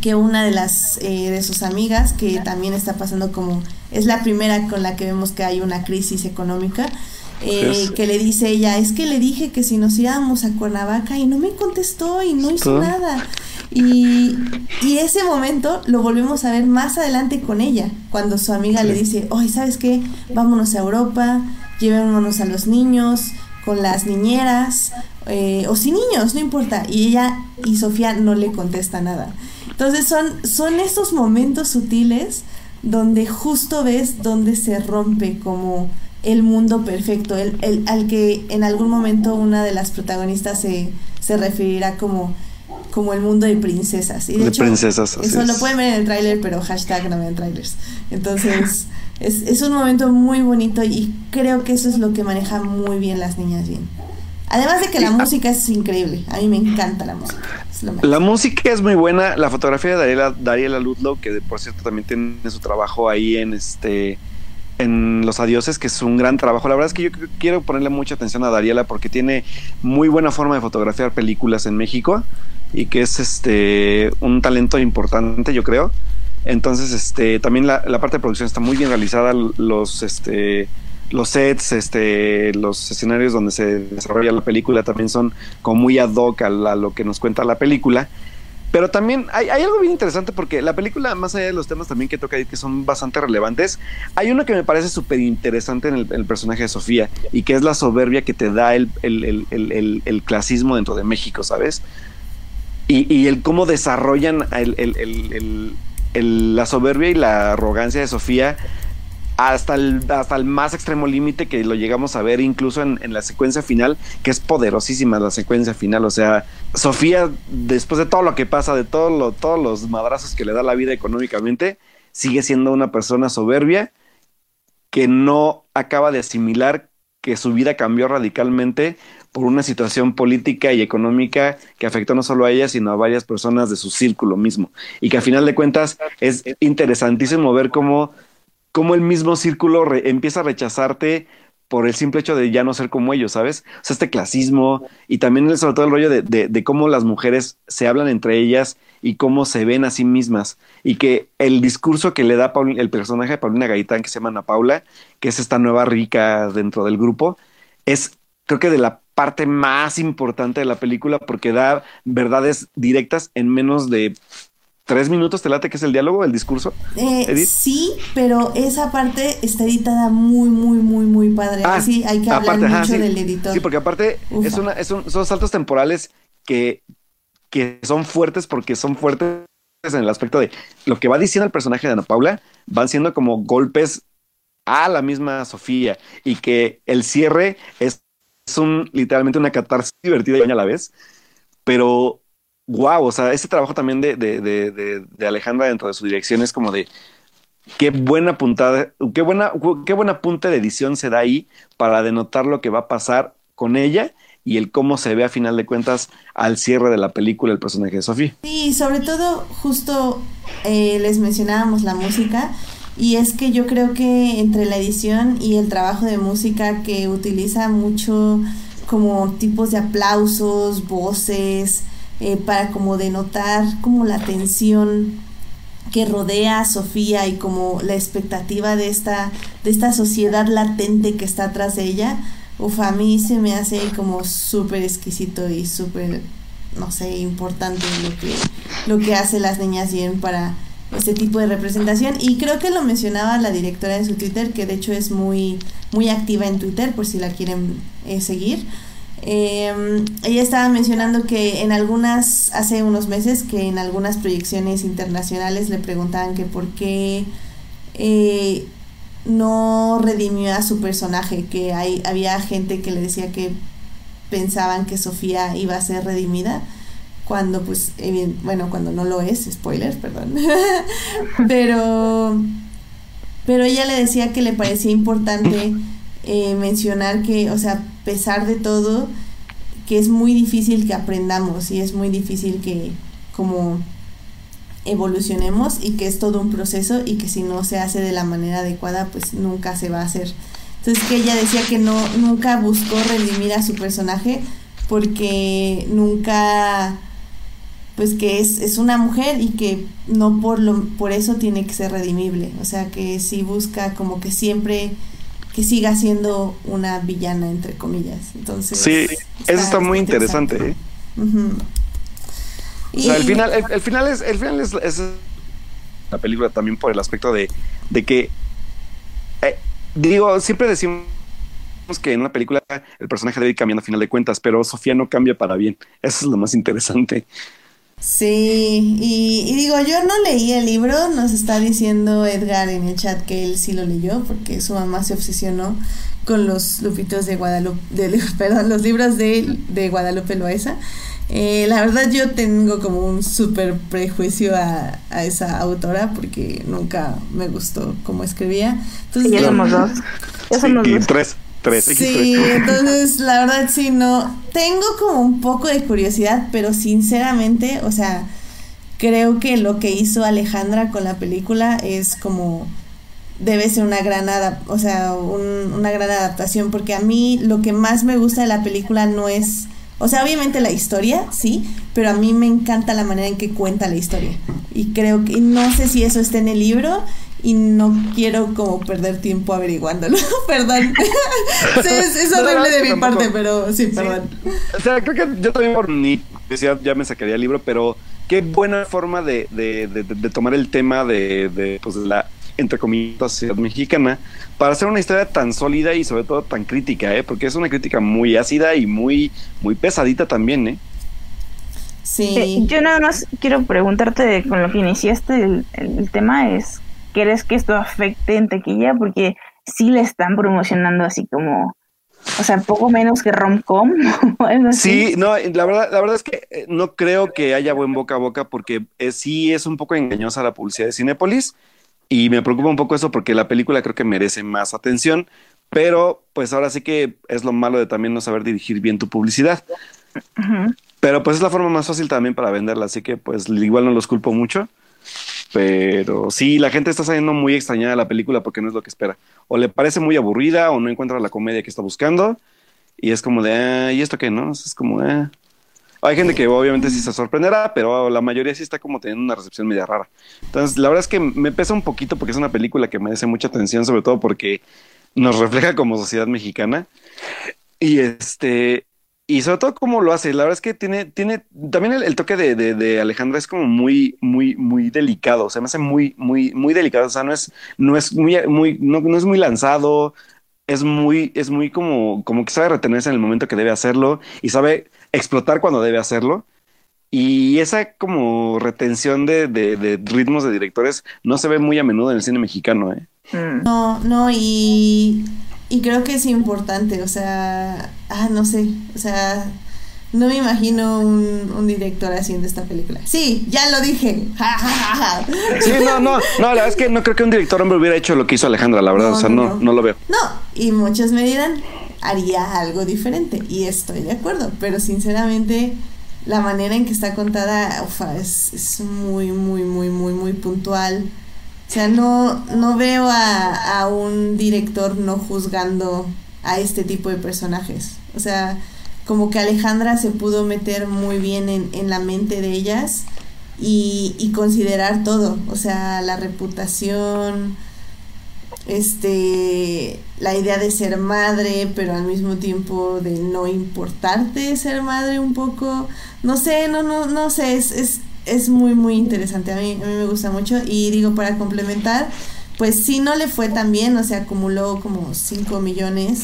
que una de las eh, de sus amigas que también está pasando como es la primera con la que vemos que hay una crisis económica eh, que le dice ella es que le dije que si nos íbamos a Cuernavaca y no me contestó y no hizo nada y, y ese momento lo volvemos a ver más adelante con ella cuando su amiga le dice oye sabes qué vámonos a Europa llevémonos a los niños con las niñeras eh, o sin niños no importa y ella y Sofía no le contesta nada entonces son, son estos momentos sutiles donde justo ves donde se rompe como el mundo perfecto, el, el, al que en algún momento una de las protagonistas se, se referirá como, como el mundo de princesas. Y de, hecho, princesas, eso lo pueden ver en el tráiler, pero hashtag no vean trailers. Entonces, es, es un momento muy bonito y creo que eso es lo que maneja muy bien las niñas bien. Además de que la música es increíble, a mí me encanta la música. La música es muy buena, la fotografía de Dariela, Dariela Ludlow, que por cierto también tiene su trabajo ahí en este en Los Adioses, que es un gran trabajo. La verdad es que yo quiero ponerle mucha atención a Dariela porque tiene muy buena forma de fotografiar películas en México y que es este un talento importante, yo creo. Entonces, este, también la, la parte de producción está muy bien realizada. Los este los sets, este, los escenarios donde se desarrolla la película también son como muy ad hoc a, lo que nos cuenta la película. Pero también hay, algo bien interesante porque la película, más allá de los temas también que toca ahí, que son bastante relevantes, hay uno que me parece súper interesante en el, personaje de Sofía y que es la soberbia que te da el, el clasismo dentro de México, ¿sabes? Y, y el cómo desarrollan la soberbia y la arrogancia de Sofía hasta el, hasta el más extremo límite que lo llegamos a ver incluso en, la secuencia final, que es poderosísima la secuencia final. O sea, Sofía, después de todo lo que pasa, de todo lo, todos los madrazos que le da la vida económicamente, sigue siendo una persona soberbia que no acaba de asimilar que su vida cambió radicalmente por una situación política y económica que afectó no solo a ella, sino a varias personas de su círculo mismo. Y que a final de cuentas es interesantísimo ver cómo cómo el mismo círculo empieza a rechazarte por el simple hecho de ya no ser como ellos, ¿sabes? O sea, este clasismo y también sobre todo el rollo de, cómo las mujeres se hablan entre ellas y cómo se ven a sí mismas. Y que el discurso que le da el personaje de Paulina Gaitán, que se llama Ana Paula, que es esta nueva rica dentro del grupo, es creo que de la parte más importante de la película porque da verdades directas en menos de tres minutos te late que es el diálogo, el discurso. Eh, sí, pero esa parte está editada muy, muy, muy, muy padre. Ah, sí, hay que hablar mucho del editor. Sí, porque aparte es una, es un, son saltos temporales que, que son fuertes porque son fuertes en el aspecto de lo que va diciendo el personaje de Ana Paula, van siendo como golpes a la misma Sofía y que el cierre es, es un literalmente una catarsis divertida y a la vez, pero wow, o sea, ese trabajo también de, de, de, de, Alejandra dentro de su dirección es como de qué buena puntada, qué buena, qué buena punta de edición se da ahí para denotar lo que va a pasar con ella y el cómo se ve a final de cuentas al cierre de la película el personaje de Sofía. Sí, sobre todo justo eh, les mencionábamos la música y es que yo creo que entre la edición y el trabajo de música que utiliza mucho como tipos de aplausos, voces, eh, para como denotar como la tensión que rodea a Sofía y como la expectativa de esta, de esta sociedad latente que está atrás de ella, uf, a mí se me hace como súper exquisito y súper, no sé, importante lo que, lo que hace las niñas bien para este tipo de representación. Y creo que lo mencionaba la directora en su Twitter que de hecho es muy muy activa en Twitter por si la quieren eh, seguir eh, ella estaba mencionando que en algunas, hace unos meses, que en algunas proyecciones internacionales le preguntaban que por qué eh, no redimió a su personaje, que hay, había gente que le decía que pensaban que Sofía iba a ser redimida, cuando pues, bueno, cuando no lo es, spoilers, perdón, pero, pero ella le decía que le parecía importante eh, mencionar que, o sea, a pesar de todo, que es muy difícil que aprendamos y es muy difícil que como evolucionemos y que es todo un proceso y que si no se hace de la manera adecuada, pues nunca se va a hacer. Entonces que ella decía que no, nunca buscó redimir a su personaje porque nunca pues que es, es una mujer y que no por lo por eso tiene que ser redimible. O sea que sí busca como que siempre que siga siendo una villana, entre comillas. Entonces, sí, eso está muy interesante. ¿eh? o sea, el final, el, final es, el final es, la película también por el aspecto de, de que, eh, digo, siempre decimos que en una película el personaje debe ir cambiando a final de cuentas, pero Sofía no cambia para bien. Eso es lo más interesante. Sí, y, digo, yo no leí el libro, nos está diciendo Edgar en el chat que él sí lo leyó porque su mamá se obsesionó con los lupitos de Guadalupe, perdón, los libros de, de Guadalupe Loaiza. Eh, la verdad yo tengo como un súper prejuicio a, a, esa autora porque nunca me gustó cómo escribía. Entonces, ya somos dos. Ya somos dos. tres. Sí, entonces la verdad sí, no. Tengo como un poco de curiosidad, pero sinceramente, o sea, creo que lo que hizo Alejandra con la película es como debe ser una gran o sea, una gran adaptación porque a mí lo que más me gusta de la película no es o sea, obviamente la historia, sí, pero a mí me encanta la manera en que cuenta la historia. Y creo que no sé si eso está en el libro y no quiero como perder tiempo averiguándolo. perdón. es, horrible de mi parte, pero sí, perdón. O sea, creo que yo también por ni decía, ya me sacaría el libro, pero qué buena forma de, de, de, tomar el tema de, de, pues, la entre comillas sociedad mexicana para hacer una historia tan sólida y sobre todo tan crítica, ¿eh? porque es una crítica muy ácida y muy muy pesadita también, ¿eh? Sí. Eh, yo nada más quiero preguntarte con lo que iniciaste el, el tema es ¿Quieres que esto afecte en taquilla? Porque sí le están promocionando así como, o sea, poco menos que rom-com. sí, no, la verdad, la verdad es que eh, no creo que haya buen boca a boca porque eh, sí es un poco engañosa la publicidad de Cinépolis y me preocupa un poco eso porque la película creo que merece más atención, pero pues ahora sí que es lo malo de también no saber dirigir bien tu publicidad. Pero pues es la forma más fácil también para venderla, así que pues igual no los culpo mucho. Pero sí, la gente está saliendo muy extrañada de la película porque no es lo que espera. O le parece muy aburrida o no encuentra la comedia que está buscando. Y es como de, ah, ¿y esto qué, no? Es como, ah. Hay gente que obviamente sí se sorprenderá, pero la mayoría sí está como teniendo una recepción media rara. Entonces, la verdad es que me pesa un poquito porque es una película que merece mucha atención, sobre todo porque nos refleja como sociedad mexicana. Y este, y sobre todo cómo lo hace. La verdad es que tiene, tiene, también el, toque de, de, Alejandra es como muy, muy, muy delicado. O sea, me hace muy, muy, muy delicado. O sea, no es, no es muy, muy, no, no es muy lanzado. Es muy, es muy como, como que sabe retenerse en el momento que debe hacerlo y sabe explotar cuando debe hacerlo. Y esa como retención de, de, ritmos de directores no se ve muy a menudo en el cine mexicano, ¿eh? Mm. No, no, y, y creo que es importante, o sea, ah, no sé, o sea, no me imagino un, director haciendo esta película. Sí, ya lo dije. sí, no, no, no, la verdad es que no creo que un director hombre hubiera hecho lo que hizo Alejandra, la verdad, o sea, no, no, lo veo. No, y muchos me dirán, haría algo diferente, y estoy de acuerdo, pero sinceramente la manera en que está contada es, es muy, muy, muy, muy, muy puntual. O sea, no, no veo a, a un director no juzgando a este tipo de personajes. O sea, como que Alejandra se pudo meter muy bien en, en la mente de ellas y, y, considerar todo, o sea, la reputación, este, la idea de ser madre, pero al mismo tiempo de no importarte ser madre un poco, no sé, no, no, no sé, es, es, es muy, muy interesante, a mí, a mí me gusta mucho. Y digo, para complementar, pues sí no le fue tan bien, o sea, acumuló como 5 millones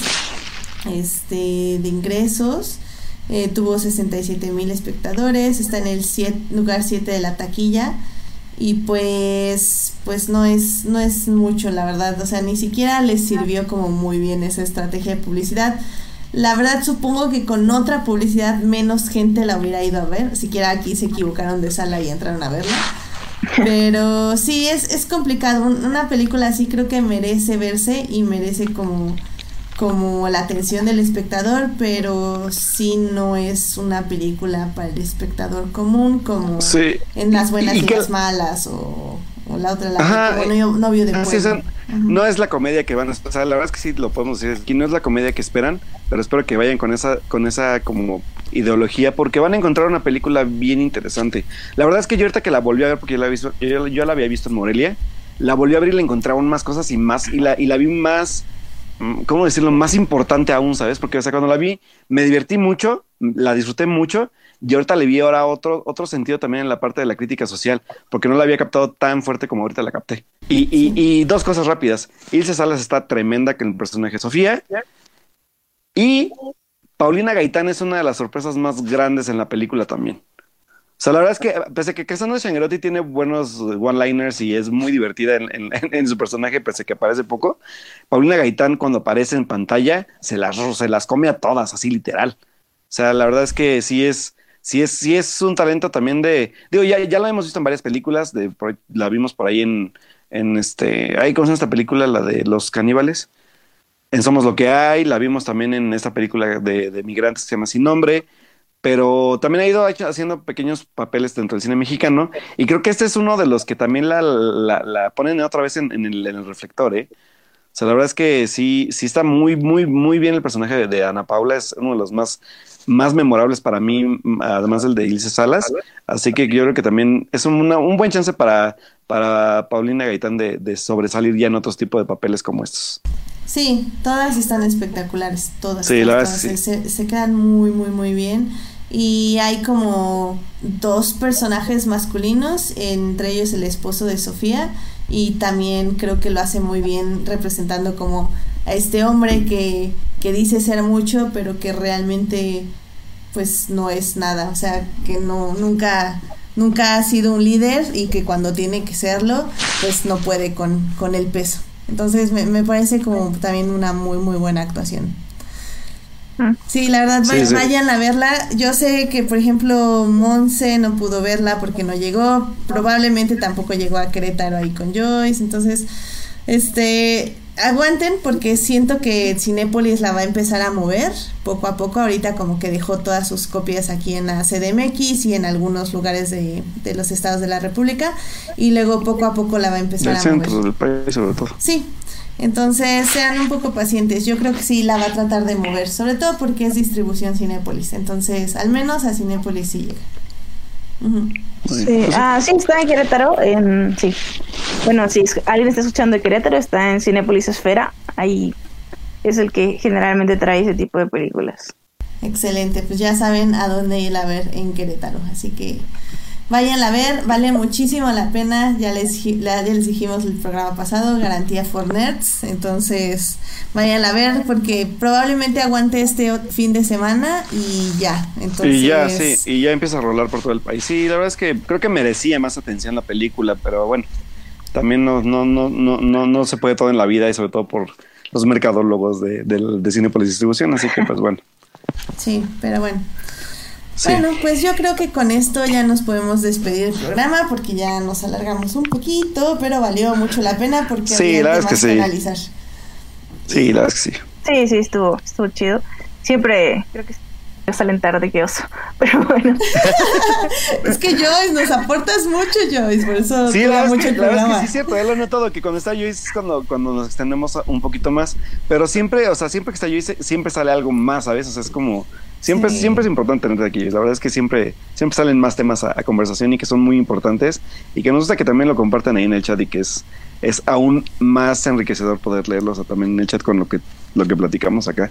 este, de ingresos. Eh, tuvo 67 mil espectadores, está en el lugar 7 de la taquilla. Y pues pues no es no es mucho la verdad, o sea, ni siquiera les sirvió como muy bien esa estrategia de publicidad. La verdad supongo que con otra publicidad menos gente la hubiera ido a ver, siquiera aquí se equivocaron de sala y entraron a verla. Pero sí, es, es complicado. Una película así creo que merece verse y merece como como la atención del espectador, pero sí no es una película para el espectador común, como en las buenas y, las malas, o, la otra, la bueno, novio de No es la comedia que van a esperar, la verdad es que sí lo podemos decir, aquí no es la comedia que esperan, pero espero que vayan con esa, con esa como ideología, porque van a encontrar una película bien interesante. La verdad es que yo ahorita que la volví a ver, porque yo la, he visto, yo, la había visto en Morelia, la volví a ver y la encontraba aún más cosas y más, y la, y la vi más Mm, ¿cómo decirlo? Más importante aún, ¿sabes? Porque, o sea, cuando la vi, me divertí mucho, la disfruté mucho, y ahorita le vi ahora otro, otro sentido también en la parte de la crítica social, porque no la había captado tan fuerte como ahorita la capté. Y, y, y dos cosas rápidas. Ilse Salas está tremenda con el personaje Sofía, y Paulina Gaitán es una de las sorpresas más grandes en la película también. O sea, la verdad es que, pese a que Cassandra Shangrotti tiene buenos one-liners y es muy divertida en, su personaje, pese a que aparece poco, Paulina Gaitán, cuando aparece en pantalla, se las, se las come a todas, así literal. O sea, la verdad es que sí es, sí es, sí es un talento también de. Digo, ya, ya la hemos visto en varias películas, de, la vimos por ahí en, en este. Ahí, ¿cómo se llama esta película? La de los caníbales. En Somos lo que hay, la vimos también en esta película de, migrantes que se llama Sin Nombre pero también ha ido haciendo pequeños papeles dentro del cine mexicano y creo que este es uno de los que también la, la, ponen otra vez en, el, reflector, ¿eh? O sea, la verdad es que sí, sí está muy, muy, muy bien el personaje de, Ana Paula, es uno de los más, más memorables para mí, además del de Ilse Salas, así que yo creo que también es un, un buen chance para, para Paulina Gaitán de, de sobresalir ya en otros tipos de papeles como estos. Sí, todas están espectaculares, todas. Sí, la verdad Se, se, quedan muy, muy, muy bien. Y hay como dos personajes masculinos, entre ellos el esposo de Sofía, y también creo que lo hace muy bien representando como a este hombre que, que dice ser mucho, pero que realmente pues no es nada, o sea, que no nunca nunca ha sido un líder y que cuando tiene que serlo, pues no puede con, con el peso. Entonces me, me parece como también una muy, muy buena actuación. Sí, la verdad, vayan a verla. Yo sé que, por ejemplo, Monse no pudo verla porque no llegó. Probablemente tampoco llegó a Querétaro ahí con Joyce. Entonces, este, aguanten porque siento que Cinépolis la va a empezar a mover poco a poco. Ahorita como que dejó todas sus copias aquí en la CDMX y en algunos lugares de, de los estados de la República. Y luego poco a poco la va a empezar a centro mover. del país sobre todo. Sí, entonces sean un poco pacientes. Yo creo que sí la va a tratar de mover, sobre todo porque es distribución Cinépolis. Entonces, al menos a Cinépolis sí llega. Sí, ah, sí, está en Querétaro. En, sí. Bueno, si alguien está escuchando de Querétaro, está en Cinépolis Esfera. Ahí es el que generalmente trae ese tipo de películas. Excelente, pues ya saben a dónde ir a ver en Querétaro. Así que vayan a ver, vale muchísimo la pena. Ya les, ya les dijimos el programa pasado, garantía for nerds. Entonces vayan a ver porque probablemente aguante este fin de semana y ya. Entonces, Y ya, sí, y ya empieza a rolar por todo el país. Sí, la verdad es que creo que merecía más atención la película, pero bueno, también no, no, no, no, no, no se puede todo en la vida y sobre todo por los mercadólogos de, del- de Cinepolis Distribución, así que pues bueno. sí, pero bueno. Sí. Bueno, pues yo creo que con esto ya nos podemos despedir del programa porque ya nos alargamos un poquito, pero valió mucho la pena porque Sí, había la es temas que sí. analizar. Sí, la verdad es que sí. Sí, sí, estuvo, estuvo chido. Siempre creo que salen tarde que oso. Pero bueno, Es que Joyce, nos aportas mucho, Joyce, por eso Sí, la mucho que, el la verdad es que programa. sí es cierto, ya lo he notado que cuando está Joyce es cuando, cuando nos extendemos un poquito más, pero siempre, o sea, siempre que está Joyce, siempre sale algo más, ¿sabes? O sea, es como, siempre, Sí. siempre es importante tenerte aquí, la verdad es que siempre, siempre salen más temas a, a conversación y que son muy importantes y que nos gusta que también lo compartan ahí en el chat y que es, es aún más enriquecedor poder leerlos también en el chat con lo que, lo que platicamos acá.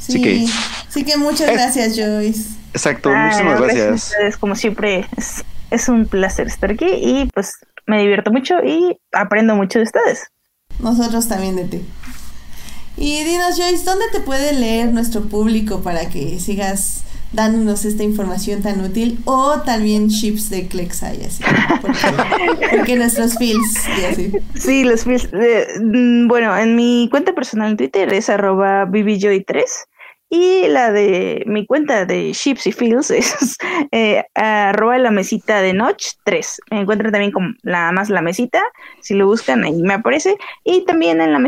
Sí, Así que- sí que muchas Es- gracias, Joyce. Exacto, ah, muchísimas gracias. ustedes, como siempre, es, es un placer estar aquí y pues me divierto mucho y aprendo mucho de ustedes. Nosotros también de ti. Y dinos, Joyce, ¿dónde te puede leer nuestro público para que sigas dándonos esta información tan útil? O también chips de Clexa y así. Porque, porque nuestros feels y así. Sí, los eh, mm, bueno, en mi cuenta personal en Twitter es arroba BBJoy3 y la de mi cuenta de Ships y Feels es eh, arroba la mesita de Notch 3. Me encuentran también como la más la mesita, si lo buscan ahí me aparece y también en la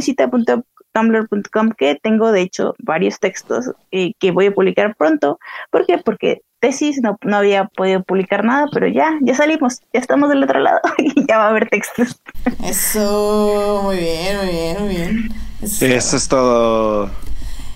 mesita.tumblr.com que tengo de hecho varios textos eh, que voy a publicar pronto. ¿Por qué? Porque tesis no, no había podido publicar nada, pero ya, ya salimos, ya estamos del otro lado y ya va a haber textos. Eso, muy bien, muy bien, muy bien. Eso es Eso es todo.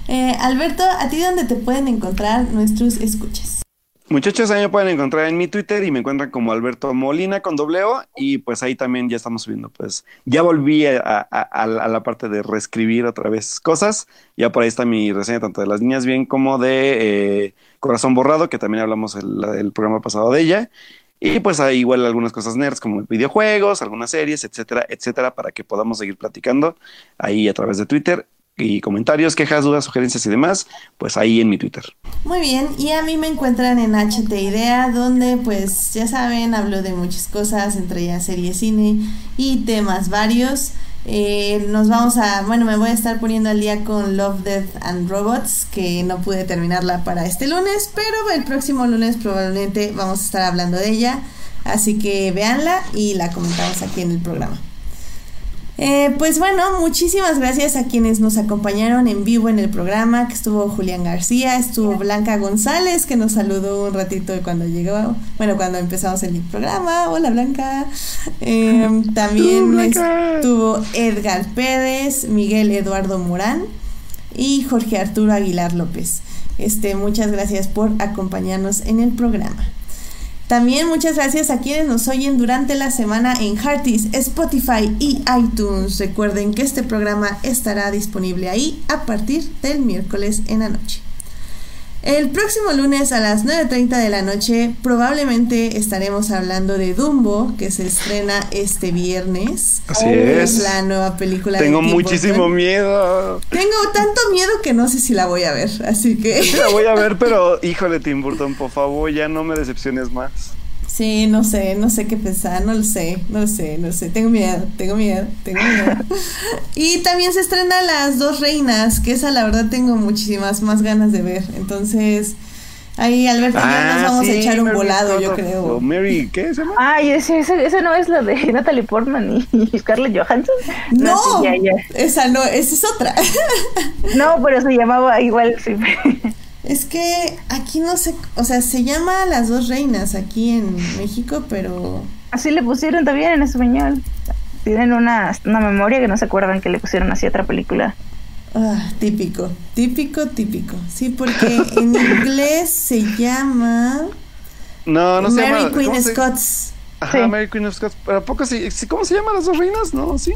Eh, Alberto, ¿a ti dónde te pueden encontrar nuestros escuchas? Muchachos, ahí me pueden encontrar en mi Twitter y me encuentran como Alberto Molina con doble O y pues ahí también ya estamos subiendo, pues ya volví a, la parte de reescribir otra vez cosas, ya por ahí está mi reseña tanto de Las Niñas Bien como de eh, Corazón Borrado, que también hablamos el, programa pasado de ella, y pues hay igual algunas cosas nerds como videojuegos, algunas series, etcétera, etcétera, para que podamos seguir platicando ahí a través de Twitter y comentarios, quejas, dudas, sugerencias y demás, pues ahí en mi Twitter. Muy bien, y a mí me encuentran en HT Idea, donde pues ya saben, hablo de muchas cosas, entre ellas series, cine y temas varios. Eh, nos vamos a, bueno, me voy a estar poniendo al día con Love, Death and Robots, que no pude terminarla para este lunes, pero el próximo lunes probablemente vamos a estar hablando de ella. Así que véanla y la comentamos aquí en el programa. Eh, pues bueno, muchísimas gracias a quienes nos acompañaron en vivo en el programa, que estuvo Julián García, estuvo Blanca González, que nos saludó un ratito cuando llegó, bueno, cuando empezamos el programa. Hola Blanca. Eh, también Blanca. estuvo Edgar Pérez, Miguel Eduardo Morán y Jorge Arturo Aguilar López. Este, muchas gracias por acompañarnos en el programa. También muchas gracias a quienes nos oyen durante la semana en Hearties, Spotify y iTunes. Recuerden que este programa estará disponible ahí a partir del miércoles en la noche. El próximo lunes a las 9.30 de la noche probablemente estaremos hablando de Dumbo, que se estrena este viernes. Así es. la nueva película. Tengo muchísimo Burton. miedo. Tengo tanto miedo que no sé si la voy a ver, así que... Sí la voy a ver, pero híjole, Tim Burton, por favor, ya no me decepciones más. Sí, no sé, no sé qué pensar, no lo sé, no lo sé, no lo sé, tengo miedo, tengo miedo, tengo miedo. y también se estrena Las Dos Reinas, que esa la verdad tengo muchísimas más ganas de ver, entonces Ahí, Alberto, ya nos Ah, vamos a echar un Mary volado, yo creo. Mary, ¿qué llama? Ay, ese, ese, ese no es la de Natalie Portman y Scarlett Johansson. No, sí, ya, ya. esa no, esa es otra. No, pero se llamaba igual. Sí. Es que aquí no sé, o sea, se llama Las dos reinas aquí en México, pero Así le pusieron también en español. Tienen una, una memoria que no se acuerdan que le pusieron así a otra película. ah, típico, típico, típico. Sí, porque en inglés se llama No, no se Mary llama. Queen ¿cómo se- Scots. Ajá, Sí. Mary Queen of Scots. ¿Pero a poco sí, sí? ¿Cómo se llaman las dos reinas? No, sí.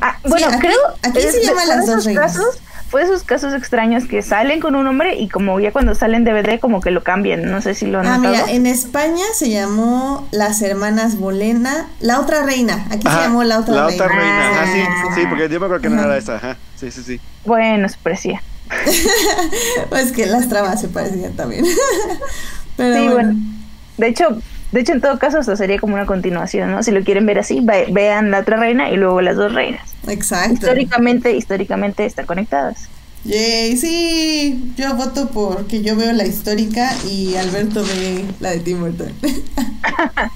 Ah, Sí, bueno, aquí- creo. aquí se es de- llaman fue las dos reinas. Casos, fue de esos casos extraños que salen con un nombre y como ya cuando salen DVD como que lo cambian. No sé si lo han Ah, notado. mira, en España se llamó Las Hermanas Bolena, La Otra Reina. Aquí se llamó La Otra La Reina. otra reina. Ah, sí, sí, porque yo me acuerdo que no era esa. Ajá, sí, sí, sí. Bueno, se parecía. Pues que las tramas se parecían también. Pero Sí, bueno. bueno. De hecho, de hecho, en todo caso, esto sería como una continuación, ¿no? Si lo quieren ver así, ve- vean la otra reina y luego las dos reinas. Exacto. Históricamente, históricamente están conectadas. Yay, sí. Yo voto por que yo veo la histórica y Alberto ve la de Tim Burton.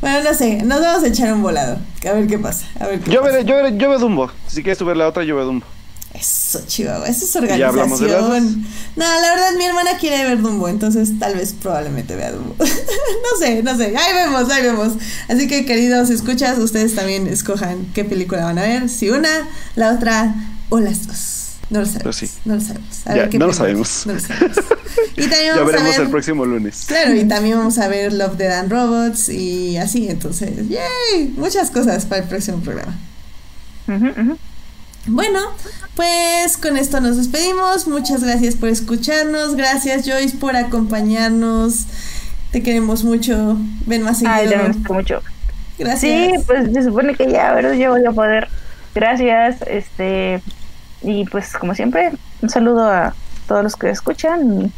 bueno, no sé, nos vamos a echar un volado. A ver qué pasa. A ver qué Yo pasa. veré, yo veré, yo veo Dumbo. Si quieres tú ver la otra, yo veo Dumbo. Eso, Chihuahua, eso es ya hablamos de organización. No, la verdad, mi hermana quiere ver Dumbo, entonces tal vez probablemente vea Dumbo. no sé, no sé. Ahí vemos, ahí vemos. Así que, queridos escuchas, ustedes también escojan qué película van a ver. Si una, la otra o las dos. No lo sabemos. Pues sí. No lo sabemos. A Ya, ver qué no lo sabemos. No lo sabemos. Y también Ya vamos a veremos ver. el próximo lunes. Claro, y también vamos a ver Love, Dead and Robots y así, entonces, ¡yay! Muchas cosas para el próximo programa. Ujú, ujú. Bueno, pues con esto nos despedimos. Muchas gracias por escucharnos. Gracias Joyce por acompañarnos. Te queremos mucho. Ven más Ay, seguido. te gusta mucho. Gracias. Sí, pues se supone que ya, ¿verdad? Yo voy a poder. Gracias, este. Y pues, como siempre, un saludo a todos los que escuchan. Y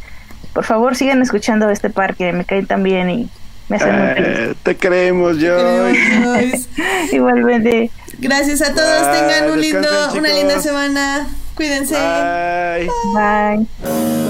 por favor, sigan escuchando este par que me cae tan bien y me hace muy feliz. Eh, te queremos, Te Joy. Joyce. Igualmente. Gracias a todos. Bye, Tengan un lindo, una linda semana. Cuídense. Bye. Bye.